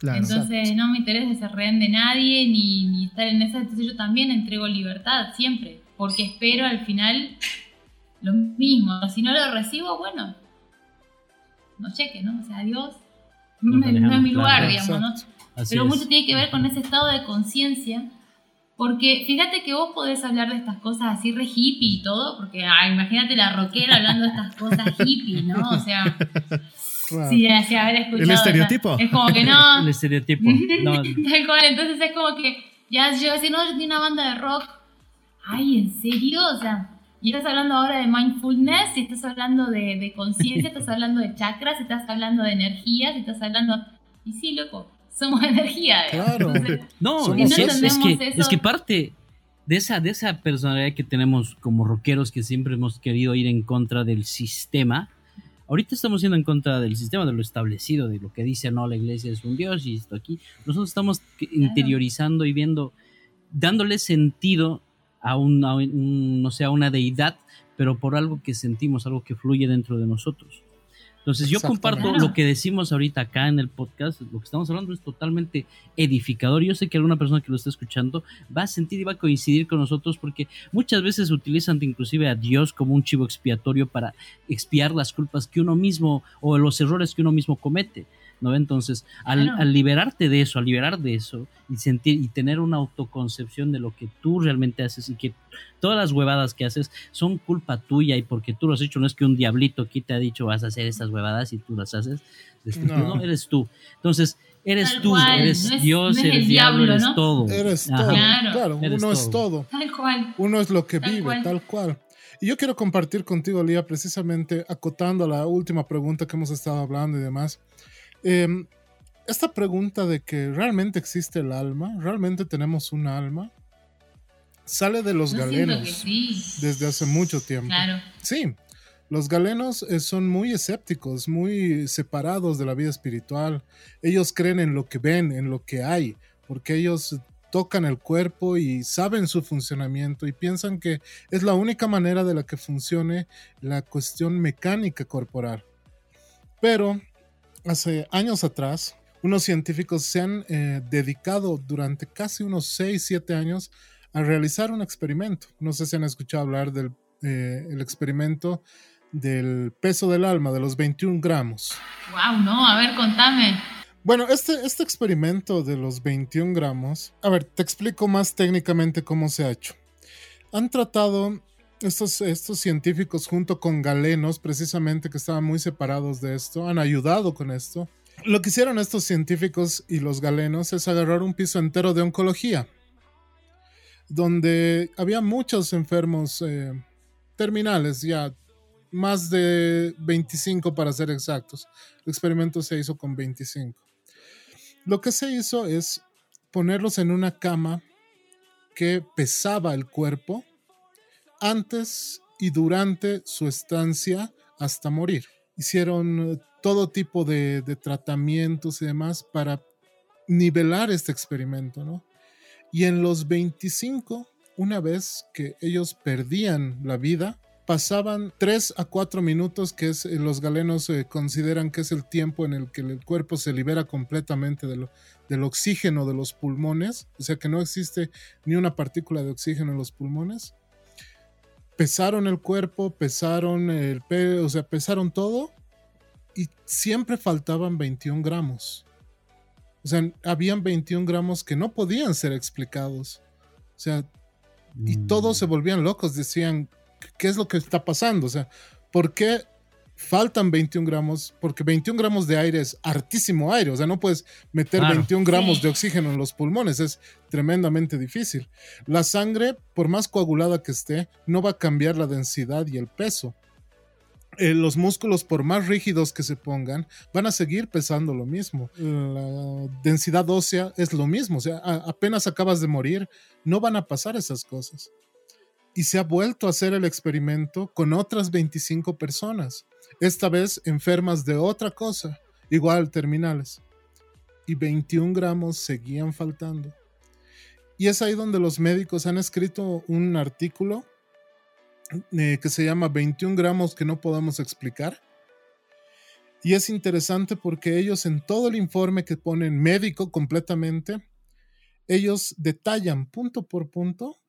Claro. Entonces no me interesa ser rehén de nadie ni, ni estar en esa. Entonces yo también entrego libertad siempre, porque espero al final lo mismo. Si no lo recibo, bueno, no cheque, ¿no? O sea, adiós. No, es- no es alejamos, mi lugar, claro. digamos, ¿no? Así Pero es. mucho tiene que ver con ese estado de conciencia. Porque fíjate que vos podés hablar de estas cosas así re hippie y todo, porque ah, imagínate la rockera hablando de estas cosas hippie, ¿no? O sea, (laughs) Sí, así haber escuchado. o sea, estereotipo. es como que no. (laughs) El estereotipo. (laughs) No, Tal cual, entonces es como que ya yo decir, no, yo tengo una banda de rock. Ay, ¿en serio? O sea, y estás hablando ahora de mindfulness, y estás hablando de, de conciencia, estás (laughs) hablando de chakras, estás hablando de energías, estás hablando. Y sí, loco, somos energía. digamos. Claro. Entonces, no, Somos es, eso. es- que, Entendemos es que eso. parte de esa, de esa personalidad que tenemos como rockeros que siempre hemos querido ir en contra del sistema. Ahorita estamos yendo en contra del sistema, de lo establecido, de lo que dice, no, la iglesia es un dios y esto aquí. Nosotros estamos interiorizando y viendo, dándole sentido a, un, a un- no sé, a una deidad, pero por algo que sentimos, algo que fluye dentro de nosotros. Entonces yo comparto lo que decimos ahorita acá en el podcast, lo que estamos hablando es totalmente edificador. Yo sé que alguna persona que lo está escuchando va a sentir y va a coincidir con nosotros porque muchas veces utilizan inclusive a Dios como un chivo expiatorio para expiar las culpas que uno mismo o los errores que uno mismo comete. ¿No? Entonces, al, liberarte de eso, al liberar de eso y sentir y tener una autoconcepción de lo que tú realmente haces y que todas las huevadas que haces son culpa tuya y porque tú lo has hecho, no es que un diablito aquí te ha dicho vas a hacer estas huevadas y tú las haces, no, eres tú. Entonces, eres tú, eres Dios, eres diablo, eres todo. Eres todo, claro, uno es todo. Tal cual. Uno es lo que vive, tal cual. Y yo quiero compartir contigo, Lía, precisamente acotando a la última pregunta que hemos estado hablando y demás. Em, esta pregunta de que realmente existe el alma, realmente tenemos un alma, sale de los galenos desde hace mucho tiempo. Sí, los galenos eh, son muy escépticos, muy separados de la vida espiritual. Ellos creen en lo que ven, en lo que hay, porque ellos tocan el cuerpo y saben su funcionamiento y piensan que es la única manera de la que funcione la cuestión mecánica corporal. Pero hace años atrás, unos científicos se han eh, dedicado durante casi unos 6, 7 años a realizar un experimento. No sé si han escuchado hablar del eh, experimento del peso del alma, de los 21 gramos. Wow, no, a ver, contame. Bueno, este, este experimento de los 21 gramos, a ver, te explico más técnicamente cómo se ha hecho. Han tratado estos, estos científicos junto con galenos, precisamente que estaban muy separados de esto, han ayudado con esto. Lo que hicieron estos científicos y los galenos es agarrar un piso entero de oncología, donde había muchos enfermos eh, terminales, ya más de 25 para ser exactos. El experimento se hizo con 25. Lo que se hizo es ponerlos en una cama que pesaba el cuerpo antes y durante su estancia hasta morir. Hicieron eh, todo tipo de, tratamientos y demás para nivelar este experimento, ¿no? Y en los 25, una vez que ellos perdían la vida, pasaban 3 a 4 minutos, que es, eh, los galenos eh, consideran que es el tiempo en el que el cuerpo se libera completamente del oxígeno de los pulmones, o sea que no existe ni una partícula de oxígeno en los pulmones pesaron el cuerpo, pesaron el pelo, o sea, pesaron todo y siempre faltaban 21 gramos. O sea, habían 21 gramos que no podían ser explicados. O sea, y todos se mm. volvían locos, decían, ¿qué es lo que está pasando? O sea, ¿por qué faltan 21 gramos, porque 21 gramos de aire es hartísimo aire, o sea, no puedes meter 21 gramos de oxígeno en los pulmones, es tremendamente difícil. La sangre, por más coagulada que esté, no va a cambiar la densidad y el peso. Eh, los músculos, por más rígidos que se pongan, van a seguir pesando lo mismo. La densidad ósea es lo mismo, o sea, apenas acabas de morir, no van a pasar esas cosas. Y se ha vuelto a hacer el experimento con otras 25 personas esta vez enfermas de otra cosa, igual terminales. Y 21 gramos seguían faltando. Y es ahí donde los médicos han escrito un artículo eh, que se llama 21 gramos que no podemos explicar. Y es interesante porque ellos en todo el informe que ponen médico completamente, ellos detallan punto por punto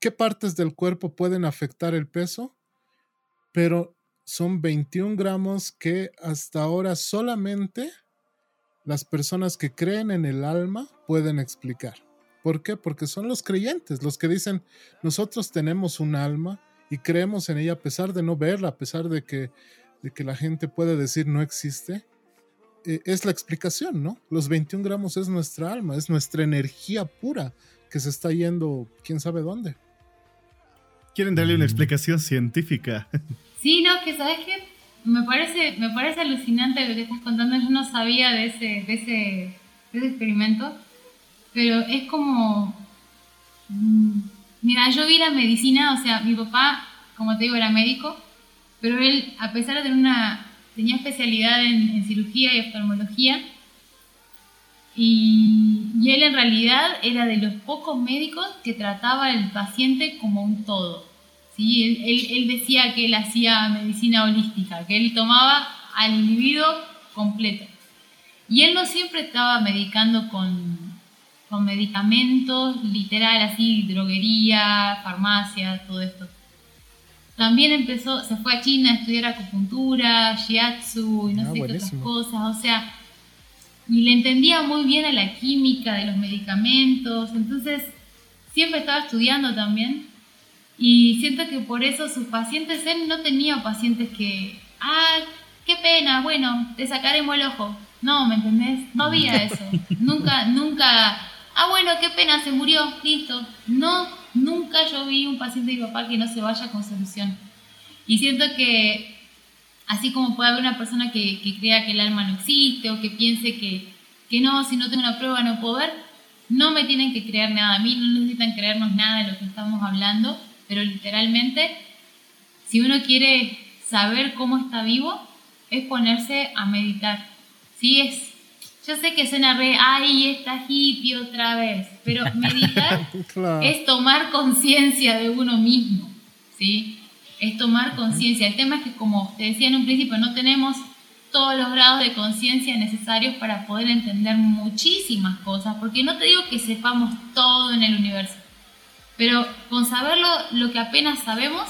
qué partes del cuerpo pueden afectar el peso, pero son 21 gramos que hasta ahora solamente las personas que creen en el alma pueden explicar. ¿Por qué? Porque son los creyentes, los que dicen, nosotros tenemos un alma y creemos en ella a pesar de no verla, a pesar de que, de que la gente puede decir no existe. Eh, es la explicación, ¿no? Los 21 gramos es nuestra alma, es nuestra energía pura que se está yendo quién sabe dónde. Quieren darle una explicación científica. (laughs) Sí, no, que sabes qué, me parece, me parece alucinante lo que estás contando. Yo no sabía de ese, de ese, de ese experimento, pero es como. Mm, mira, yo vi la medicina, o sea, mi papá, como te digo, era médico, pero él, a pesar de tener una. tenía especialidad en, cirugía y oftalmología, y, y, él en realidad era de los pocos médicos que trataba al paciente como un todo. ¿Sí? Él, él, decía que él hacía medicina holística, que él tomaba al individuo completo. Y él no siempre estaba medicando con, con medicamentos, literal, así, droguería, farmacia, todo esto. También empezó, se fue a China a estudiar acupuntura, shiatsu y no Ah, sé qué otras buenísimo. cosas. O sea, y le entendía muy bien a la química de los medicamentos. Entonces, siempre estaba estudiando también. Y siento que por eso sus pacientes, él no tenía pacientes que, ah, qué pena, bueno, te sacaremos el ojo. No, ¿me entendés? No había eso. nunca, nunca, ah, bueno, qué pena, se murió, listo. No, nunca yo vi un paciente de mi papá que no se vaya con solución. Y siento que, así como puede haber una persona que, que crea que el alma no existe o que piense que, que no, si no tengo una prueba no puedo ver, no me tienen que creer nada a mí, no necesitan creernos nada de lo que estamos hablando, pero literalmente, si uno quiere saber cómo está vivo, es ponerse a meditar. Sí, es. Yo sé que suena re, ay, está hippie otra vez, pero (laughs) meditar Claro. es tomar conciencia de uno mismo, ¿sí? Es tomar conciencia. El tema es que, como te decía en un principio, no tenemos todos los grados de conciencia necesarios para poder entender muchísimas cosas, porque no te digo que sepamos todo en el universo, pero con saberlo lo que apenas sabemos,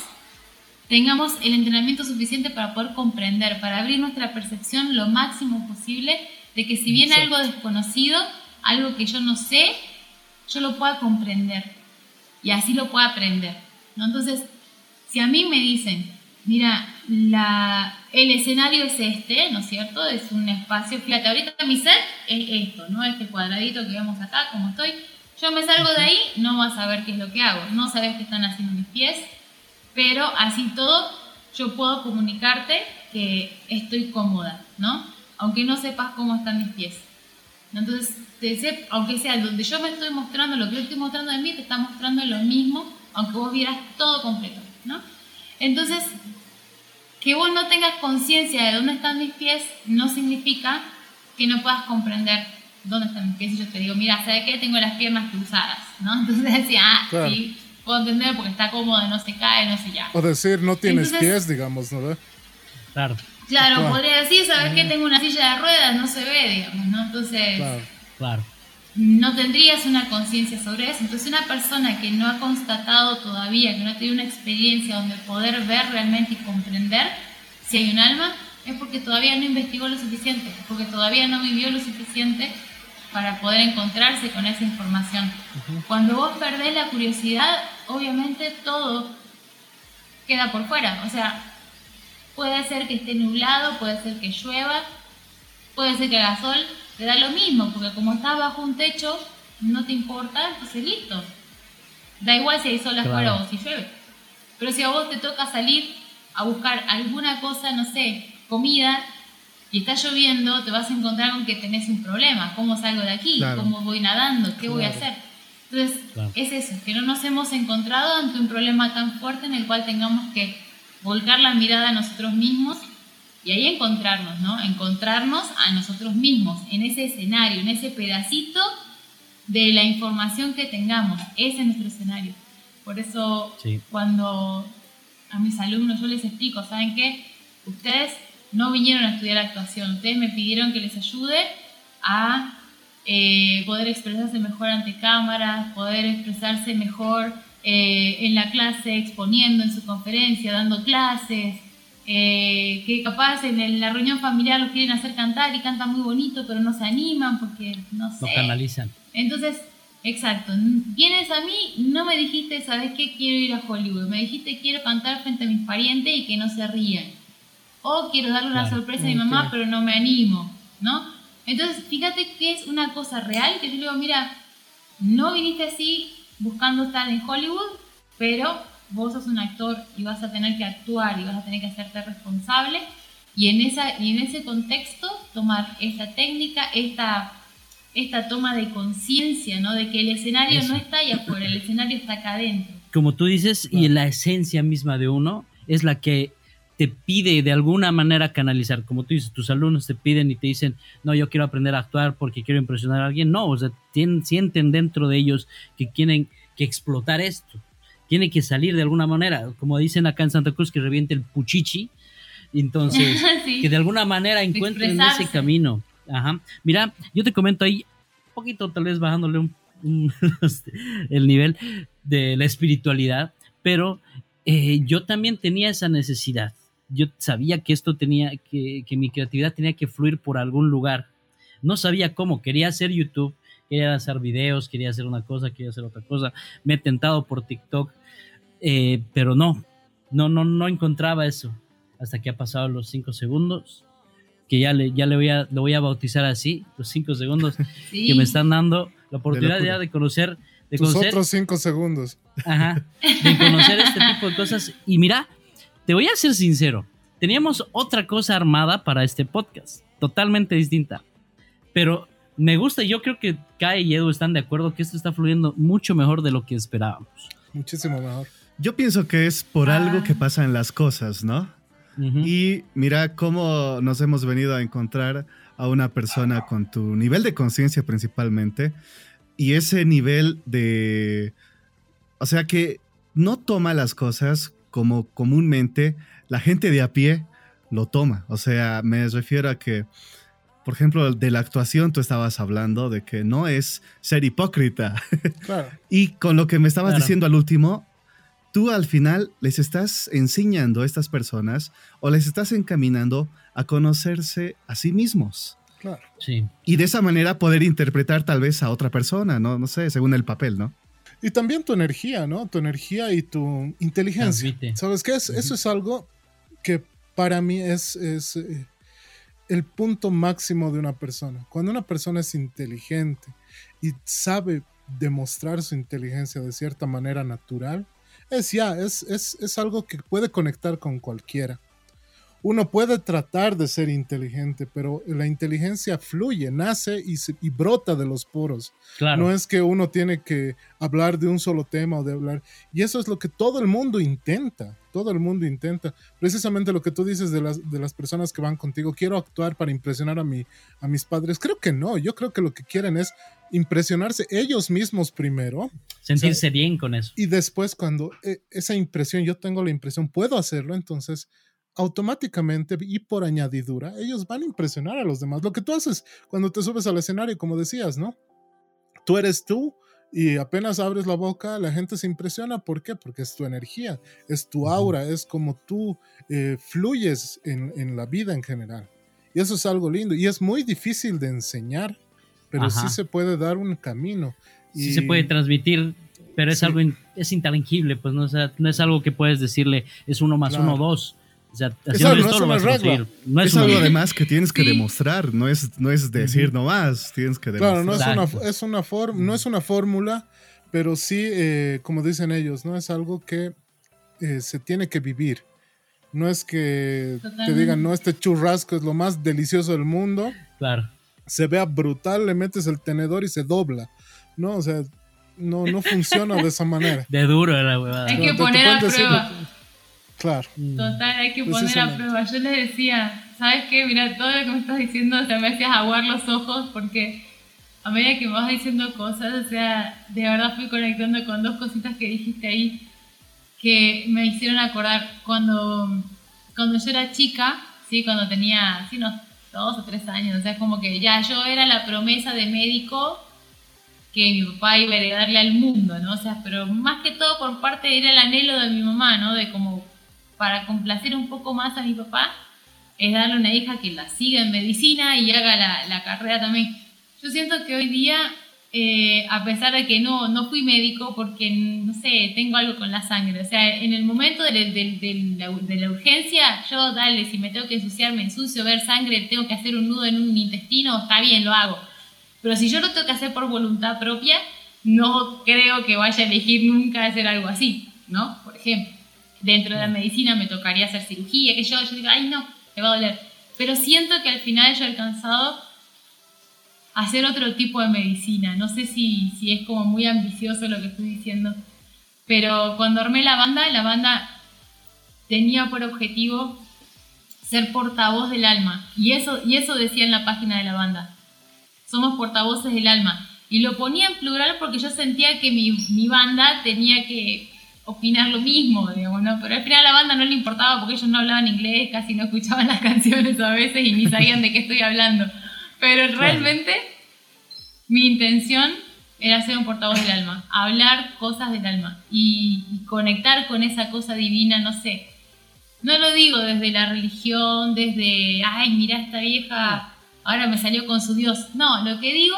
tengamos el entrenamiento suficiente para poder comprender, para abrir nuestra percepción lo máximo posible de que si viene algo desconocido, algo que yo no sé, yo lo pueda comprender y así lo pueda aprender. ¿no? Entonces, si a mí me dicen, mira, la, el escenario es este, ¿no es cierto? Es un espacio, fíjate, ahorita mi set es esto, ¿no? Este cuadradito que vemos acá, como estoy. Yo me salgo de ahí, no vas a ver qué es lo que hago, no sabes qué están haciendo mis pies, pero así todo yo puedo comunicarte que estoy cómoda, ¿no? Aunque no sepas cómo están mis pies. Entonces, te sé- aunque sea donde yo me estoy mostrando, lo que yo estoy mostrando de mí, te está mostrando lo mismo, aunque vos vieras todo completo, ¿no? Entonces, que vos no tengas conciencia de dónde están mis pies no significa que no puedas comprender dónde están mis pies. Y yo te digo, mira, ¿sabes qué? Tengo las piernas cruzadas, ¿no? (laughs) Entonces decía, ah, Claro. sí, puedo entender porque está cómodo, no se cae, no se ya. O decir, no tienes Entonces- pies, digamos, ¿no? Claro, Claro, Claro. podría decir, ¿sabes qué? Tengo una silla de ruedas, no se ve, digamos, ¿no? Entonces, Claro. claro. no tendrías una conciencia sobre eso. Entonces, una persona que no ha constatado todavía, que no ha tenido una experiencia donde poder ver realmente y comprender si hay un alma, es porque todavía no investigó lo suficiente, porque todavía no vivió lo suficiente para poder encontrarse con esa información. Cuando vos perdés la curiosidad, obviamente todo queda por fuera. O sea, puede ser que esté nublado, puede ser que llueva, puede ser que haga sol, te da lo mismo, porque como estás bajo un techo, no te importa, entonces listo. Da igual si hay sol afuera Claro. o si llueve. Pero si a vos te toca salir a buscar alguna cosa, no sé, comida, y está lloviendo, te vas a encontrar con que tenés un problema. ¿Cómo salgo de aquí? Claro. ¿Cómo voy nadando? ¿Qué voy a Claro. hacer? Entonces, Claro. es eso, que no nos hemos encontrado ante un problema tan fuerte en el cual tengamos que volcar la mirada a nosotros mismos y ahí encontrarnos, ¿no? Encontrarnos a nosotros mismos, en ese escenario, en ese pedacito de la información que tengamos. Ese es nuestro escenario. Por eso, Sí. cuando a mis alumnos yo les explico, ¿saben qué? Ustedes no vinieron a estudiar actuación, ustedes me pidieron que les ayude a eh, poder expresarse mejor ante cámaras, poder expresarse mejor eh, en la clase, exponiendo en su conferencia, dando clases, eh, que capaz en el- la reunión familiar los quieren hacer cantar y cantan muy bonito, pero no se animan porque no sé. Lo canalizan. Entonces, exacto, vienes a mí, no me dijiste, ¿sabes qué? Quiero ir a Hollywood. Me dijiste, quiero cantar frente a mis parientes y que no se rían. O quiero darle una Claro. sorpresa a mi mamá, Ok. pero no me animo, ¿no? Entonces, fíjate que es una cosa real, que yo le digo, mira, no viniste así buscando estar en Hollywood, pero vos sos un actor y vas a tener que actuar y vas a tener que hacerte responsable. Y en, esa, y en ese contexto, tomar esta técnica, esta, esta toma de conciencia, ¿no? De que el escenario Eso. no está ahí afuera, el escenario está acá adentro. Como tú dices, y la esencia misma de uno es la que te pide de alguna manera canalizar. Como tú dices, tus alumnos te piden y te dicen, no, yo quiero aprender a actuar porque quiero impresionar a alguien. No, o sea, tienen, sienten dentro de ellos que quieren que explotar esto. Tiene que salir de alguna manera. Como dicen acá en Santa Cruz, que reviente el puchichi. Entonces, (laughs) Sí. que de alguna manera encuentren ese camino. Ajá. Mira, yo te comento ahí, un poquito tal vez bajándole un, un- (laughs) este, el nivel de la espiritualidad, pero eh, yo también tenía esa necesidad. Yo sabía que esto tenía, que, que mi creatividad tenía que fluir por algún lugar. No sabía cómo, quería hacer YouTube, quería hacer videos, quería hacer una cosa, quería hacer otra cosa. Me he tentado por TikTok, eh, pero no, no, no, no encontraba eso hasta que ha pasado los cinco segundos, que ya le, ya le voy a, lo voy a bautizar así, los cinco segundos (laughs) Sí. que me están dando la oportunidad locura. ya de conocer, de Tus conocer, otros cinco segundos. ajá, de conocer este tipo de cosas. Y mira, te voy a ser sincero, teníamos otra cosa armada para este podcast, totalmente distinta, pero me gusta, y yo creo que Kai y Edu están de acuerdo que esto está fluyendo mucho mejor de lo que esperábamos. Muchísimo mejor. Yo pienso que es por Ah. algo que pasa en las cosas, ¿no? Y mira cómo nos hemos venido a encontrar a una persona con tu nivel de conciencia principalmente y ese nivel de... O sea que no toma las cosas como comúnmente la gente de a pie lo toma. O sea, me refiero a que, por ejemplo, de la actuación tú estabas hablando de que no es ser hipócrita. (laughs) Claro. Y con lo que me estabas Claro. diciendo al último, tú al final les estás enseñando a estas personas o les estás encaminando a conocerse a sí mismos. Claro. Sí, Y de esa manera poder interpretar tal vez a otra persona, ¿no? No sé, según el papel, ¿no? Y también tu energía, ¿no? Tu energía y tu inteligencia. Transmite. ¿Sabes qué? Es, Eso es algo que para mí es, es, eh, el punto máximo de una persona. Cuando una persona es inteligente y sabe demostrar su inteligencia de cierta manera natural, es ya, es, es, es algo que puede conectar con cualquiera. Uno puede tratar de ser inteligente, pero la inteligencia fluye, nace y, se- y brota de los poros. claro. No es que uno tiene que hablar de un solo tema o de hablar. Y eso es lo que todo el mundo intenta. Todo el mundo intenta. Precisamente lo que tú dices de las, de las personas que van contigo. Quiero actuar para impresionar a, mi, a mis padres. Creo que no. Yo creo que lo que quieren es impresionarse ellos mismos primero. Sentirse bien con eso. Y después cuando eh, esa impresión, yo tengo la impresión, puedo hacerlo, entonces automáticamente y por añadidura, ellos van a impresionar a los demás. Lo que tú haces cuando te subes al escenario, como decías, ¿no? Tú eres tú y apenas abres la boca, la gente se impresiona. ¿Por qué? Porque es tu energía, es tu aura, es como tú eh, fluyes en, en la vida en general. Y eso es algo lindo. Y es muy difícil de enseñar, pero Ajá. sí se puede dar un camino. sí Y- se puede transmitir, pero es Sí. algo in- es intangible, pues no, O sea, no es algo que puedes decirle es uno más Claro. uno dos. O sea, haciendo esto es lo una vas a regla. conseguir. No es, Es, una algo además que tienes que Sí. demostrar, no es, no es decir nomás, tienes que demostrar. Claro, no es una, es una for- no es una fórmula, pero sí, eh, como dicen ellos, ¿no? Es algo que eh, se tiene que vivir. No es que te digan, no, este churrasco es lo más delicioso del mundo, Claro. se vea brutal, le metes el tenedor y se dobla. No, o sea, no, no funciona de esa manera. De duro era huevada. Hay No, que te- te poner a prueba. Claro. Mm. Total, hay que poner a prueba. Yo les decía, ¿sabes qué? Mira, todo lo que me estás diciendo, o sea, me hacías aguar los ojos porque a medida que me vas diciendo cosas, o sea, de verdad fui conectando con dos cositas que dijiste ahí que me hicieron acordar cuando, cuando yo era chica, ¿sí? Cuando tenía, sí, unos dos o tres años, o sea, como que ya yo era la promesa de médico que mi papá iba a heredarle al mundo, ¿no? O sea, pero más que todo por parte era el anhelo de mi mamá, ¿no? De como para complacer un poco más a mi papá, es darle una hija que la siga en medicina y haga la, la carrera también. Yo siento que hoy día, eh, a pesar de que no, no fui médico porque, no sé, tengo algo con la sangre, o sea, en el momento de, de- de la, de la urgencia, yo, dale, si me tengo que ensuciar, me ensucio, ver sangre, tengo que hacer un nudo en un intestino, está bien, lo hago. Pero si yo lo tengo que hacer por voluntad propia, no creo que vaya a elegir nunca hacer algo así, ¿no? Por ejemplo, dentro de la medicina me tocaría hacer cirugía, que yo, yo digo, ay no, me va a doler. Pero siento que al final yo he alcanzado a hacer otro tipo de medicina. No sé si, si es como muy ambicioso lo que estoy diciendo. Pero cuando armé la banda, la banda tenía por objetivo ser portavoz del alma. Y eso, y eso decía en la página de la banda somos portavoces del alma. Y lo ponía en plural porque yo sentía que mi, mi banda tenía que opinar lo mismo, digamos, ¿no? Pero al final a la banda no le importaba porque ellos no hablaban inglés, casi no escuchaban (laughs) las canciones a veces y ni sabían de qué estoy hablando. Pero realmente mi intención era ser un portavoz del alma, hablar cosas del alma y, y conectar con esa cosa divina, no sé. No lo digo desde la religión, desde, ay, mira esta vieja, ahora me salió con su Dios. No, lo que digo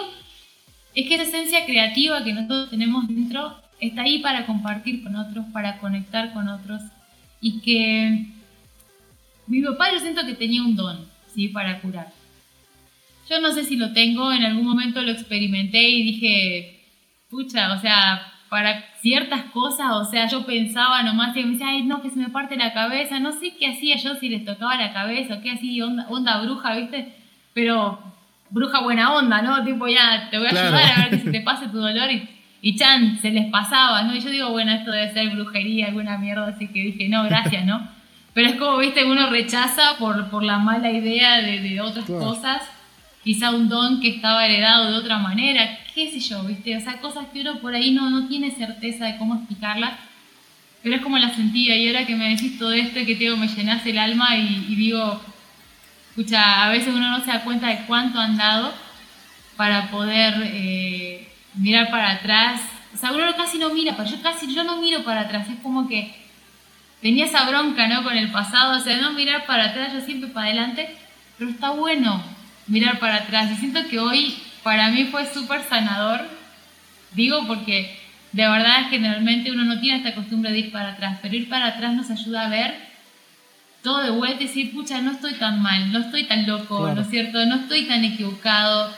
es que esa esencia creativa que nosotros tenemos dentro está ahí para compartir con otros, para conectar con otros y que mi papá yo siento que tenía un don, ¿sí? Para curar. Yo no sé si lo tengo, en algún momento lo experimenté y dije, pucha, o sea, para ciertas cosas, o sea, yo pensaba nomás y me decía, ay, no, que se me parte la cabeza, no sé qué hacía yo si les tocaba la cabeza, o qué hacía, onda, onda bruja, ¿viste? Pero bruja buena onda, ¿no? Tipo, ya, te voy a ayudar a ver que se te pase tu dolor y y Chan, se les pasaba, ¿no? Y yo digo, bueno, esto debe ser brujería, alguna mierda, así que dije, no, gracias, ¿no? (laughs) Pero es como, viste, uno rechaza por, por la mala idea de, de otras cosas, quizá un don que estaba heredado de otra manera, qué sé yo, viste, o sea, cosas que uno por ahí no, no tiene certeza de cómo explicarlas, pero es como la sentía, y ahora que me decís todo esto, que te digo, me llenaste el alma y, digo, escucha, a veces uno no se da cuenta de cuánto han dado para poder... Eh, mirar para atrás. O sea, uno casi no mira, pero yo casi yo no miro para atrás. Es como que tenía esa bronca, ¿no? Con el pasado, o sea, no mirar para atrás, yo siempre para adelante, pero está bueno mirar para atrás. Y siento que hoy para mí fue súper sanador. Digo porque de verdad generalmente uno no tiene esta costumbre de ir para atrás, pero ir para atrás nos ayuda a ver todo de vuelta y decir, pucha, no estoy tan mal, no estoy tan loco, ¿no es cierto? No estoy tan equivocado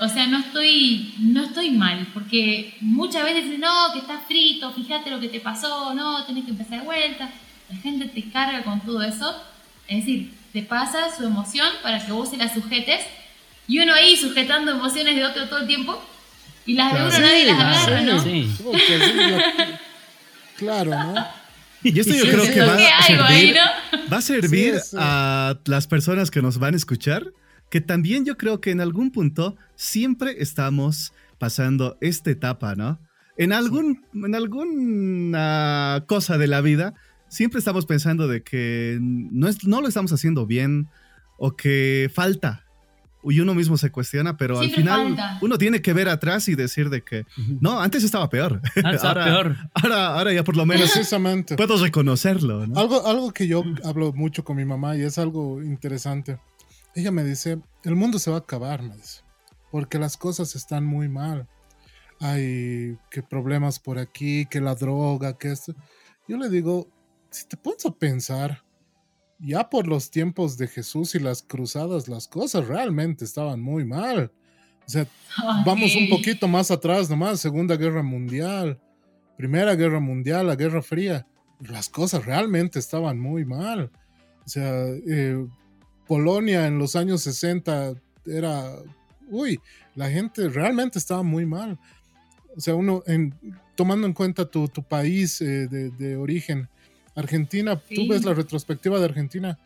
o sea, no estoy, no estoy mal, porque muchas veces dicen, no, que estás frito, fíjate lo que te pasó, no, tenés que empezar de vuelta. La gente te carga con todo eso. Es decir, te pasa su emoción para que vos se la sujetes y uno ahí sujetando emociones de otro todo el tiempo y las de uno nadie las agarra, ¿no? Sí. Claro, ¿no? Y esto yo creo que va, a servir, va a servir a las personas que nos van a escuchar que también yo creo que en algún punto siempre estamos pasando esta etapa, ¿no? En, algún, en alguna cosa de la vida, siempre estamos pensando de que no, es, no lo estamos haciendo bien o que falta. Y uno mismo se cuestiona, pero al final uno tiene que ver atrás y decir de que no, antes estaba peor. Antes (laughs) ahora, peor. Ahora, ahora ya por lo menos puedo reconocerlo. Algo, algo que yo hablo mucho con mi mamá y es algo interesante ella me dice, el mundo se va a acabar, me dice, porque las cosas están muy mal. Hay que problemas por aquí, que la droga, que esto. Yo le digo, si te pones a pensar, ya por los tiempos de Jesús y las cruzadas, las cosas realmente estaban muy mal. O sea, vamos un poquito más atrás nomás, Segunda Guerra Mundial, Primera Guerra Mundial, la Guerra Fría. Las cosas realmente estaban muy mal. O sea, eh, Polonia en los años 60 era, uy, la gente realmente estaba muy mal. O sea, uno, en, tomando en cuenta tu, país eh, de, origen, Argentina, tú ves la retrospectiva de Argentina,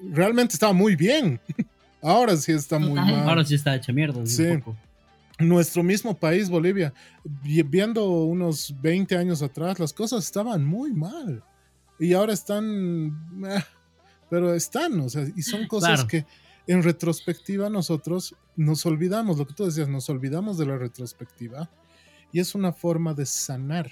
realmente estaba muy bien. (laughs) Ahora sí está muy mal. Ahora sí está hecha mierda. Sí. Nuestro mismo país, Bolivia, viendo unos 20 años atrás, las cosas estaban muy mal. Y ahora están... Eh, pero están, o sea, y son cosas que en retrospectiva nosotros nos olvidamos, lo que tú decías, nos olvidamos de la retrospectiva y es una forma de sanar.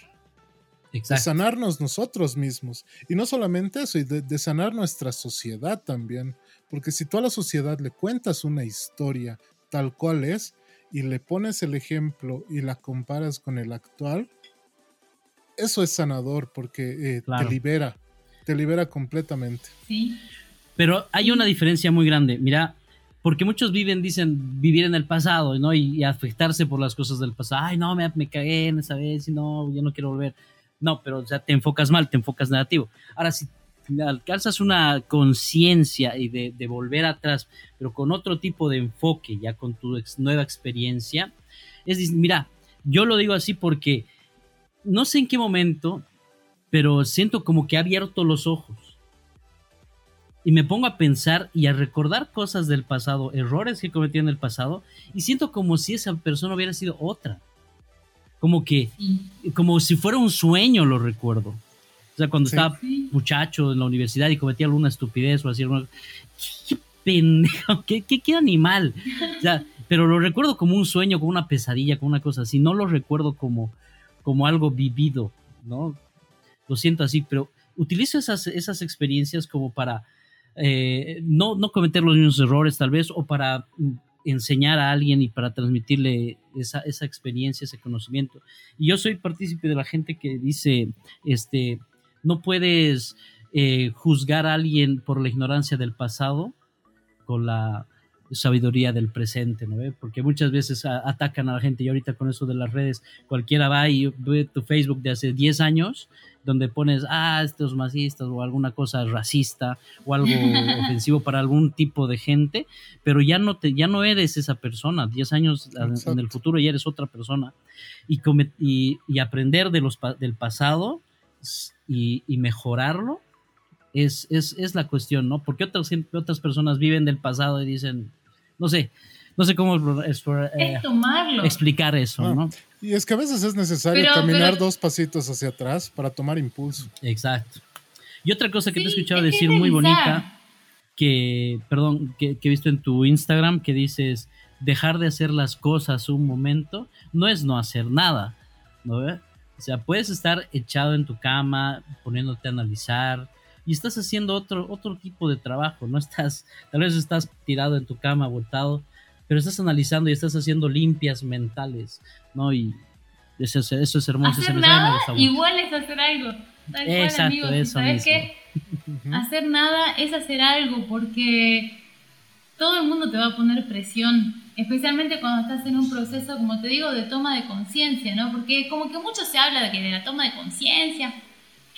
De sanarnos nosotros mismos. Y no solamente eso, y de, sanar nuestra sociedad también. Porque si tú a la sociedad le cuentas una historia tal cual es y le pones el ejemplo y la comparas con el actual, eso es sanador porque eh, te libera te libera completamente. Sí. Pero hay una diferencia muy grande. Mira, porque muchos viven, dicen, vivir en el pasado, ¿no? Y, afectarse por las cosas del pasado. Ay, no, me, me cagué en esa vez y no, ya no quiero volver. No, pero ya te enfocas mal, te enfocas negativo. Ahora, si alcanzas una conciencia y de, de, volver atrás, pero con otro tipo de enfoque, ya con tu nueva experiencia, es, mira, yo lo digo así porque no sé en qué momento pero siento como que ha abierto los ojos. Y me pongo a pensar y a recordar cosas del pasado, errores que cometí en el pasado, y siento como si esa persona hubiera sido otra. Como que, como si fuera un sueño, lo recuerdo. O sea, cuando Sí. estaba Sí. muchacho en la universidad y cometía alguna estupidez o así, alguna- qué pendejo, (laughs) qué, qué, qué animal. O sea, pero lo recuerdo como un sueño, como una pesadilla, como una cosa así. No lo recuerdo como, como algo vivido, ¿no? Lo siento así, pero utilizo esas, esas experiencias como para eh, no, no cometer los mismos errores, tal vez, o para mm, enseñar a alguien y para transmitirle esa, esa experiencia, ese conocimiento. Y yo soy partícipe de la gente que dice, este, no puedes eh, juzgar a alguien por la ignorancia del pasado con la sabiduría del presente, ¿no? ve? Porque muchas veces a- atacan a la gente y ahorita con eso de las redes, cualquiera va y ve tu Facebook de hace 10 años donde pones, ah, estos masistas o alguna cosa racista o algo (laughs) ofensivo para algún tipo de gente, pero ya no, te, ya no eres esa persona, 10 años en- en el Exacto. futuro ya eres otra persona y, y, y aprender de los, del pasado y, y mejorarlo es, es, es la cuestión, ¿no? Porque otras, otras personas viven del pasado y dicen, no sé, no sé cómo es- eh, Es tomarlo. explicar eso, Ah. ¿no? Y es que a veces es necesario Pero- caminar pero- dos pasitos hacia atrás para tomar impulso. Exacto. Y otra cosa que te he escuchado es decir muy bonita, que, perdón, que, que he visto en tu Instagram, que dices, dejar de hacer las cosas un momento no es no hacer nada, ¿no? O sea, puedes estar echado en tu cama, poniéndote a analizar, y estás haciendo otro, otro tipo de trabajo, no estás, tal vez estás tirado en tu cama, voltado, pero estás analizando y estás haciendo limpias mentales, ¿no? Y eso, es- eso es hermoso. hacer nada igual es hacer algo. Tal cual, Exacto, amigos. ¿Y eso ¿Sabes qué? (laughs) Hacer nada es hacer algo porque todo el mundo te va a poner presión, especialmente cuando estás en un proceso, como te digo, de toma de conciencia, ¿no? Porque como que mucho se habla de que de la toma de conciencia,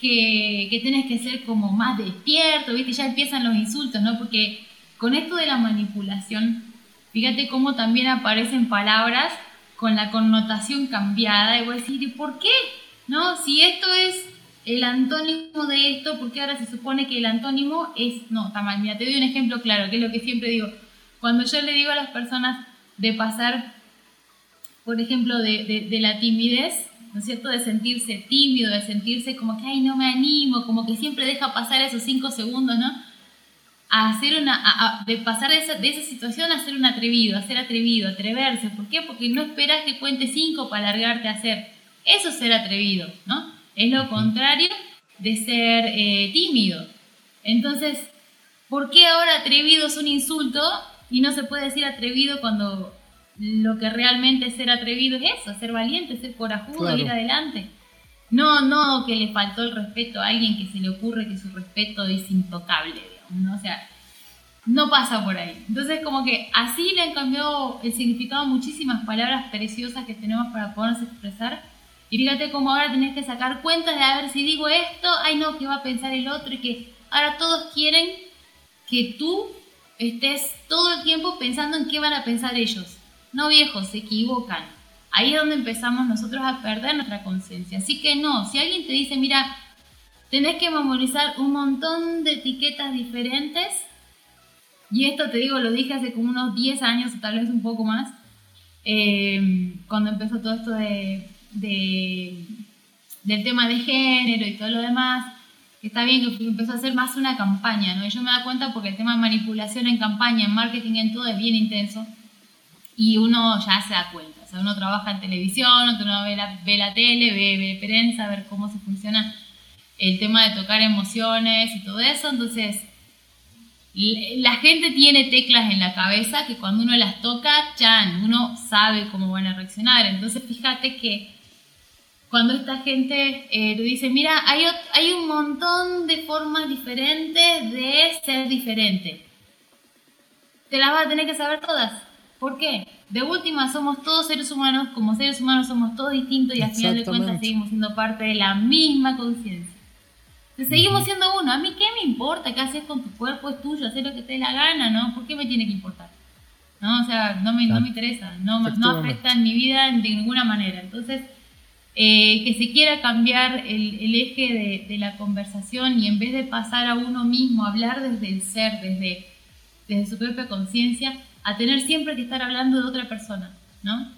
que, que tienes que ser como más despierto, ¿viste? Ya empiezan los insultos, ¿no? Porque con esto de la manipulación, fíjate cómo también aparecen palabras con la connotación cambiada y voy a decir, ¿y por qué? ¿No? Si esto es el antónimo de esto, ¿por qué ahora se supone que el antónimo es... No, está mal. Mira, te doy un ejemplo claro, que es lo que siempre digo. Cuando yo le digo a las personas de pasar, por ejemplo, de, de- de la timidez, ¿no es cierto? De sentirse tímido, de sentirse como que, ay, no me animo, como que siempre deja pasar esos cinco segundos, ¿no? A hacer una, a- a- de pasar de esa, de esa situación a ser un atrevido, a ser atrevido, atreverse. ¿Por qué? Porque no esperas que cuente cinco para largarte a hacer. Eso es ser atrevido, ¿no? Es lo contrario de ser eh, tímido. Entonces, ¿por qué ahora atrevido es un insulto y no se puede decir atrevido cuando lo que realmente es ser atrevido es eso, ser valiente, ser corajudo, Claro. ir adelante? No, no que le faltó el respeto a alguien que se le ocurre que su respeto es intocable, digamos, ¿no? O sea, no pasa por ahí. Entonces, como que así le han cambiado el significado a muchísimas palabras preciosas que tenemos para podernos expresar. Y fíjate cómo ahora tenés que sacar cuentas de a ver si digo esto, ay no, ¿qué va a pensar el otro? Y que ahora todos quieren que tú estés todo el tiempo pensando en qué van a pensar ellos. No viejos, se equivocan. Ahí es donde empezamos nosotros a perder nuestra conciencia. Así que no, si alguien te dice, mira, tenés que memorizar un montón de etiquetas diferentes, y esto te digo, lo dije hace como unos 10 años o tal vez un poco más, eh, cuando empezó todo esto de, de- del tema de género y todo lo demás, está bien que empezó a hacer más una campaña, ¿no? Y yo me da cuenta porque el tema de manipulación en campaña, en marketing, en todo es bien intenso y uno ya se da cuenta. O sea, uno trabaja en televisión, otro ve la, ve la tele, ve, prensa, ver cómo se funciona el tema de tocar emociones y todo eso. Entonces, la gente tiene teclas en la cabeza que cuando uno las toca, chan, uno sabe cómo van a reaccionar. Entonces, fíjate que cuando esta gente eh, te dice, mira, hay, hay un montón de formas diferentes de ser diferente. Te las vas a tener que saber todas. ¿Por qué? De última, somos todos seres humanos, como seres humanos somos todos distintos y al final de cuentas seguimos siendo parte de la misma conciencia. Seguimos siendo uno. A mí, ¿qué me importa? ¿Qué haces con tu cuerpo? Es tuyo, hacer lo que te dé la gana, ¿no? ¿Por qué me tiene que importar? ¿No? O sea, no me, no me interesa, no, no afecta en mi vida de ninguna manera. Entonces, eh, que se quiera cambiar el, el eje de, de la conversación y en vez de pasar a uno mismo, hablar desde el ser, desde, desde su propia conciencia, a tener siempre que estar hablando de otra persona, ¿no?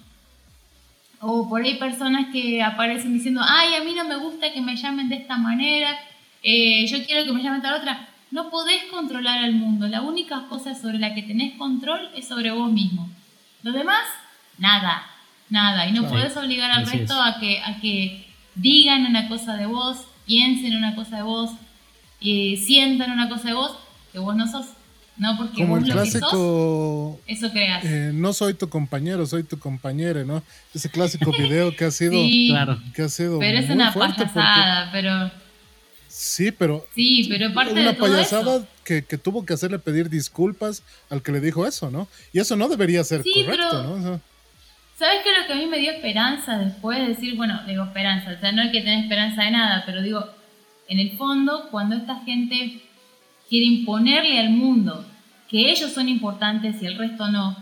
O por ahí personas que aparecen diciendo, ay, a mí no me gusta que me llamen de esta manera, eh, yo quiero que me llame tal otra. No podés controlar al mundo. La única cosa sobre la que tenés control es sobre vos mismo. Lo demás, nada, nada. Y no podés obligar al resto a que, a que digan una cosa de vos, piensen una cosa de vos, eh, sientan una cosa de vos que vos no sos. No, porque Como vos el lo clásico. que sos, eso creas. eh, no soy tu compañero, soy tu compañera, ¿no? Ese clásico (laughs) video que ha sido. Sí, Claro. Que ha sido pero es una porque- payasada, pero Sí, pero. sí, pero parte de Una todo payasada eso. que, que tuvo que hacerle pedir disculpas al que le dijo eso, ¿no? Y eso no debería ser Sí, correcto, pero- ¿no? O sea, ¿Sabes qué es lo que a mí me dio esperanza después de decir, bueno, digo esperanza, o sea, no hay que tener esperanza de nada, pero digo, en el fondo, cuando esta gente quiere imponerle al mundo que ellos son importantes y el resto no,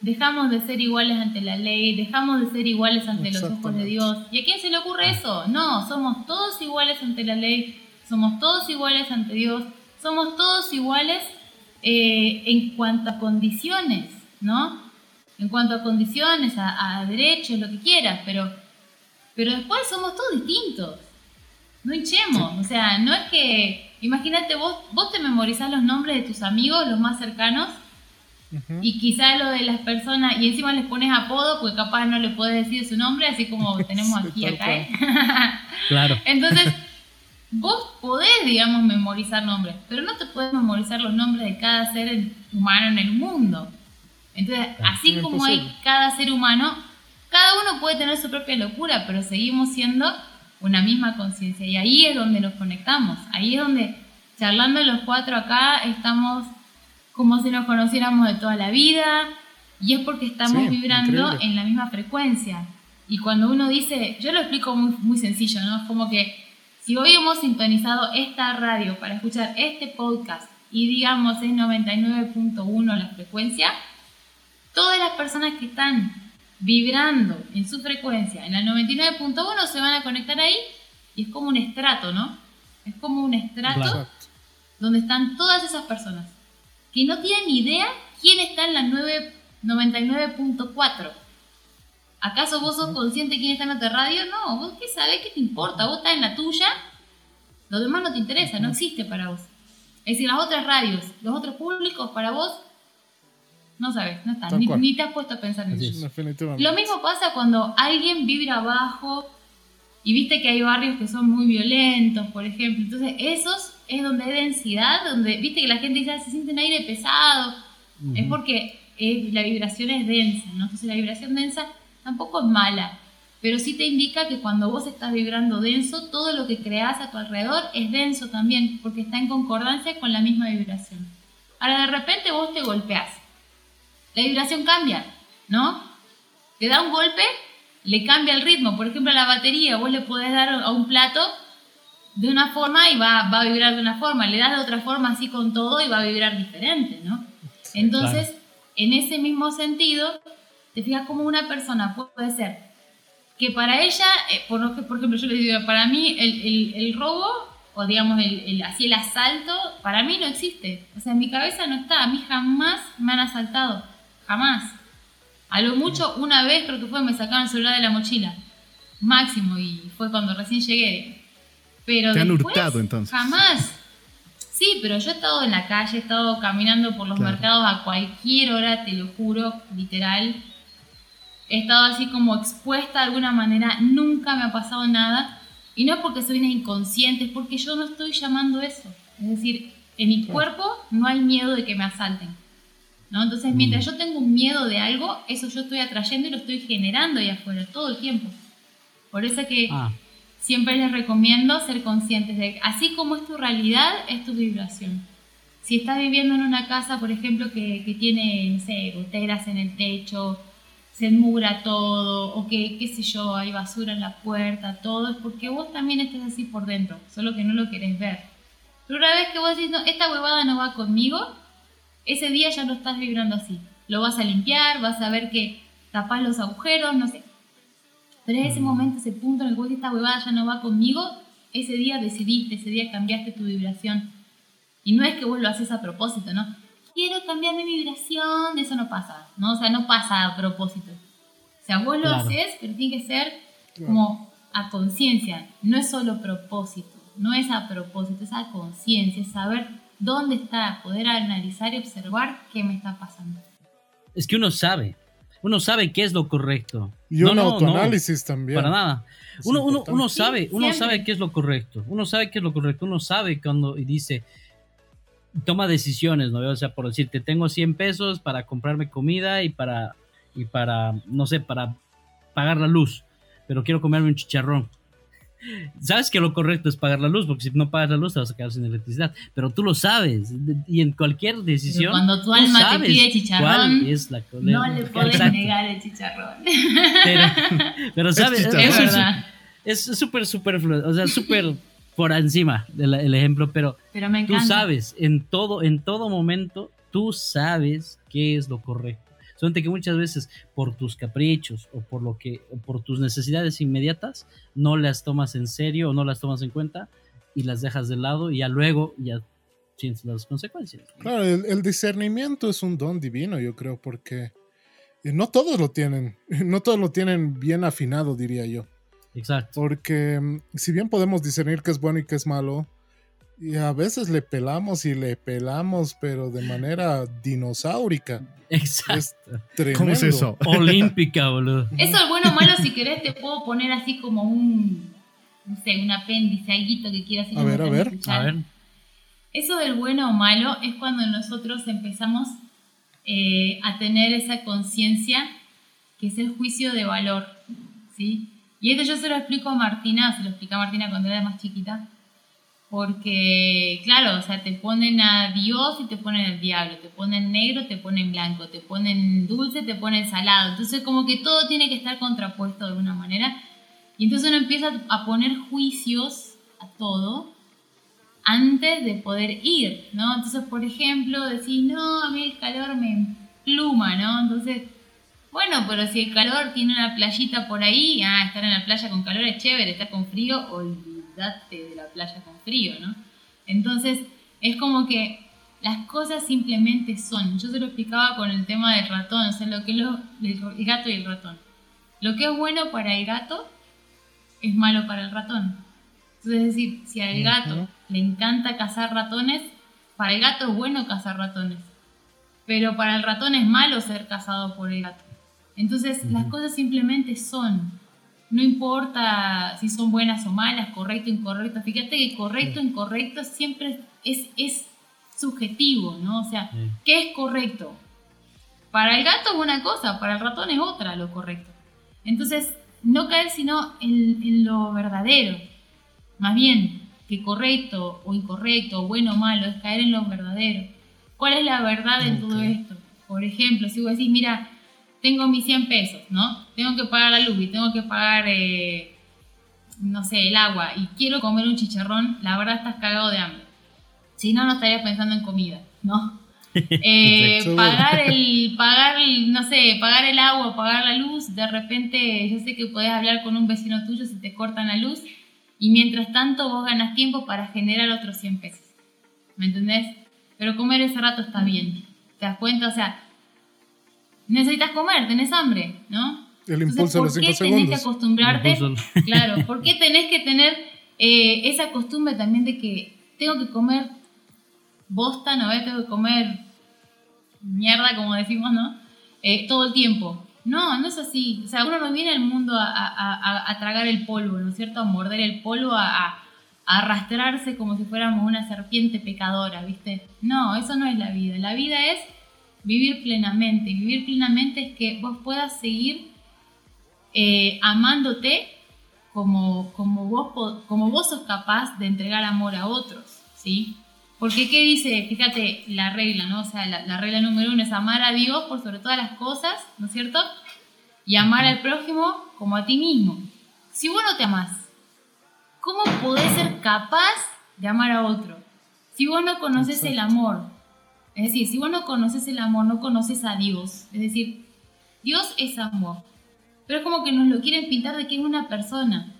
dejamos de ser iguales ante la ley, dejamos de ser iguales ante los ojos de. Dios. ¿Y a quién se le ocurre eso? No, somos todos iguales ante la ley, somos todos iguales ante Dios, somos todos iguales eh, en cuanto a condiciones, ¿no? En cuanto a condiciones, a, a derechos, lo que quieras, pero, pero después somos todos distintos. No hinchemos, o sea, no es que, imagínate vos, vos te memorizás los nombres de tus amigos, los más cercanos, y quizá lo de las personas, y encima les pones apodo, porque capaz no le puedes decir su nombre, así como (laughs) tenemos aquí acá. ¿eh? (laughs) Claro. Entonces, (laughs) vos podés, digamos, memorizar nombres, pero no te puedes memorizar los nombres de cada ser humano en el mundo. Entonces, así como hay cada ser humano, cada uno puede tener su propia locura, pero seguimos siendo una misma conciencia. Y ahí es donde nos conectamos. Ahí es donde, charlando los cuatro acá, estamos como si nos conociéramos de toda la vida. Y es porque estamos Sí, vibrando increíble. en la misma frecuencia. Y cuando uno dice, yo lo explico muy, muy sencillo, ¿no? Es como que si hoy hemos sintonizado esta radio para escuchar este podcast y digamos es 99.1 la frecuencia, todas las personas que están vibrando en su frecuencia en la 99.1 se van a conectar ahí y es como un estrato, ¿no? Es como un estrato donde están todas esas personas que no tienen idea quién está en la 9 99.4. ¿Acaso vos sos consciente quién está en otra radio? No, vos qué sabés, qué te importa, vos estás en la tuya, lo demás no te interesa, no existe para vos. Es decir, las otras radios, los otros públicos para vos, no sabes, no están, Tal ni, ni te has puesto a pensar en Así eso. es. Lo mismo pasa cuando alguien vibra abajo y viste que hay barrios que son muy violentos, por ejemplo. Entonces, esos es donde hay densidad, donde viste que la gente dice, "Ah, se siente un aire pesado. Es porque eh, la vibración es densa, ¿no? Entonces, la vibración densa tampoco es mala, pero sí te indica que cuando vos estás vibrando denso, todo lo que creas a tu alrededor es denso también, porque está en concordancia con la misma vibración. Ahora, de repente vos te golpeás la vibración cambia, ¿no? Te da un golpe, le cambia el ritmo. Por ejemplo, la batería, vos le podés dar a un plato de una forma y va, va a vibrar de una forma. Le das de otra forma así con todo y va a vibrar diferente, ¿no? Entonces, en ese mismo sentido, te fijas como una persona puede ser que para ella, eh, por, por ejemplo, yo le digo, para mí el, el- el robo, o digamos, el, el- así el asalto, para mí no existe. O sea, en mi cabeza no está. A mí jamás me han asaltado. Jamás. A lo mucho, una vez creo que fue, me sacaron el celular de la mochila. Máximo, y fue cuando recién llegué. Pero Te han después, hurtado, entonces. Jamás. Sí, pero yo he estado en la calle, he estado caminando por los Claro. mercados a cualquier hora, te lo juro, literal. He estado así como expuesta de alguna manera, nunca me ha pasado nada. Y no es porque soy una inconsciente, es porque yo no estoy llamando eso. Es decir, en mi cuerpo no hay miedo de que me asalten. ¿No? Entonces, mientras yo tengo un miedo de algo, eso yo estoy atrayendo y lo estoy generando ahí afuera todo el tiempo. Por eso que Ah, siempre les recomiendo ser conscientes de que así como es tu realidad, es tu vibración. Si estás viviendo en una casa, por ejemplo, que, que tiene, no sé, goteras en el techo, se enmugra todo, o que, qué sé yo, hay basura en la puerta, todo, es porque vos también estás así por dentro, solo que no lo querés ver. Pero una vez que vos decís, no, esta huevada no va conmigo, ese día ya no estás vibrando así. Lo vas a limpiar, vas a ver que tapás los agujeros, no sé, pero en ese momento, ese punto en el decís, esta huevada ya no va conmigo, ese día decidiste, ese día cambiaste tu vibración. Y no es que vos lo haces a propósito, ¿no? Quiero cambiar mi vibración, eso no pasa, ¿no? O sea, no pasa a propósito. O sea, vos lo Claro. haces, pero tiene que ser como a conciencia, no es solo propósito, no es a propósito, es a conciencia, es saber dónde está, poder analizar y observar qué me está pasando. Es que uno sabe, uno sabe qué es lo correcto. Y un autoanálisis también. Para nada. Uno, uno, uno, sabe, uno sabe qué es lo correcto. Uno sabe qué es lo correcto. Uno sabe cuando y dice, toma decisiones, ¿no? O sea, por decirte, tengo 100 pesos para comprarme comida y para, y para, no sé, para pagar la luz, pero quiero comerme un chicharrón. Sabes que lo correcto es pagar la luz, porque si no pagas la luz te vas a quedar sin electricidad, pero tú lo sabes, y en cualquier decisión. cuando tu alma te pide chicharrón, no le puedes negar el chicharrón. Pero, (laughs) sabes, es súper, súper, o sea, súper (laughs) por encima del ejemplo, pero, tú sabes, en todo, en todo momento, tú sabes qué es lo correcto. Solamente que muchas veces por tus caprichos o por lo que, por tus necesidades inmediatas, no las tomas en serio o no las tomas en cuenta y las dejas de lado y ya luego ya sientes las consecuencias. Claro, el, discernimiento es un don divino, yo creo, porque no todos lo tienen, (laughs) no todos lo tienen bien afinado, diría yo. Exacto. Porque mm, si bien podemos discernir qué es bueno y qué es malo, y a veces le pelamos y le pelamos, pero de manera dinosaurica. Exacto. ¿Cómo es eso? (laughs) Olímpica, boludo. Eso el bueno o malo, si querés, te puedo poner así como un, no sé, un apéndice, algo que quieras. A ver, a ver, a ver. Eso del bueno o malo es cuando nosotros empezamos eh, a tener esa conciencia que es el juicio de valor, ¿sí? Y esto yo se lo explico a Martina, se lo explica a Martina cuando era más chiquita, porque, claro, o sea, te ponen a Dios y te ponen al diablo, te ponen negro, te ponen blanco, te ponen dulce, te ponen salado. Entonces, como que todo tiene que estar contrapuesto de alguna manera. Y entonces uno empieza a poner juicios a todo antes de poder ir, ¿no? Entonces, por ejemplo, decís, no, a mí el calor me pluma, ¿no? Entonces, bueno, pero si el calor tiene una playita por ahí, ah, estar en la playa con calor es chévere, estar con frío, olvídate de la playa con frío, ¿no? Entonces, es como que las cosas simplemente son. Yo se lo explicaba con el tema del ratón, o sea, lo que es lo, el gato y el ratón. Lo que es bueno para el gato es malo para el ratón. Entonces, es decir, si al gato le encanta cazar ratones, para el gato es bueno cazar ratones. Pero para el ratón es malo ser cazado por el gato. Entonces, las cosas simplemente son. No importa si son buenas o malas, correcto o incorrecto. Fíjate que correcto o incorrecto siempre es, es subjetivo, ¿no? O sea, ¿qué es correcto? Para el gato es una cosa, para el ratón es otra lo correcto. Entonces, no caer sino en, lo verdadero. Más bien, que correcto o incorrecto, bueno o malo, es caer en lo verdadero. ¿Cuál es la verdad en todo esto? Por ejemplo, si vos decís, mira, tengo mis 100 pesos, ¿no? Tengo que pagar la luz y tengo que pagar, eh, no sé, el agua y quiero comer un chicharrón, la verdad estás cagado de hambre. Si no, no estarías pensando en comida, ¿no? (laughs) Eh, pagar el, pagar, no sé, pagar el agua, pagar la luz, de repente yo sé que puedes hablar con un vecino tuyo si te cortan la luz y mientras tanto vos ganas tiempo para generar otros 100 pesos. ¿Me entendés? Pero comer ese rato está bien. ¿Te das cuenta? O sea, necesitas comer, tenés hambre, ¿no? El impulso Entonces, ¿por qué tenés que acostumbrarte? Claro, (laughs) ¿por qué tenés que tener eh, esa costumbre también de que tengo que comer bosta, ¿no? Tengo que comer mierda, como decimos, ¿no? Eh, todo el tiempo. No, no es así. O sea, uno no viene al mundo a, tragar el polvo, ¿no es cierto? A morder el polvo, a, arrastrarse como si fuéramos una serpiente pecadora, ¿viste? No, eso no es la vida. La vida es vivir plenamente. Vivir plenamente es que vos puedas seguir eh, amándote como, como, vos, como vos sos capaz de entregar amor a otros, ¿sí? Porque, ¿qué dice? Fíjate la regla, ¿no? O sea, la, regla número uno es amar a Dios por sobre todas las cosas, ¿no es cierto? Y amar al prójimo como a ti mismo. Si vos no te amás, ¿cómo podés ser capaz de amar a otro? Si vos no conoces el amor, es decir, si vos no conoces el amor, no conoces a Dios. Es decir, Dios es amor. Pero es como que nos lo quieren pintar de que es una persona.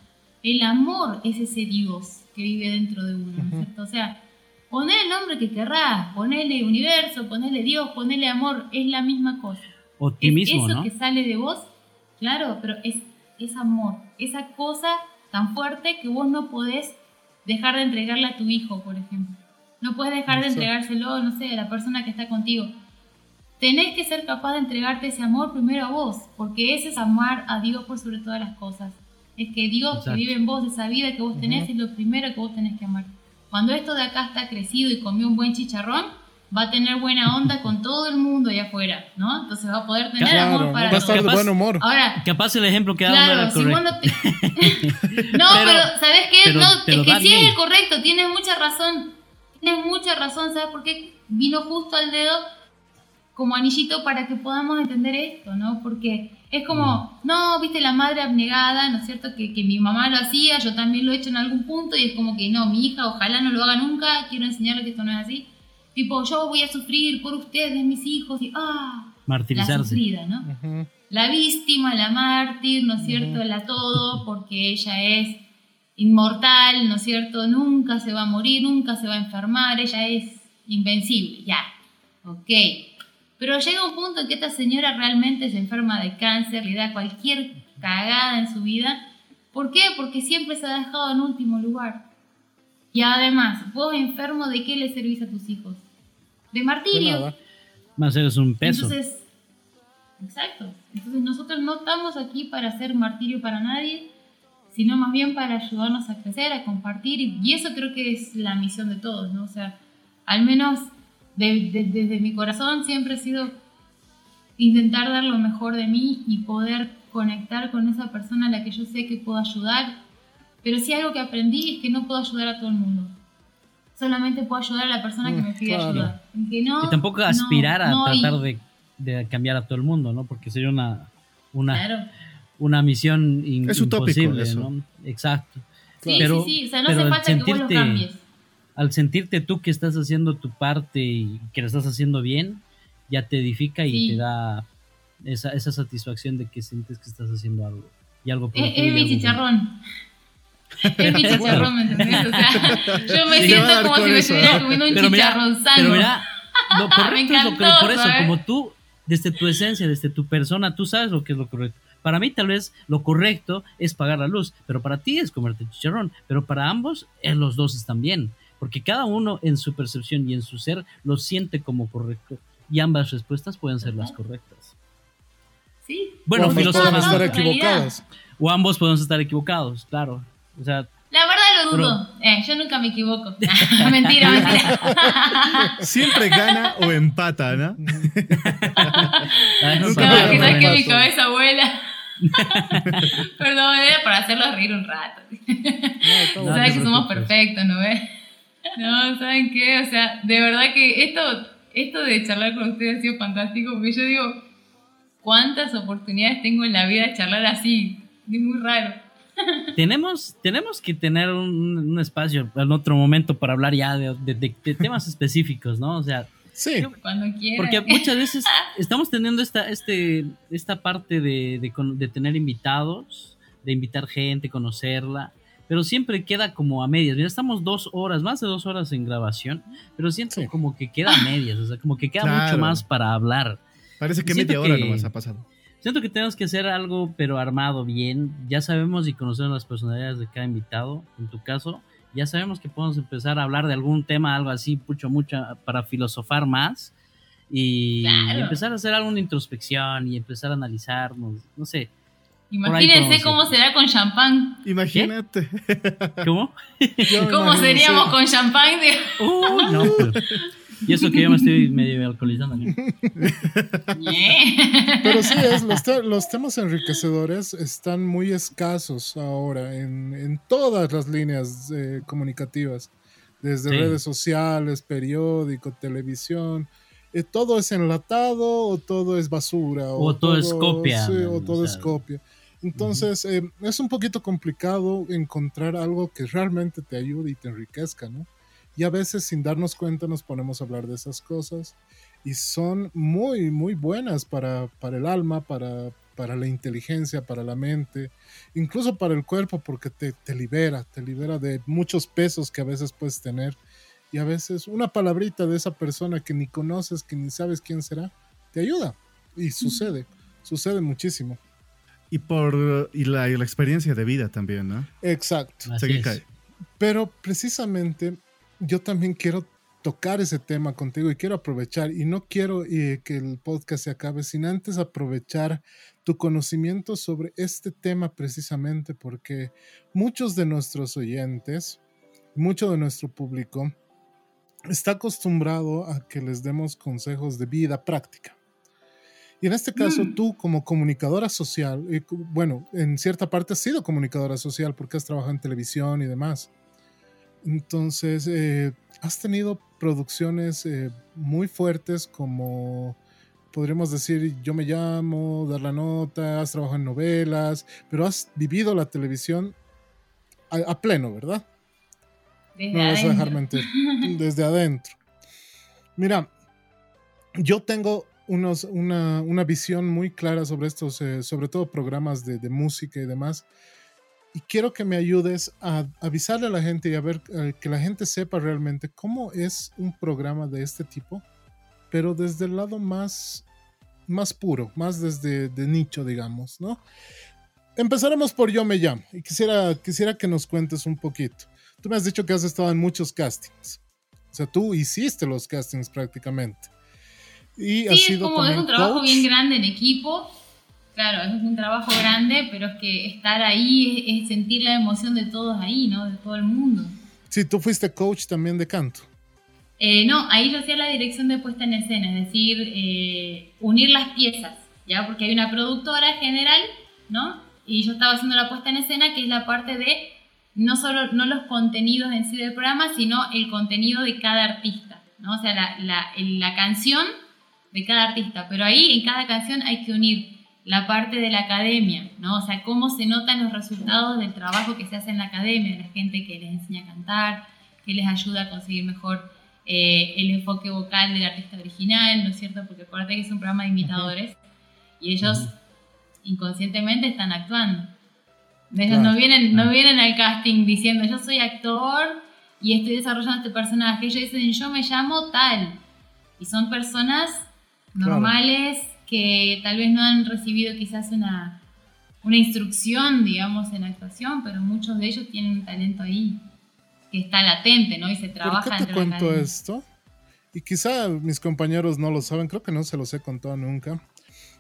El amor es ese Dios que vive dentro de uno, ¿cierto? O sea, ponele el nombre que querrás, ponele universo, ponele Dios, ponele amor, es la misma cosa. Optimismo, es eso que sale de vos, claro, pero es, es amor, esa cosa tan fuerte que vos no podés dejar de entregarle a tu hijo, por ejemplo. No puedes dejar de entregárselo, no sé, a la persona que está contigo. Tenés que ser capaz de entregarte ese amor primero a vos, porque ese es amar a Dios por sobre todas las cosas. Es que Dios Exacto. que vive en vos, esa vida que vos tenés, Ujú. es lo primero que vos tenés que amar. Cuando esto de acá está crecido y comió un buen chicharrón, va a tener buena onda con todo el mundo allá afuera, ¿no? Entonces va a poder tener Claro, amor va para a estar de Capaz- buen humor. Ahora, Capaz el ejemplo que no era Claro, si correcto. no te... (laughs) no, Pero- pero, ¿sabes qué? pero- no, pero es que sí bien. es el correcto, tienes mucha razón. Tienes mucha razón, ¿sabes por qué? Vino justo al dedo como anillito para que podamos entender esto, ¿no? Porque es como, no, viste la madre abnegada, ¿no es cierto? Que, que mi mamá lo hacía, yo también lo he hecho en algún punto y es como que no, mi hija ojalá no lo haga nunca, quiero enseñarle que esto no es así. Tipo, yo voy a sufrir por ustedes, mis hijos, y ah, la Martirizarse. sufrida, ¿no? La víctima, la mártir, ¿no es cierto? La todo, porque ella es inmortal, ¿no es cierto? Nunca se va a morir, nunca se va a enfermar, ella es invencible, ya, ok. Pero llega un punto en que esta señora realmente se enferma de cáncer, le da cualquier cagada en su vida. ¿Por qué? Porque siempre se ha dejado en último lugar. Y además, vos enfermo, ¿de qué le servís a tus hijos? De martirio. Más eres un peso. Entonces, exacto. Entonces nosotros no estamos aquí para hacer martirio para nadie, sino más bien para ayudarnos a crecer, a compartir. Y, eso creo que es la misión de todos, ¿no? O sea, al menos de- de- desde mi corazón siempre ha sido intentar dar lo mejor de mí y poder conectar con esa persona a la que yo sé que puedo ayudar. Pero sí algo que aprendí es que no puedo ayudar a todo el mundo. Solamente puedo ayudar a la persona que me pide Claro. ayuda. Y que no, y tampoco no, aspirar a no, y- tratar de, de cambiar a todo el mundo, ¿no? Porque sería una, una, Claro. Una misión in- Es imposible, eso. ¿no? Exacto. Sí, Pero- sí, sí. O sea, no pero hace falta que vos lo sentirte- cambies. Al sentirte tú que estás haciendo tu parte y que lo estás haciendo bien, ya te edifica y Sí. te da esa, esa satisfacción de que sientes que estás haciendo algo. Y algo por Es, es mi chicharrón. Es mi (laughs) chicharrón, ¿me entendés? O sea, (laughs) yo me Sí, siento como si me estuviera comiendo un Pero mira, chicharrón sano. Pero mira, lo (laughs) correcto es lo que, encantó, por eso, ¿sabes? como tú, desde tu esencia, desde tu persona, tú sabes lo que es lo correcto. Para mí, tal vez lo correcto es pagar la luz, pero para ti es comerte chicharrón. Pero para ambos, eh, los dos están bien, porque cada uno en su percepción y en su ser lo siente como correcto. Y ambas respuestas pueden ser las correctas. Sí. Bueno, filósofos, pueden estar equivocadas. O ambos podemos estar equivocados, claro. O sea, La verdad lo dudo. Eh, yo nunca me equivoco. (laughs) mentira, mentira. (laughs) Siempre gana o empata, ¿no? (laughs) ah, no, Nunca No, para- me que mi cabeza vuela. (laughs) Perdón, era para hacerlos reír un rato. No. Sabes te que somos perfectos, ¿no ves? No, ¿saben qué? O sea, de verdad que esto, esto de charlar con ustedes ha sido fantástico, porque yo digo, ¿cuántas oportunidades tengo en la vida de charlar así? Es muy raro. (laughs) tenemos, tenemos que tener un, un espacio en otro momento para hablar ya de, de- de- de temas específicos, ¿no? O sea, Sí, Cuando quieran. porque muchas veces (laughs) estamos teniendo esta, este, esta parte de, de de tener invitados, de invitar gente, conocerla, pero siempre queda como a medias. Mira, estamos dos horas, más de dos horas en grabación, pero siento Sí. como que queda a (laughs) medias, o sea, como que queda Claro. mucho más para hablar. Parece que Siento media hora que- nomás ha pasado. Siento que tenemos que hacer algo, pero armado bien. Ya sabemos y conocemos las personalidades de cada invitado. En tu caso, ya sabemos que podemos empezar a hablar de algún tema, algo así, mucho, mucho, para filosofar más. Y, Claro. y empezar a hacer alguna introspección y empezar a analizarnos. No sé. Imagínense cómo será con champán. Imagínate. ¿Cómo? (laughs) ¿Cómo seríamos con champán? Uh, no, pero- y eso que yo me estoy medio alcoholizando. (laughs) Pero sí, es, los, te- los temas enriquecedores están muy escasos ahora en, en todas las líneas eh, comunicativas, desde Sí. redes sociales, periódico, televisión. Eh, todo es enlatado o todo es basura. O todo es copia, sí, man, o o todo sea. es copia. Entonces, eh, es un poquito complicado encontrar algo que realmente te ayude y te enriquezca, ¿no? Y a veces sin darnos cuenta nos ponemos a hablar de esas cosas y son muy, muy buenas para, para el alma, para, para la inteligencia, para la mente, incluso para el cuerpo, porque te, te libera, te libera de muchos pesos que a veces puedes tener. Y a veces una palabrita de esa persona que ni conoces, que ni sabes quién será, te ayuda. Y sucede, sucede muchísimo. Y por y la, y la experiencia de vida también, ¿no? Exacto. Pero precisamente yo también quiero tocar ese tema contigo y quiero aprovechar y no quiero eh, que el podcast se acabe sin antes aprovechar tu conocimiento sobre este tema precisamente porque muchos de nuestros oyentes, mucho de nuestro público está acostumbrado a que les demos consejos de vida práctica. Y en este caso, Mm. tú como comunicadora social, y cu- bueno, en cierta parte has sido comunicadora social porque has trabajado en televisión y demás. Entonces, eh, has tenido producciones eh, muy fuertes como, podríamos decir, Yo me llamo, Dar la Nota, has trabajado en novelas, pero has vivido la televisión a, a pleno, ¿verdad? Desde No vas a dejar mentir. (laughs) Desde adentro. Mira, yo tengo unos, una, una visión muy clara sobre estos, eh, sobre todo programas de, de música y demás. Y quiero que me ayudes a avisarle a la gente y a ver eh, que la gente sepa realmente cómo es un programa de este tipo, pero desde el lado más, más puro, más desde de nicho, digamos, ¿no? Empezaremos por Yo Me Llamo y quisiera, quisiera que nos cuentes un poquito. Tú me has dicho que has estado en muchos castings. O sea, tú hiciste los castings prácticamente. Y Sí, has es sido como es un trabajo coach. bien grande en equipo. Claro, es un trabajo grande, pero es que estar ahí es, es sentir la emoción de todos ahí, ¿no? De todo el mundo. Sí, tú fuiste coach también de canto. Eh, no, ahí yo hacía la dirección de puesta en escena, es decir, eh, unir las piezas, ¿ya? Porque hay una productora general, ¿no? Y yo estaba haciendo la puesta en escena, que es la parte de no solo no los contenidos en sí del programa, sino el contenido de cada artista, ¿no? O sea, la, la canción de cada artista. Pero ahí en cada canción hay que unir la parte de la academia, ¿no? O sea, cómo se notan los resultados del trabajo que se hace en la academia, de la gente que les enseña a cantar, que les ayuda a conseguir mejor eh, el enfoque vocal del artista original, ¿no es cierto? Porque acuérdate que es un programa de imitadores y ellos inconscientemente están actuando. Ellos no, vienen, no vienen al casting diciendo yo soy actor y estoy desarrollando este personaje. Ellos dicen yo me llamo tal. Y son personas Claro. Que tal vez no han recibido quizás una, una instrucción, digamos, en actuación, pero muchos de ellos tienen un talento ahí que está latente, ¿no? Y se ¿Por trabaja qué te cuento esto? Y quizá mis compañeros no lo saben, creo que no se los he contado nunca.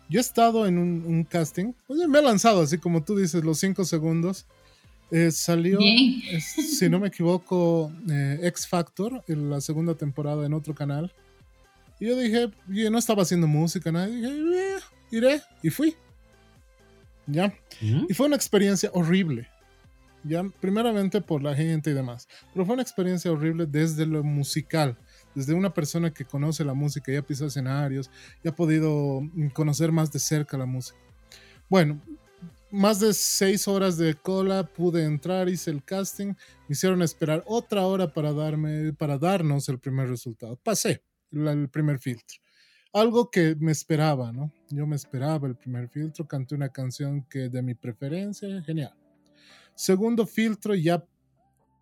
Yo he estado en un, un casting, oye, me he lanzado así como tú dices, los cinco segundos. Eh, salió, es- si no me equivoco, eh, X Factor, en la segunda temporada en otro canal. Y yo dije, yo no estaba haciendo música, nada. Dije, "Eh, iré. Y fui. Ya. Y fue una experiencia horrible. Ya, primeramente por la gente y demás. Pero fue una experiencia horrible desde lo musical. Desde una persona que conoce la música, ya pisó escenarios, y ha podido mm, conocer más de cerca la música. Bueno, más de seis horas de cola, pude entrar, hice el casting, me hicieron esperar otra hora para, darme, para darnos el primer resultado. Pasé el primer filtro. Algo que me esperaba, ¿no? Yo me esperaba el primer filtro, canté una canción que de mi preferencia, genial. Segundo filtro, ya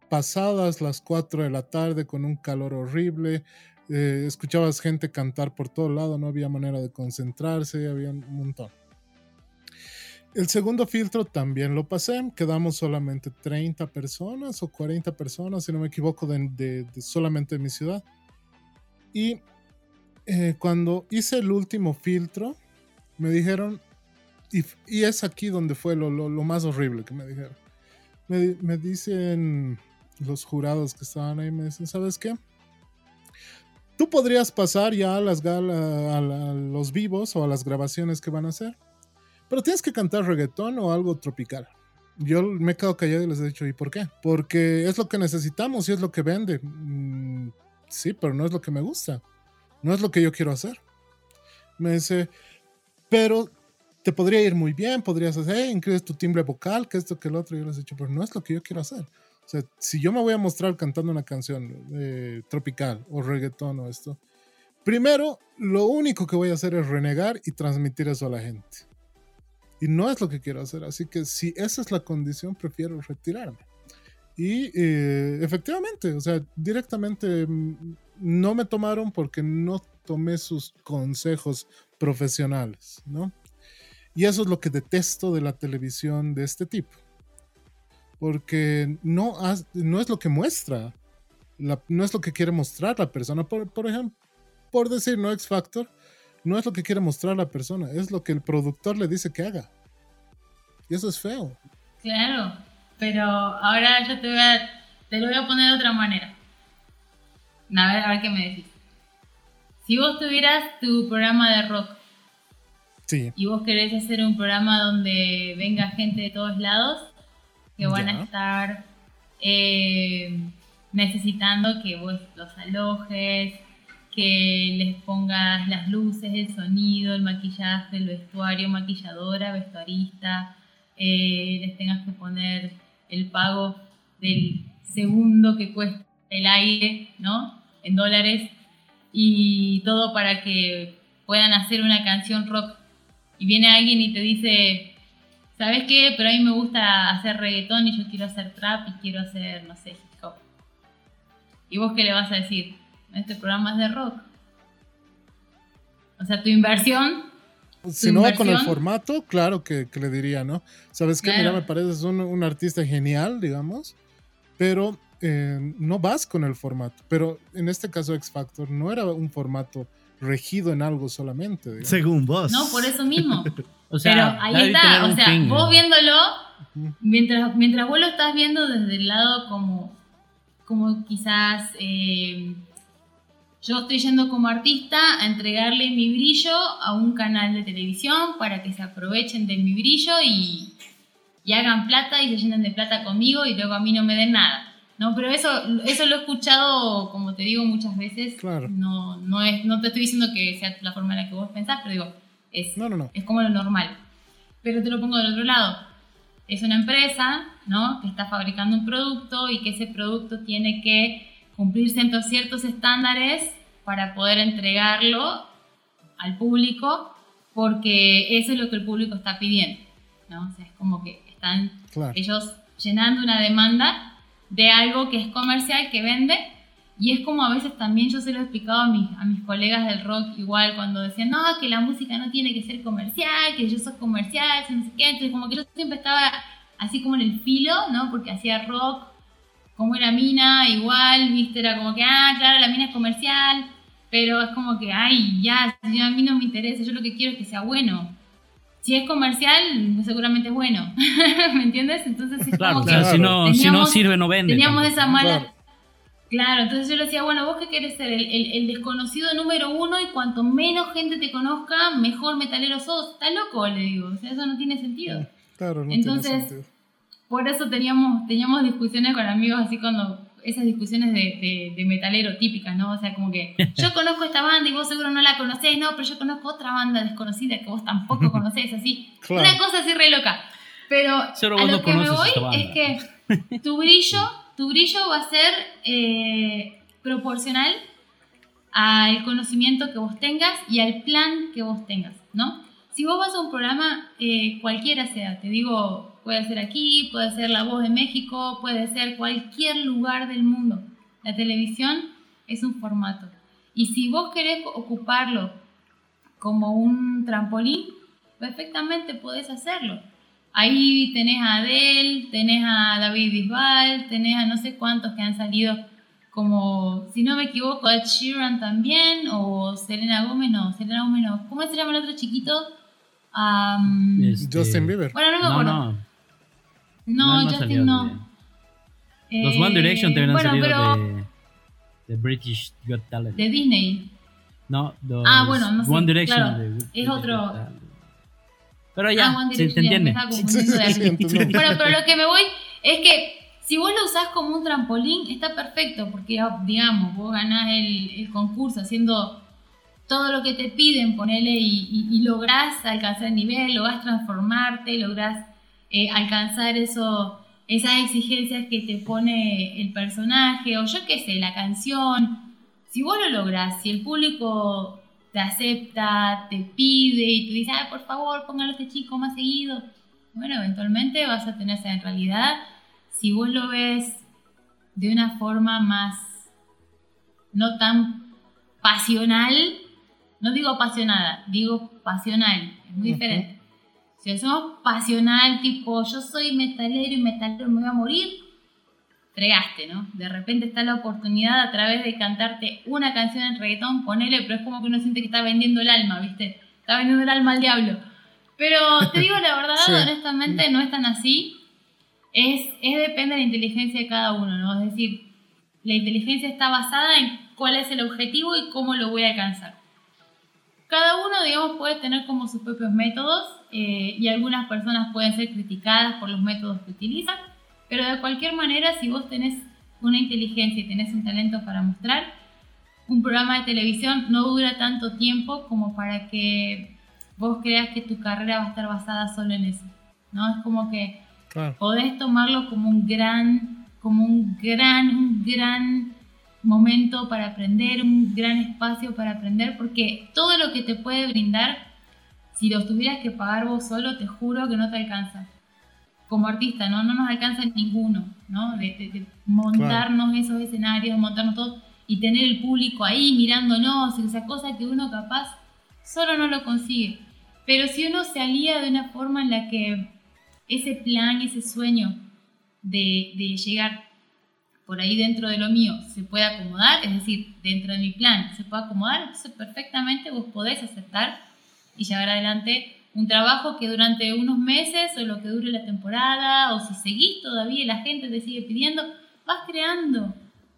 pasadas las 4 de la tarde con un calor horrible, eh, escuchabas gente cantar por todo lado, no había manera de concentrarse, había un montón. El segundo filtro también lo pasé, quedamos solamente 30 personas o 40 personas, si no me equivoco, de, de- solamente de mi ciudad. Y eh, cuando hice el último filtro, me dijeron, y, y es aquí donde fue lo, lo- lo más horrible que me dijeron. Me, me dicen los jurados que estaban ahí, me dicen, ¿sabes qué? Tú podrías pasar ya a, las gal- a, la- a los vivos o a las grabaciones que van a hacer, pero tienes que cantar reggaetón o algo tropical. Yo me he quedado callado y les he dicho, ¿y por qué? Porque es lo que necesitamos y es lo que vende. Mm, sí, pero no es lo que me gusta. No es lo que yo quiero hacer. Me dice, pero te podría ir muy bien, podrías hacer, hey, incluyes tu timbre vocal, que esto, que el otro. Y yo les he dicho, pero no es lo que yo quiero hacer. O sea, si yo me voy a mostrar cantando una canción eh, tropical o reggaetón o esto, primero, lo único que voy a hacer es renegar y transmitir eso a la gente. Y no es lo que quiero hacer. Así que si esa es la condición, prefiero retirarme. Y eh, efectivamente, o sea, directamente mm, no me tomaron porque no tomé sus consejos profesionales, ¿no? Y eso es lo que detesto de la televisión de este tipo. porque no, no es lo que muestra, no es lo que quiere mostrar la persona. Por, por ejemplo, por decir, no X Factor, no es lo que quiere mostrar la persona, es lo que el productor le dice que haga. Y eso es feo. Claro, pero ahora yo te voy a, te lo voy a poner de otra manera. A ver, a ver qué me decís. Si vos tuvieras tu programa de rock sí. y vos querés hacer un programa donde venga gente de todos lados que van a estar eh, necesitando que vos los alojes, que les pongas las luces, el sonido, el maquillaje, el vestuario, maquilladora, vestuarista, eh, les tengas que poner el pago del segundo que cuesta el aire, ¿no? En dólares y todo para que puedan hacer una canción rock. Y viene alguien y te dice, ¿sabes qué? Pero a mí me gusta hacer reggaetón y yo quiero hacer trap y quiero hacer, no sé, hip hop. ¿Y vos qué le vas a decir? Este programa es de rock. O sea, tu inversión. Si no va con el formato, claro que, le diría, ¿no? ¿Sabes qué? Mira, me pareces un, un artista genial, digamos, pero eh, no vas con el formato. Pero en este caso, X Factor no era un formato regido en algo solamente. Según vos. No, por eso mismo. (laughs) o sea, pero ahí está, o sea, vos viéndolo, mientras, mientras vos lo estás viendo desde el lado como, como quizás eh, yo estoy yendo como artista a entregarle mi brillo a un canal de televisión para que se aprovechen de mi brillo y, y hagan plata y se llenen de plata conmigo y luego a mí no me den nada. No, pero eso, eso lo he escuchado, como te digo, muchas veces. Claro. No, no, es, no te estoy diciendo que sea la forma en la que vos pensás, pero digo, es, no, no, no. es como lo normal. Pero te lo pongo del otro lado. Es una empresa, ¿no? Que está fabricando un producto y que ese producto tiene que cumplirse en ciertos estándares para poder entregarlo al público, porque eso es lo que el público está pidiendo, ¿no? O sea, es como que están ellos llenando una demanda de algo que es comercial, que vende, y es como a veces también yo se lo he explicado a mis, a mis colegas del rock igual cuando decían, no, que la música no tiene que ser comercial, que yo soy comercial, no sé qué, entonces como que yo siempre estaba así como en el filo, ¿no? Porque hacía rock, como era mina, igual, viste, era como que, ah, claro, la mina es comercial, pero es como que, ay, ya, a mí no me interesa, yo lo que quiero es que sea bueno. Si es comercial, seguramente es bueno, (laughs) ¿me entiendes? Entonces es claro, como claro, si, no, si no sirve, no vende. Teníamos esa mala... Claro. entonces yo le decía, bueno, vos qué querés ser, el, el, desconocido número uno y cuanto menos gente te conozca, mejor metalero sos. ¿Estás loco? Le digo, o sea, eso no tiene sentido. Claro, no Entonces, tiene sentido. por eso teníamos, teníamos discusiones con amigos así cuando esas discusiones de, de, metalero típicas, ¿no? O sea, como que (laughs) yo conozco esta banda y vos seguro no la conocés, no, pero yo conozco otra banda desconocida que vos tampoco conocés, así. Una cosa así re loca. Pero a lo que me voy es que tu brillo, tu brillo va a ser eh, proporcional al conocimiento que vos tengas y al plan que vos tengas, ¿no? Si vos vas a un programa, eh, cualquiera sea, te digo, Puede ser aquí, puede ser La Voz de México, puede ser cualquier lugar del mundo. La televisión es un formato. Y si vos querés ocuparlo como un trampolín, perfectamente podés hacerlo. Ahí tenés a Adele, tenés a David Bisbal, tenés a no sé cuántos que han salido como, si no me equivoco, Ed Sheeran también, o Selena Gómez, no, Selena Gómez no. ¿Cómo se llama el otro chiquito? Este, Justin Bieber. Bueno, no me acuerdo. No, no Justin no. Los One Direction también han salido de, de, British Got Talent. De Disney. No, los ah, bueno, no sé. One Direction. Claro, es otro. Pero ya, ah, se, te entiende. bueno, pero lo que me voy es que si vos lo usás como un trampolín, está perfecto, porque digamos, vos ganás el, el concurso haciendo todo lo que te piden, ponele y, y, y lográs alcanzar el nivel, lográs transformarte, lográs eh, alcanzar eso, esas exigencias que te pone el personaje, o yo qué sé, la canción. Si vos lo logras, si el público te acepta, te pide y te dice, ah, por favor, póngalo a este chico más seguido, bueno, eventualmente vas a tener en realidad, si vos lo ves de una forma más, no tan pasional, no digo apasionada, digo pasional, es muy diferente Si hacemos pasional, tipo yo soy metalero y metalero me voy a morir, fregaste, ¿no? De repente está la oportunidad a través de cantarte una canción en reggaetón, ponele, pero es como que uno siente que está vendiendo el alma, ¿viste? Está vendiendo el alma al diablo. Pero te digo la verdad, (laughs) honestamente, no es tan así. Es, es depende de la inteligencia de cada uno, ¿no? Es decir, la inteligencia está basada en cuál es el objetivo y cómo lo voy a alcanzar. Cada uno, digamos, puede tener como sus propios métodos eh, y algunas personas pueden ser criticadas por los métodos que utilizan, pero de cualquier manera, si vos tenés una inteligencia y tenés un talento para mostrar, un programa de televisión no dura tanto tiempo como para que vos creas que tu carrera va a estar basada solo en eso. ¿no? Es como que podés tomarlo como un gran, como un gran, un gran momento para aprender, un gran espacio para aprender, porque todo lo que te puede brindar, si lo tuvieras que pagar vos solo, te juro que no te alcanza. Como artista, ¿no? No nos alcanza ninguno, ¿no? De, montarnos esos escenarios, montarnos todo y tener el público ahí mirándonos, esa cosa que uno capaz solo no lo consigue. Pero si uno se alía de una forma en la que ese plan, ese sueño de, de llegar por ahí dentro de lo mío se puede acomodar, es decir, dentro de mi plan se puede acomodar, entonces perfectamente vos podés aceptar y llevar adelante un trabajo que durante unos meses o lo que dure la temporada o si seguís todavía y la gente te sigue pidiendo, vas creando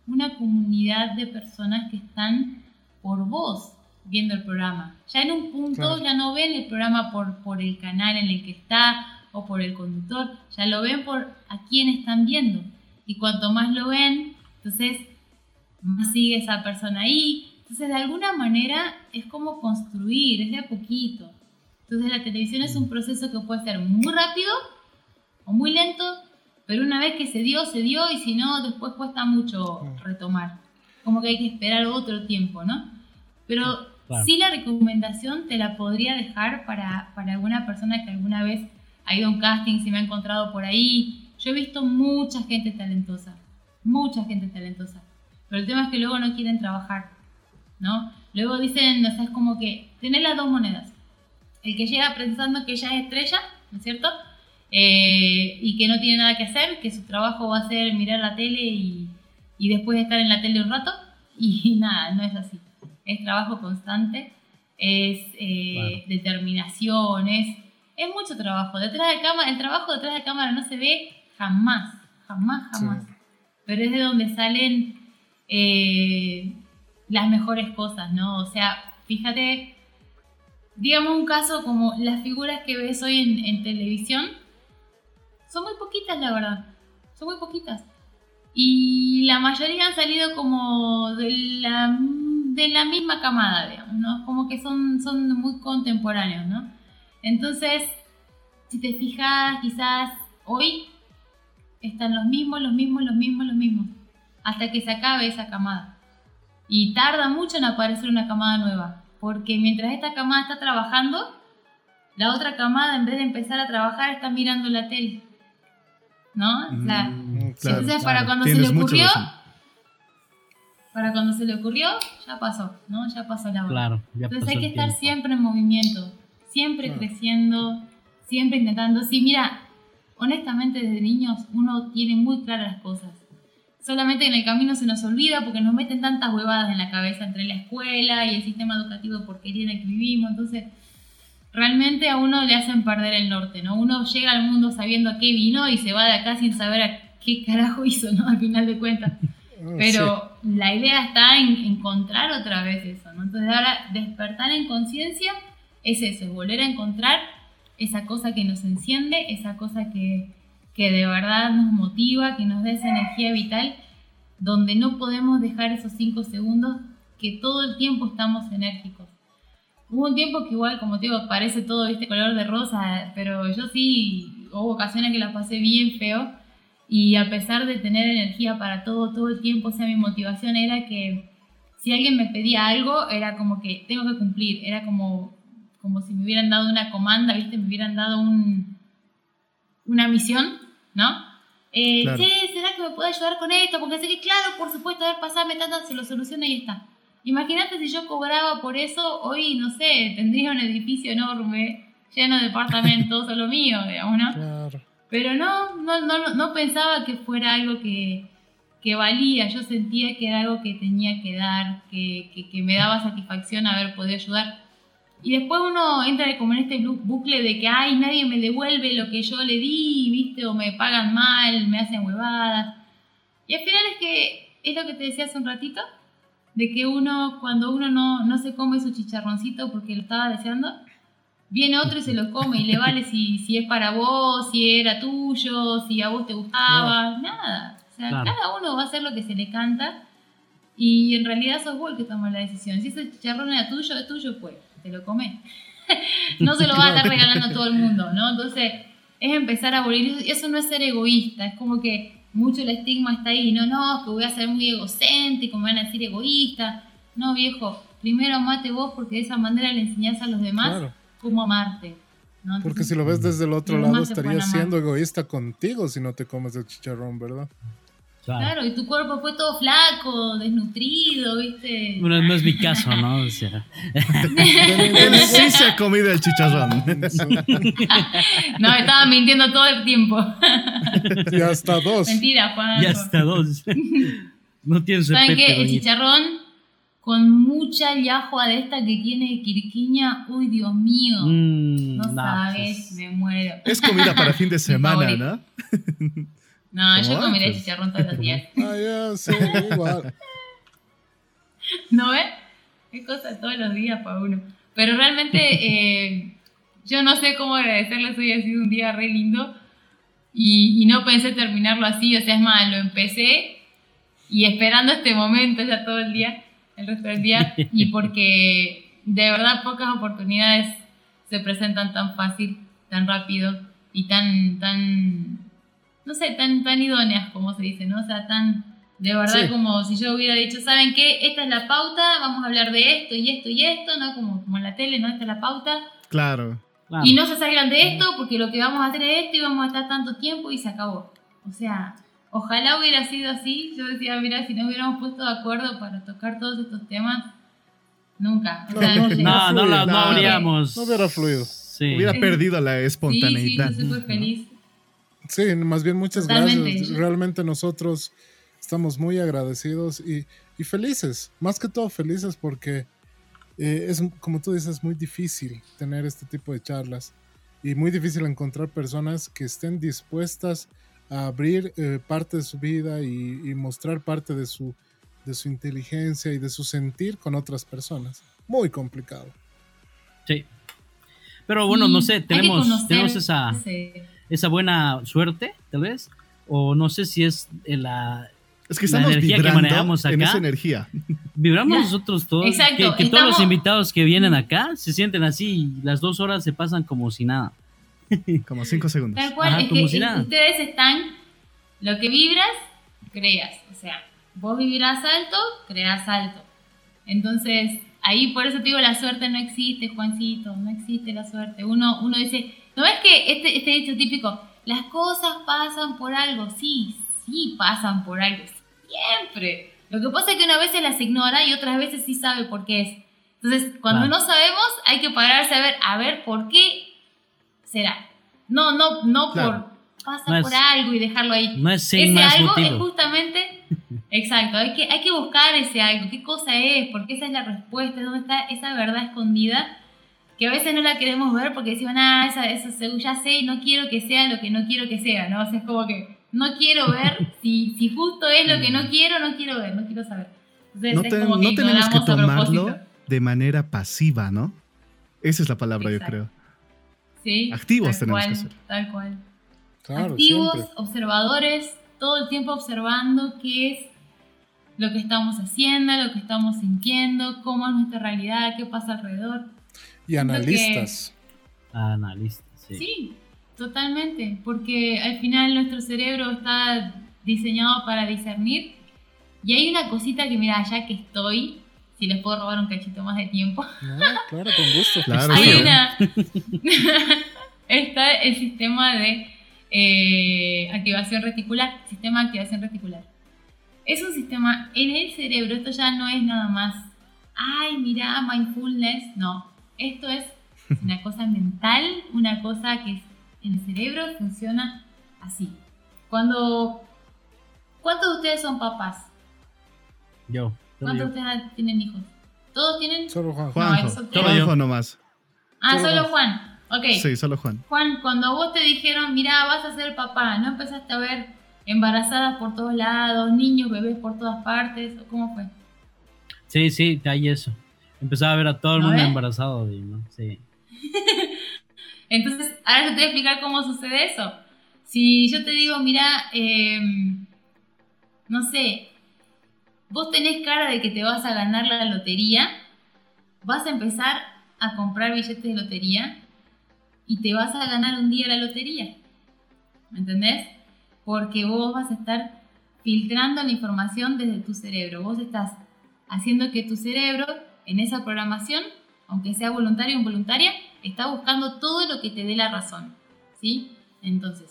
una comunidad de personas que están por vos viendo el programa. Ya en un punto ya no ven el programa por, por el canal en el que está o por el conductor, ya lo ven por a quién están viendo. Y cuanto más lo ven, entonces más sigue esa persona ahí. Entonces de alguna manera es como construir, es de a poquito. Entonces la televisión es un proceso que puede ser muy rápido o muy lento, pero una vez que se dio, se dio y si no, después cuesta mucho retomar. Como que hay que esperar otro tiempo, ¿no? Pero sí la recomendación te la podría dejar para, para alguna persona que alguna vez ha ido a un casting, se me ha encontrado por ahí. Yo he visto mucha gente talentosa, mucha gente talentosa. Pero el tema es que luego no quieren trabajar, ¿no? Luego dicen, o sea, es como que tenés las dos monedas. El que llega pensando que ya es estrella, ¿no es cierto? Eh, y que no tiene nada que hacer, que su trabajo va a ser mirar la tele y, y después estar en la tele un rato. (laughs) Y nada, no es así. Es trabajo constante, es eh, determinación, es es mucho trabajo. Detrás de cámara, el trabajo detrás de cámara no se ve jamás, jamás, jamás. Pero es de donde salen eh, las mejores cosas, ¿no? O sea, fíjate, digamos un caso como las figuras que ves hoy en, televisión, son muy poquitas, la verdad. Son muy poquitas. Y la mayoría han salido como de la, de la misma camada, digamos, ¿no? Como que son, son muy contemporáneos, ¿no? Entonces, si te fijas, quizás hoy están los mismos, los mismos, los mismos, los mismos, hasta que se acabe esa camada. Y tarda mucho en aparecer una camada nueva, porque mientras esta camada está trabajando, la otra camada en vez de empezar a trabajar está mirando la tele. ¿No? Mm, entonces para cuando se le ocurrió, para cuando se le ocurrió, ya pasó, ¿no? Ya pasó la hora. Claro, entonces hay que estar siempre en movimiento, siempre creciendo, siempre intentando. Sí, mira, honestamente desde niños uno tiene muy claras las cosas. Solamente en el camino se nos olvida porque nos meten tantas huevadas en la cabeza entre la escuela y el sistema educativo porquería en el que vivimos. Entonces, realmente a uno le hacen perder el norte, ¿no? Uno llega al mundo sabiendo a qué vino y se va de acá sin saber a qué carajo hizo, ¿no? (laughs) Al final de cuentas. Ah, Pero la idea está en encontrar otra vez eso, ¿no? Entonces ahora despertar en conciencia es eso, volver a encontrar esa cosa que nos enciende, esa cosa que, que de verdad nos motiva, que nos da esa energía vital, donde no podemos dejar esos cinco segundos que todo el tiempo estamos enérgicos. Hubo un tiempo que igual, como te digo, parece todo, viste, color de rosa, pero yo sí, hubo ocasiones que la pasé bien feo y a pesar de tener energía para todo, todo el tiempo, o sea, mi motivación era que si alguien me pedía algo, era como que tengo que cumplir, era como como si me hubieran dado una comanda, ¿viste? Me hubieran dado un, una misión, ¿no? Eh, ¿será que me puede ayudar con esto? Porque sé que, claro, por supuesto, a ver, pasame tanta, se lo soluciona y está. Imagínate si yo cobraba por eso, hoy, no sé, tendría un edificio enorme, lleno de departamentos, (laughs) solo mío, digamos, ¿no? Claro. Pero no, no, no, no pensaba que fuera algo que, que valía, yo sentía que era algo que tenía que dar, que, que, que me daba satisfacción haber podido ayudar. Y después uno entra como en este bu- bucle de que, ay, nadie me devuelve lo que yo le di, ¿viste? O me pagan mal, me hacen huevadas. Y al final es que, es lo que te decía hace un ratito, de que uno, cuando uno no, no se come su chicharroncito porque lo estaba deseando, viene otro y se lo come y le vale si, si es para vos, si era tuyo, si a vos te gustaba, nada. O sea, Claro. cada uno va a hacer lo que se le canta y en realidad sos vos el que toma la decisión. Si ese chicharrón era tuyo, es tuyo, pues te lo comes. (laughs) no se lo va a estar regalando a todo el mundo, ¿no? Entonces, es empezar a abolir. Y eso no es ser egoísta, es como que mucho el estigma está ahí. No, no, que voy a ser muy egocéntrico, me van a decir egoísta. No, viejo, primero amate vos porque de esa manera le enseñás a los demás Claro. cómo amarte. ¿no? Porque si lo ves desde el otro lado, estarías siendo egoísta contigo si no te comes el chicharrón, ¿verdad? Claro. Claro, y tu cuerpo fue todo flaco, desnutrido, ¿viste? Bueno, no es mi caso, ¿no? O sea, (laughs) Él sí se ha comido el chicharrón. (laughs) No, estaba mintiendo todo el tiempo. Y hasta dos. Mentira, Juan. ya hasta dos. No tienes ¿Saben qué? El chicharrón con mucha llajua de esta que tiene quirquiña. Uy, Dios mío. Mm, no no, sabes, pues, me muero. Es comida para fin de (laughs) semana. ¿no? No, yo Pues- chicharrón todos los (laughs) días. Ah, ya, sí, igual. (laughs) ¿No ves? Es cosa todos los días para uno. Pero realmente eh, yo no sé cómo agradecerles. Hoy ha sido un día re lindo. Y, y no pensé terminarlo así. O sea, es más, lo empecé y esperando este momento ya todo el día, el resto del día. Y (laughs) porque de verdad pocas oportunidades se presentan tan fácil, tan rápido y tan, tan, no sé, tan, tan idóneas como se dice, ¿no? O sea, tan, de verdad Sí. como si yo hubiera dicho, ¿saben qué? Esta es la pauta, vamos a hablar de esto y esto y esto, ¿no? Como, como en la tele, ¿no? Esta es la pauta. Claro. claro. Y no se salgan de esto porque lo que vamos a hacer es esto y vamos a estar tanto tiempo y se acabó. O sea, ojalá hubiera sido así. Yo decía, mira, si no hubiéramos puesto de acuerdo para tocar todos estos temas, nunca. O No, sea, no. No, no, no Claro. habríamos. No hubiera fluido. Sí. Hubiera Sí. perdido la Sí, sí, espontaneidad. estoy súper feliz. Sí, más bien muchas Totalmente. gracias. Realmente nosotros estamos muy agradecidos y, y felices, más que todo felices porque eh, es, como tú dices, muy difícil tener este tipo de charlas y muy difícil encontrar personas que estén dispuestas a abrir eh, parte de su vida y, y mostrar parte de su, de su inteligencia y de su sentir con otras personas. Muy complicado. Sí. Pero bueno, Sí, no sé, hay que tenemos, conocer tenemos esa, ese- esa buena suerte, tal vez. O no sé si es la. Es que La estamos energía que vibrando manejamos en acá. esa energía. Vibramos nosotros todos. Exacto, Que, que todos los invitados que vienen acá se sienten así y las dos horas se pasan como si nada. (laughs) Como cinco segundos. Tal cual, Ajá, es como que si es- nada. ustedes están, lo que vibras, creas. O sea, vos vibrás alto, creas alto. Entonces, ahí por eso te digo, la suerte no existe, Juancito, no existe la suerte. Uno, uno dice, ¿no ves que este, este dicho típico, las cosas pasan por algo? Sí, sí pasan por algo, siempre. Lo que pasa es que una vez las ignora y otras veces sí sabe por qué es. Entonces, cuando no sabemos, hay que pararse a ver, a ver por qué será. No, no, no Claro. por pasa No es- por algo y dejarlo ahí. No es sin ese más algo es justamente, (laughs) exacto, hay que, hay que buscar ese algo, qué cosa es, porque esa es la respuesta, dónde está esa verdad escondida, que a veces no la queremos ver porque decimos, ah, esa, eso se- ya sé y no quiero que sea lo que no quiero que sea, ¿no? O sea, es como que no quiero ver, (laughs) si, si justo es lo que no quiero, no quiero ver, no quiero saber. Entonces No, te- como no tenemos que tomarlo de manera pasiva, ¿no? Esa es la palabra, Exacto. yo creo. Sí, Activos tal tenemos que cual, ser. Tal cual. Claro, activos, siempre. observadores, todo el tiempo observando qué es lo que estamos haciendo, lo que estamos sintiendo, cómo es nuestra realidad, qué pasa alrededor. Y analistas. Analista, sí. Sí, totalmente, porque al final nuestro cerebro está diseñado para discernir y hay una cosita que, mira, ya que estoy, si les puedo robar un cachito más de tiempo, No, claro, con gusto. Claro, hay sí. una... (laughs) está el sistema de eh, activación reticular, sistema de activación reticular. Es un sistema en el cerebro, esto ya no es nada más, ay, mira, mindfulness, no, esto es una (laughs) cosa mental, una cosa que en el cerebro funciona así. Cuando... ¿Cuántos de ustedes son papás? Yo. ¿Cuántos de ustedes tienen hijos? ¿Todos tienen? Solo Juan. Juanjo, soltero. Juanjo nomás. Ah, Solo solo. Juan. Ok. Sí, solo Juan. Juan, cuando vos te dijeron, mira, vas a ser papá, ¿no empezaste a ver embarazadas por todos lados, niños, bebés por todas partes? ¿O ¿Cómo fue? Sí, sí, hay eso. Empezaba a ver a todo el ¿Lo mundo ves? embarazado. ¿no? Sí. (laughs) Entonces, ahora yo te voy a explicar cómo sucede eso. Si yo te digo, mira, eh, no sé, vos tenés cara de que te vas a ganar la lotería, vas a empezar a comprar billetes de lotería y te vas a ganar un día la lotería. ¿Me entendés? Porque vos vas a estar filtrando la información desde tu cerebro. Vos estás haciendo que tu cerebro, en esa programación, aunque sea voluntaria o involuntaria, está buscando todo lo que te dé la razón. ¿Sí? Entonces,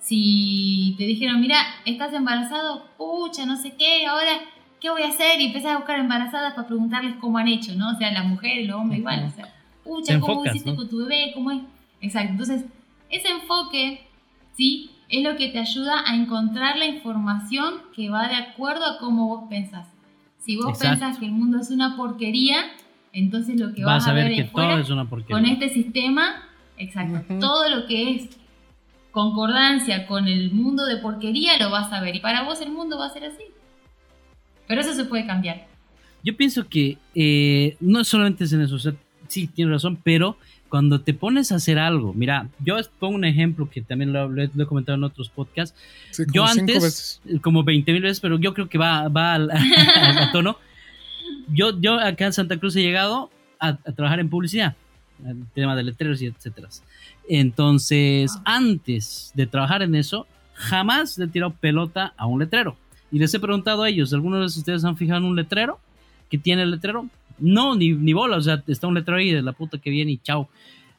si te dijeron, mira, estás embarazado, pucha, no sé qué, ahora, ¿qué voy a hacer? Y empezás a buscar embarazadas para preguntarles cómo han hecho, ¿no? O sea, la mujer, el hombre, igual. O sea, pucha, ¿cómo hiciste ¿no? con tu bebé? ¿Cómo es? Exacto. Entonces, ese enfoque, ¿sí? Es lo que te ayuda a encontrar la información que va de acuerdo a cómo vos pensás. Si vos Exacto. pensás que el mundo es una porquería, entonces lo que vas, Vas a ver ver que fuera todo es una porquería. con este sistema, exacto, todo lo que es concordancia con el mundo de porquería lo vas a ver. Y para vos el mundo va a ser así. Pero eso se puede cambiar. Yo pienso que eh, no solamente es en eso, o sea, sí, tienes razón, pero cuando te pones a hacer algo, mira, yo pongo un ejemplo que también lo, lo he, lo he comentado en otros podcasts, Sí, yo antes, veces. como 20 mil veces, pero yo creo que va, va al, (laughs) al tono. Yo, yo acá en Santa Cruz he llegado a, a trabajar en publicidad, el tema de letreros y etcétera. Entonces, Ah. antes de trabajar en eso, jamás le he tirado pelota a un letrero. Y les he preguntado a ellos, ¿algunos de ustedes han fijado en un letrero? ¿Que tiene el letrero? No, ni, ni bola, o sea, está un letrero ahí de la puta que viene y chao.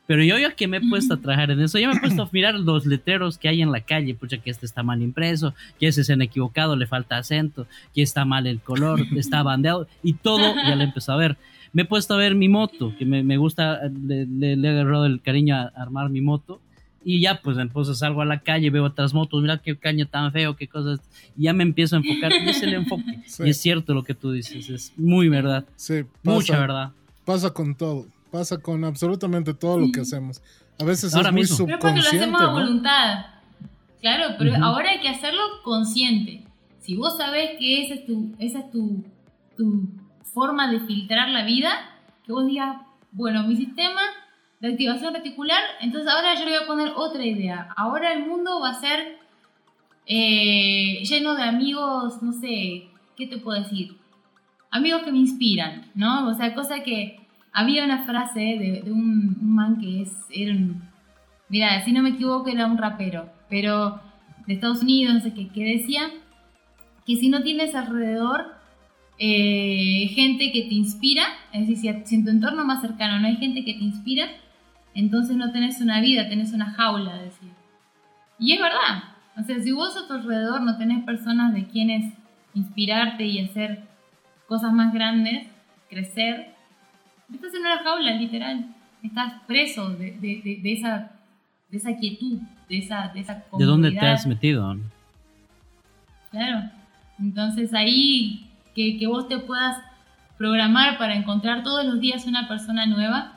Pero yo ya que me he puesto a trabajar en eso, yo me he puesto a mirar los letreros que hay en la calle, pucha que este está mal impreso, que ese se han equivocado, le falta acento, que está mal el color, (laughs) está bandeado y todo ya lo he empezado a ver. Me he puesto a ver mi moto, que me, me gusta, le, le- le he agarrado el cariño a armar mi moto y ya pues entonces salgo a la calle, veo otras motos, mira qué caño tan feo, qué cosas, y ya me empiezo a enfocar, y es el enfoque. (laughs) Sí. Y es cierto lo que tú dices, es muy verdad, Sí, pasa, mucha verdad. pasa con todo. Pasa con absolutamente todo lo que hacemos. A veces Ahora es muy mismo. Pero porque lo subconsciente. hacemos a ¿no? voluntad. Claro, pero Ujú. ahora hay que hacerlo consciente. Si vos sabés que esa es tu, esa es tu, tu forma de filtrar la vida, que vos digas, bueno, mi sistema de activación reticular, entonces ahora yo le voy a poner otra idea. Ahora el mundo va a ser eh, lleno de amigos, no sé, ¿qué te puedo decir? Amigos que me inspiran, ¿no? O sea, cosa que había una frase de, un, un man que es, era un, mira, si no me equivoco era un rapero, pero de Estados Unidos, no sé qué, que decía que si no tienes alrededor eh, gente que te inspira, es decir, si en tu entorno más cercano no hay gente que te inspira, entonces no tenés una vida, tenés una jaula, decía. Y es verdad, o sea, si vos a tu alrededor no tenés personas de quienes inspirarte y hacer cosas más grandes, crecer, estás en una jaula, literal. Estás preso de, de- de- de esa, de esa quietud, de esa, de esa ¿De dónde te comodidad. has metido? Claro. Entonces ahí que, que vos te puedas programar para encontrar todos los días una persona nueva,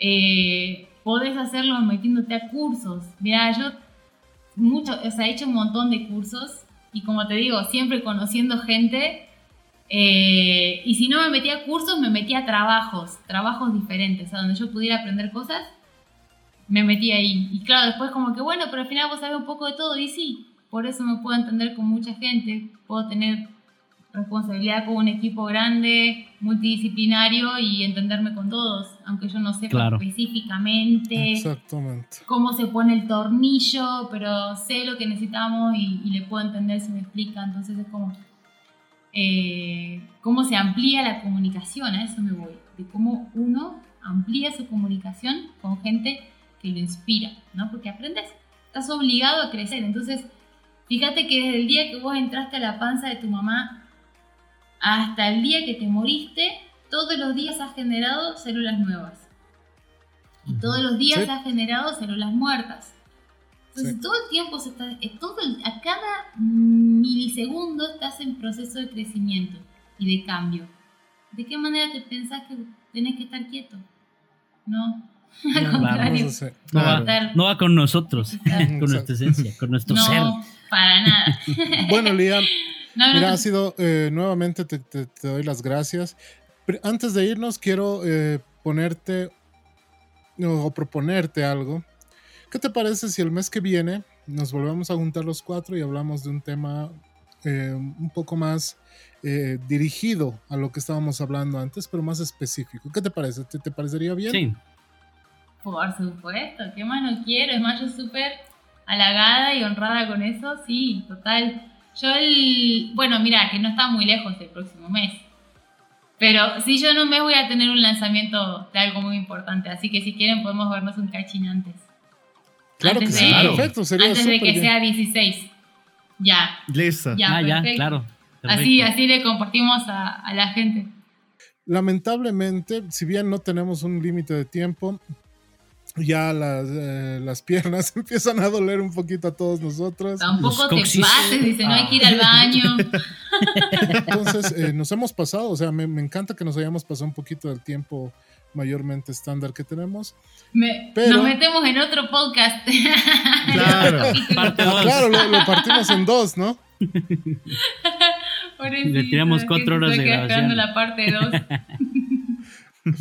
eh, podés hacerlo metiéndote a cursos. Mira, yo mucho, o sea, he hecho un montón de cursos y como te digo, siempre conociendo gente. eh, y si no me metía a cursos, me metía a trabajos, trabajos diferentes, a donde yo pudiera aprender cosas, me metí ahí. Y claro, después como que bueno, pero al final vos sabés un poco de todo y sí, por eso me puedo entender con mucha gente, puedo tener responsabilidad con un equipo grande, multidisciplinario y entenderme con todos, aunque yo no sepa Claro. específicamente Exactamente. cómo se pone el tornillo, pero sé lo que necesitamos y, y le puedo entender si me explica, entonces es como eh, cómo se amplía la comunicación, a eso me voy, de cómo uno amplía su comunicación con gente que lo inspira, ¿no? Porque aprendes, estás obligado a crecer, entonces fíjate que desde el día que vos entraste a la panza de tu mamá hasta el día que te moriste, todos los días has generado células nuevas. Y todos los días Sí. se ha generado células muertas. Entonces Sí. todo el tiempo se está, eh, todo el- a cada milisegundo estás en proceso de crecimiento y de cambio. ¿De qué manera te pensás que tenés que estar quieto? No, (laughs) al Claro. contrario. Hacer- No, va, no va con nosotros, con nuestra esencia, con nuestro No, ser. para nada. (laughs) Bueno, Lía, No, Mira, no. ha sido eh, nuevamente te, te- te doy las gracias. Pero antes de irnos, quiero eh, ponerte o proponerte algo. ¿Qué te parece si el mes que viene nos volvemos a juntar los cuatro y hablamos de un tema eh, un poco más eh, dirigido a lo que estábamos hablando antes, pero más específico? ¿Qué te parece? ¿Te, te parecería bien? Sí, Por supuesto, ¿qué más no quiero? Es más, yo súper halagada y honrada con eso, sí, total. Yo el... Bueno, mira, que no está muy lejos el próximo mes. Pero sí, yo en un mes voy a tener un lanzamiento de algo muy importante, así que si quieren podemos vernos un cachín antes. Claro que Antes sí, de- perfecto, sería Antes de que bien. sea 16. Ya, Listo. ya, ah, ya, perfecto. claro. Así, así le compartimos a, a la gente. Lamentablemente, si bien no tenemos un límite de tiempo, ya las, eh, las piernas (laughs) empiezan a doler un poquito a todos nosotros. Tampoco Los te coxis. pases, dice, no hay que ir al baño. (laughs) (laughs) Entonces, eh, nos hemos pasado, o sea, me, me encanta que nos hayamos pasado un poquito del tiempo mayormente estándar que tenemos. Me- Pero- Nos metemos en otro podcast. Claro. Parte Ah, dos. claro, lo, lo partimos en dos, ¿no? Le tiramos cuatro horas de grabación. la parte 2.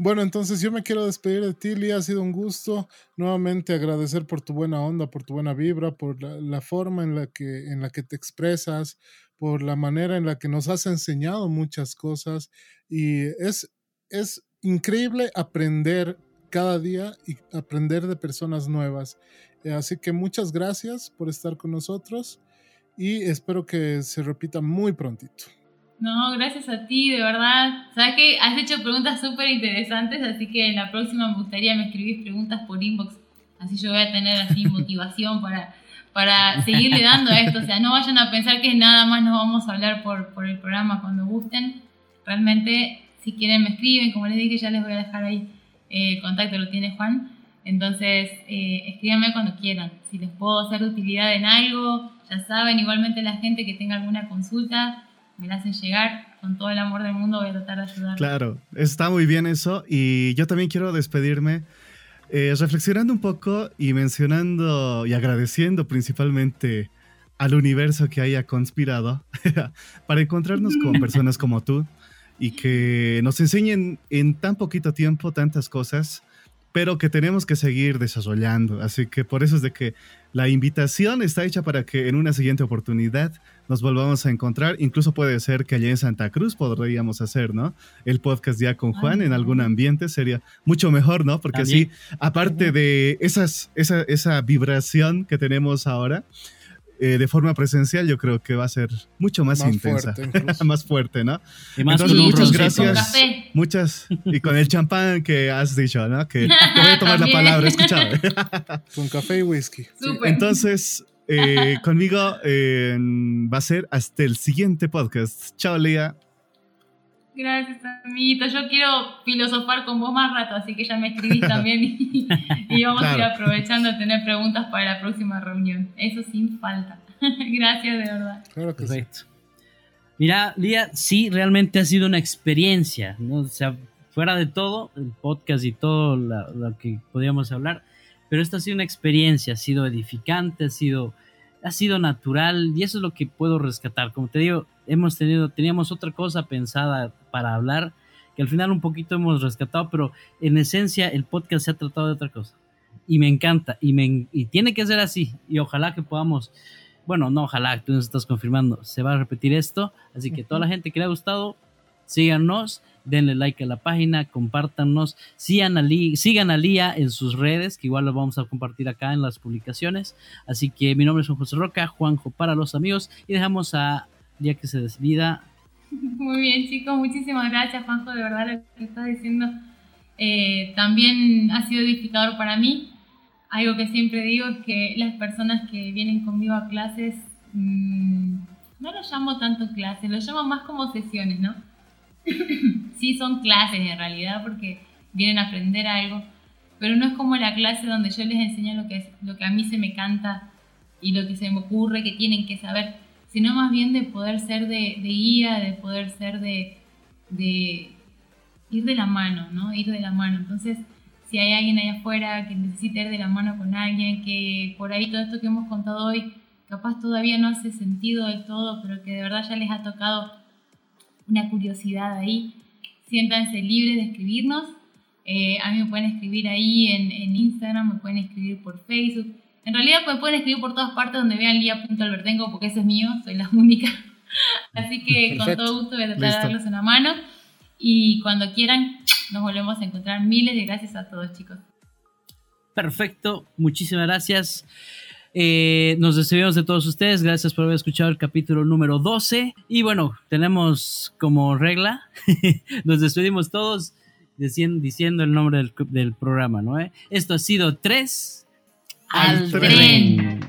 Bueno, entonces yo me quiero despedir de ti, Lía. Ha sido un gusto nuevamente agradecer por tu buena onda, por tu buena vibra, por la, la forma en la, que, en la que te expresas, por la manera en la que nos has enseñado muchas cosas. Y es, es increíble aprender cada día y aprender de personas nuevas. Eh, así que muchas gracias por estar con nosotros y espero que se repita muy prontito. No, gracias a ti, de verdad. Sabes que has hecho preguntas súper interesantes, así que en la próxima me gustaría me escribís preguntas por inbox. Así yo voy a tener así (laughs) motivación para, para seguirle dando a esto. O sea, no vayan a pensar que nada más nos vamos a hablar por, por el programa cuando gusten. Realmente, si quieren me escriben, como les dije, ya les voy a dejar ahí eh, el contacto, lo tiene Juan. Entonces, eh, escríbanme cuando quieran. Si les puedo ser de utilidad en algo, ya saben, igualmente la gente que tenga alguna consulta, me la hacen llegar. Con todo el amor del mundo voy a tratar de ayudar. Claro, está muy bien eso. Y yo también quiero despedirme eh, reflexionando un poco y mencionando y agradeciendo principalmente al universo que haya conspirado (laughs) para encontrarnos con (laughs) personas como tú y que nos enseñen en tan poquito tiempo tantas cosas, pero que tenemos que seguir desarrollando. Así que por eso es de que la invitación está hecha para que en una siguiente oportunidad nos volvamos a encontrar. Incluso puede ser que allá en Santa Cruz podríamos hacer, ¿no? El podcast ya con Juan en algún ambiente sería mucho mejor, ¿no? Porque También. así, aparte de esas, esa, esa vibración que tenemos ahora, eh, de forma presencial, yo creo que va a ser mucho más, Más intensa, fuerte, (laughs) más fuerte, ¿no? Y más Entonces, muchas gracias. café. Muchas, y con el champán que has dicho, ¿no? Que te voy a (laughs) tomar la palabra, escuchame. (laughs) Con café y whisky. Súper. Entonces, eh, conmigo eh, va a ser hasta el siguiente podcast. Chao, Lía. Gracias, amiguito. Yo quiero filosofar con vos más rato, así que ya me escribís también y, y vamos a ir aprovechando a tener preguntas para la próxima reunión. Eso sin falta. (laughs) Gracias, de verdad. Claro que sí. Perfecto. Mira, Lía, sí, realmente ha sido una experiencia, ¿no? O sea, fuera de todo, el podcast y todo la- lo que podíamos hablar, pero esta ha sido una experiencia, ha sido edificante, ha sido, ha sido natural y eso es lo que puedo rescatar. Como te digo, hemos tenido, teníamos otra cosa pensada para hablar que al final un poquito hemos rescatado, pero en esencia el podcast se ha tratado de otra cosa. Y me encanta y, me, y tiene que ser así y ojalá que podamos bueno, no, ojalá, tú nos estás confirmando, se va a repetir esto, así que toda la gente que le ha gustado, síganos, denle like a la página, compártanos, sigan a, Li- sigan a Lía en sus redes, que igual lo vamos a compartir acá en las publicaciones, así que mi nombre es Juan José Roca, Juanjo para los amigos, y dejamos a Lía que se despida. (laughs) Muy bien, chicos. Muchísimas gracias, Juanjo. De verdad, lo que estás diciendo eh, también ha sido edificador para mí. Algo que siempre digo es que las personas que vienen conmigo a clases, mm, no lo llamo tanto clases, lo llamo más como sesiones, ¿no? (coughs) sí son clases en realidad porque vienen a aprender algo, pero no es como la clase donde yo les enseño lo que, lo que a mí se me canta y lo que se me ocurre que tienen que saber, sino más bien de poder ser de, guía, de poder ser de, ir de la mano, ¿no? Ir de la mano. Entonces, si hay alguien allá afuera que necesite ir de la mano con alguien, que por ahí todo esto que hemos contado hoy capaz todavía no hace sentido del todo, pero que de verdad ya les ha tocado una curiosidad ahí, siéntanse libres de escribirnos. Eh, a mí me pueden escribir ahí en, en, Instagram, me pueden escribir por Facebook. En realidad me pueden escribir por todas partes donde vean lia.albertengo porque ese es mío, soy la única. (laughs) Así que con todo gusto voy a tratar de darles una mano. Y cuando quieran, nos volvemos a encontrar. Miles de gracias a todos, chicos. Perfecto, muchísimas gracias. Eh, nos despedimos de todos ustedes. Gracias por haber escuchado el capítulo número 12. Y bueno, tenemos como regla, (laughs) nos despedimos todos diciendo, el nombre del, programa, ¿no? Esto ha sido 3 al, tren.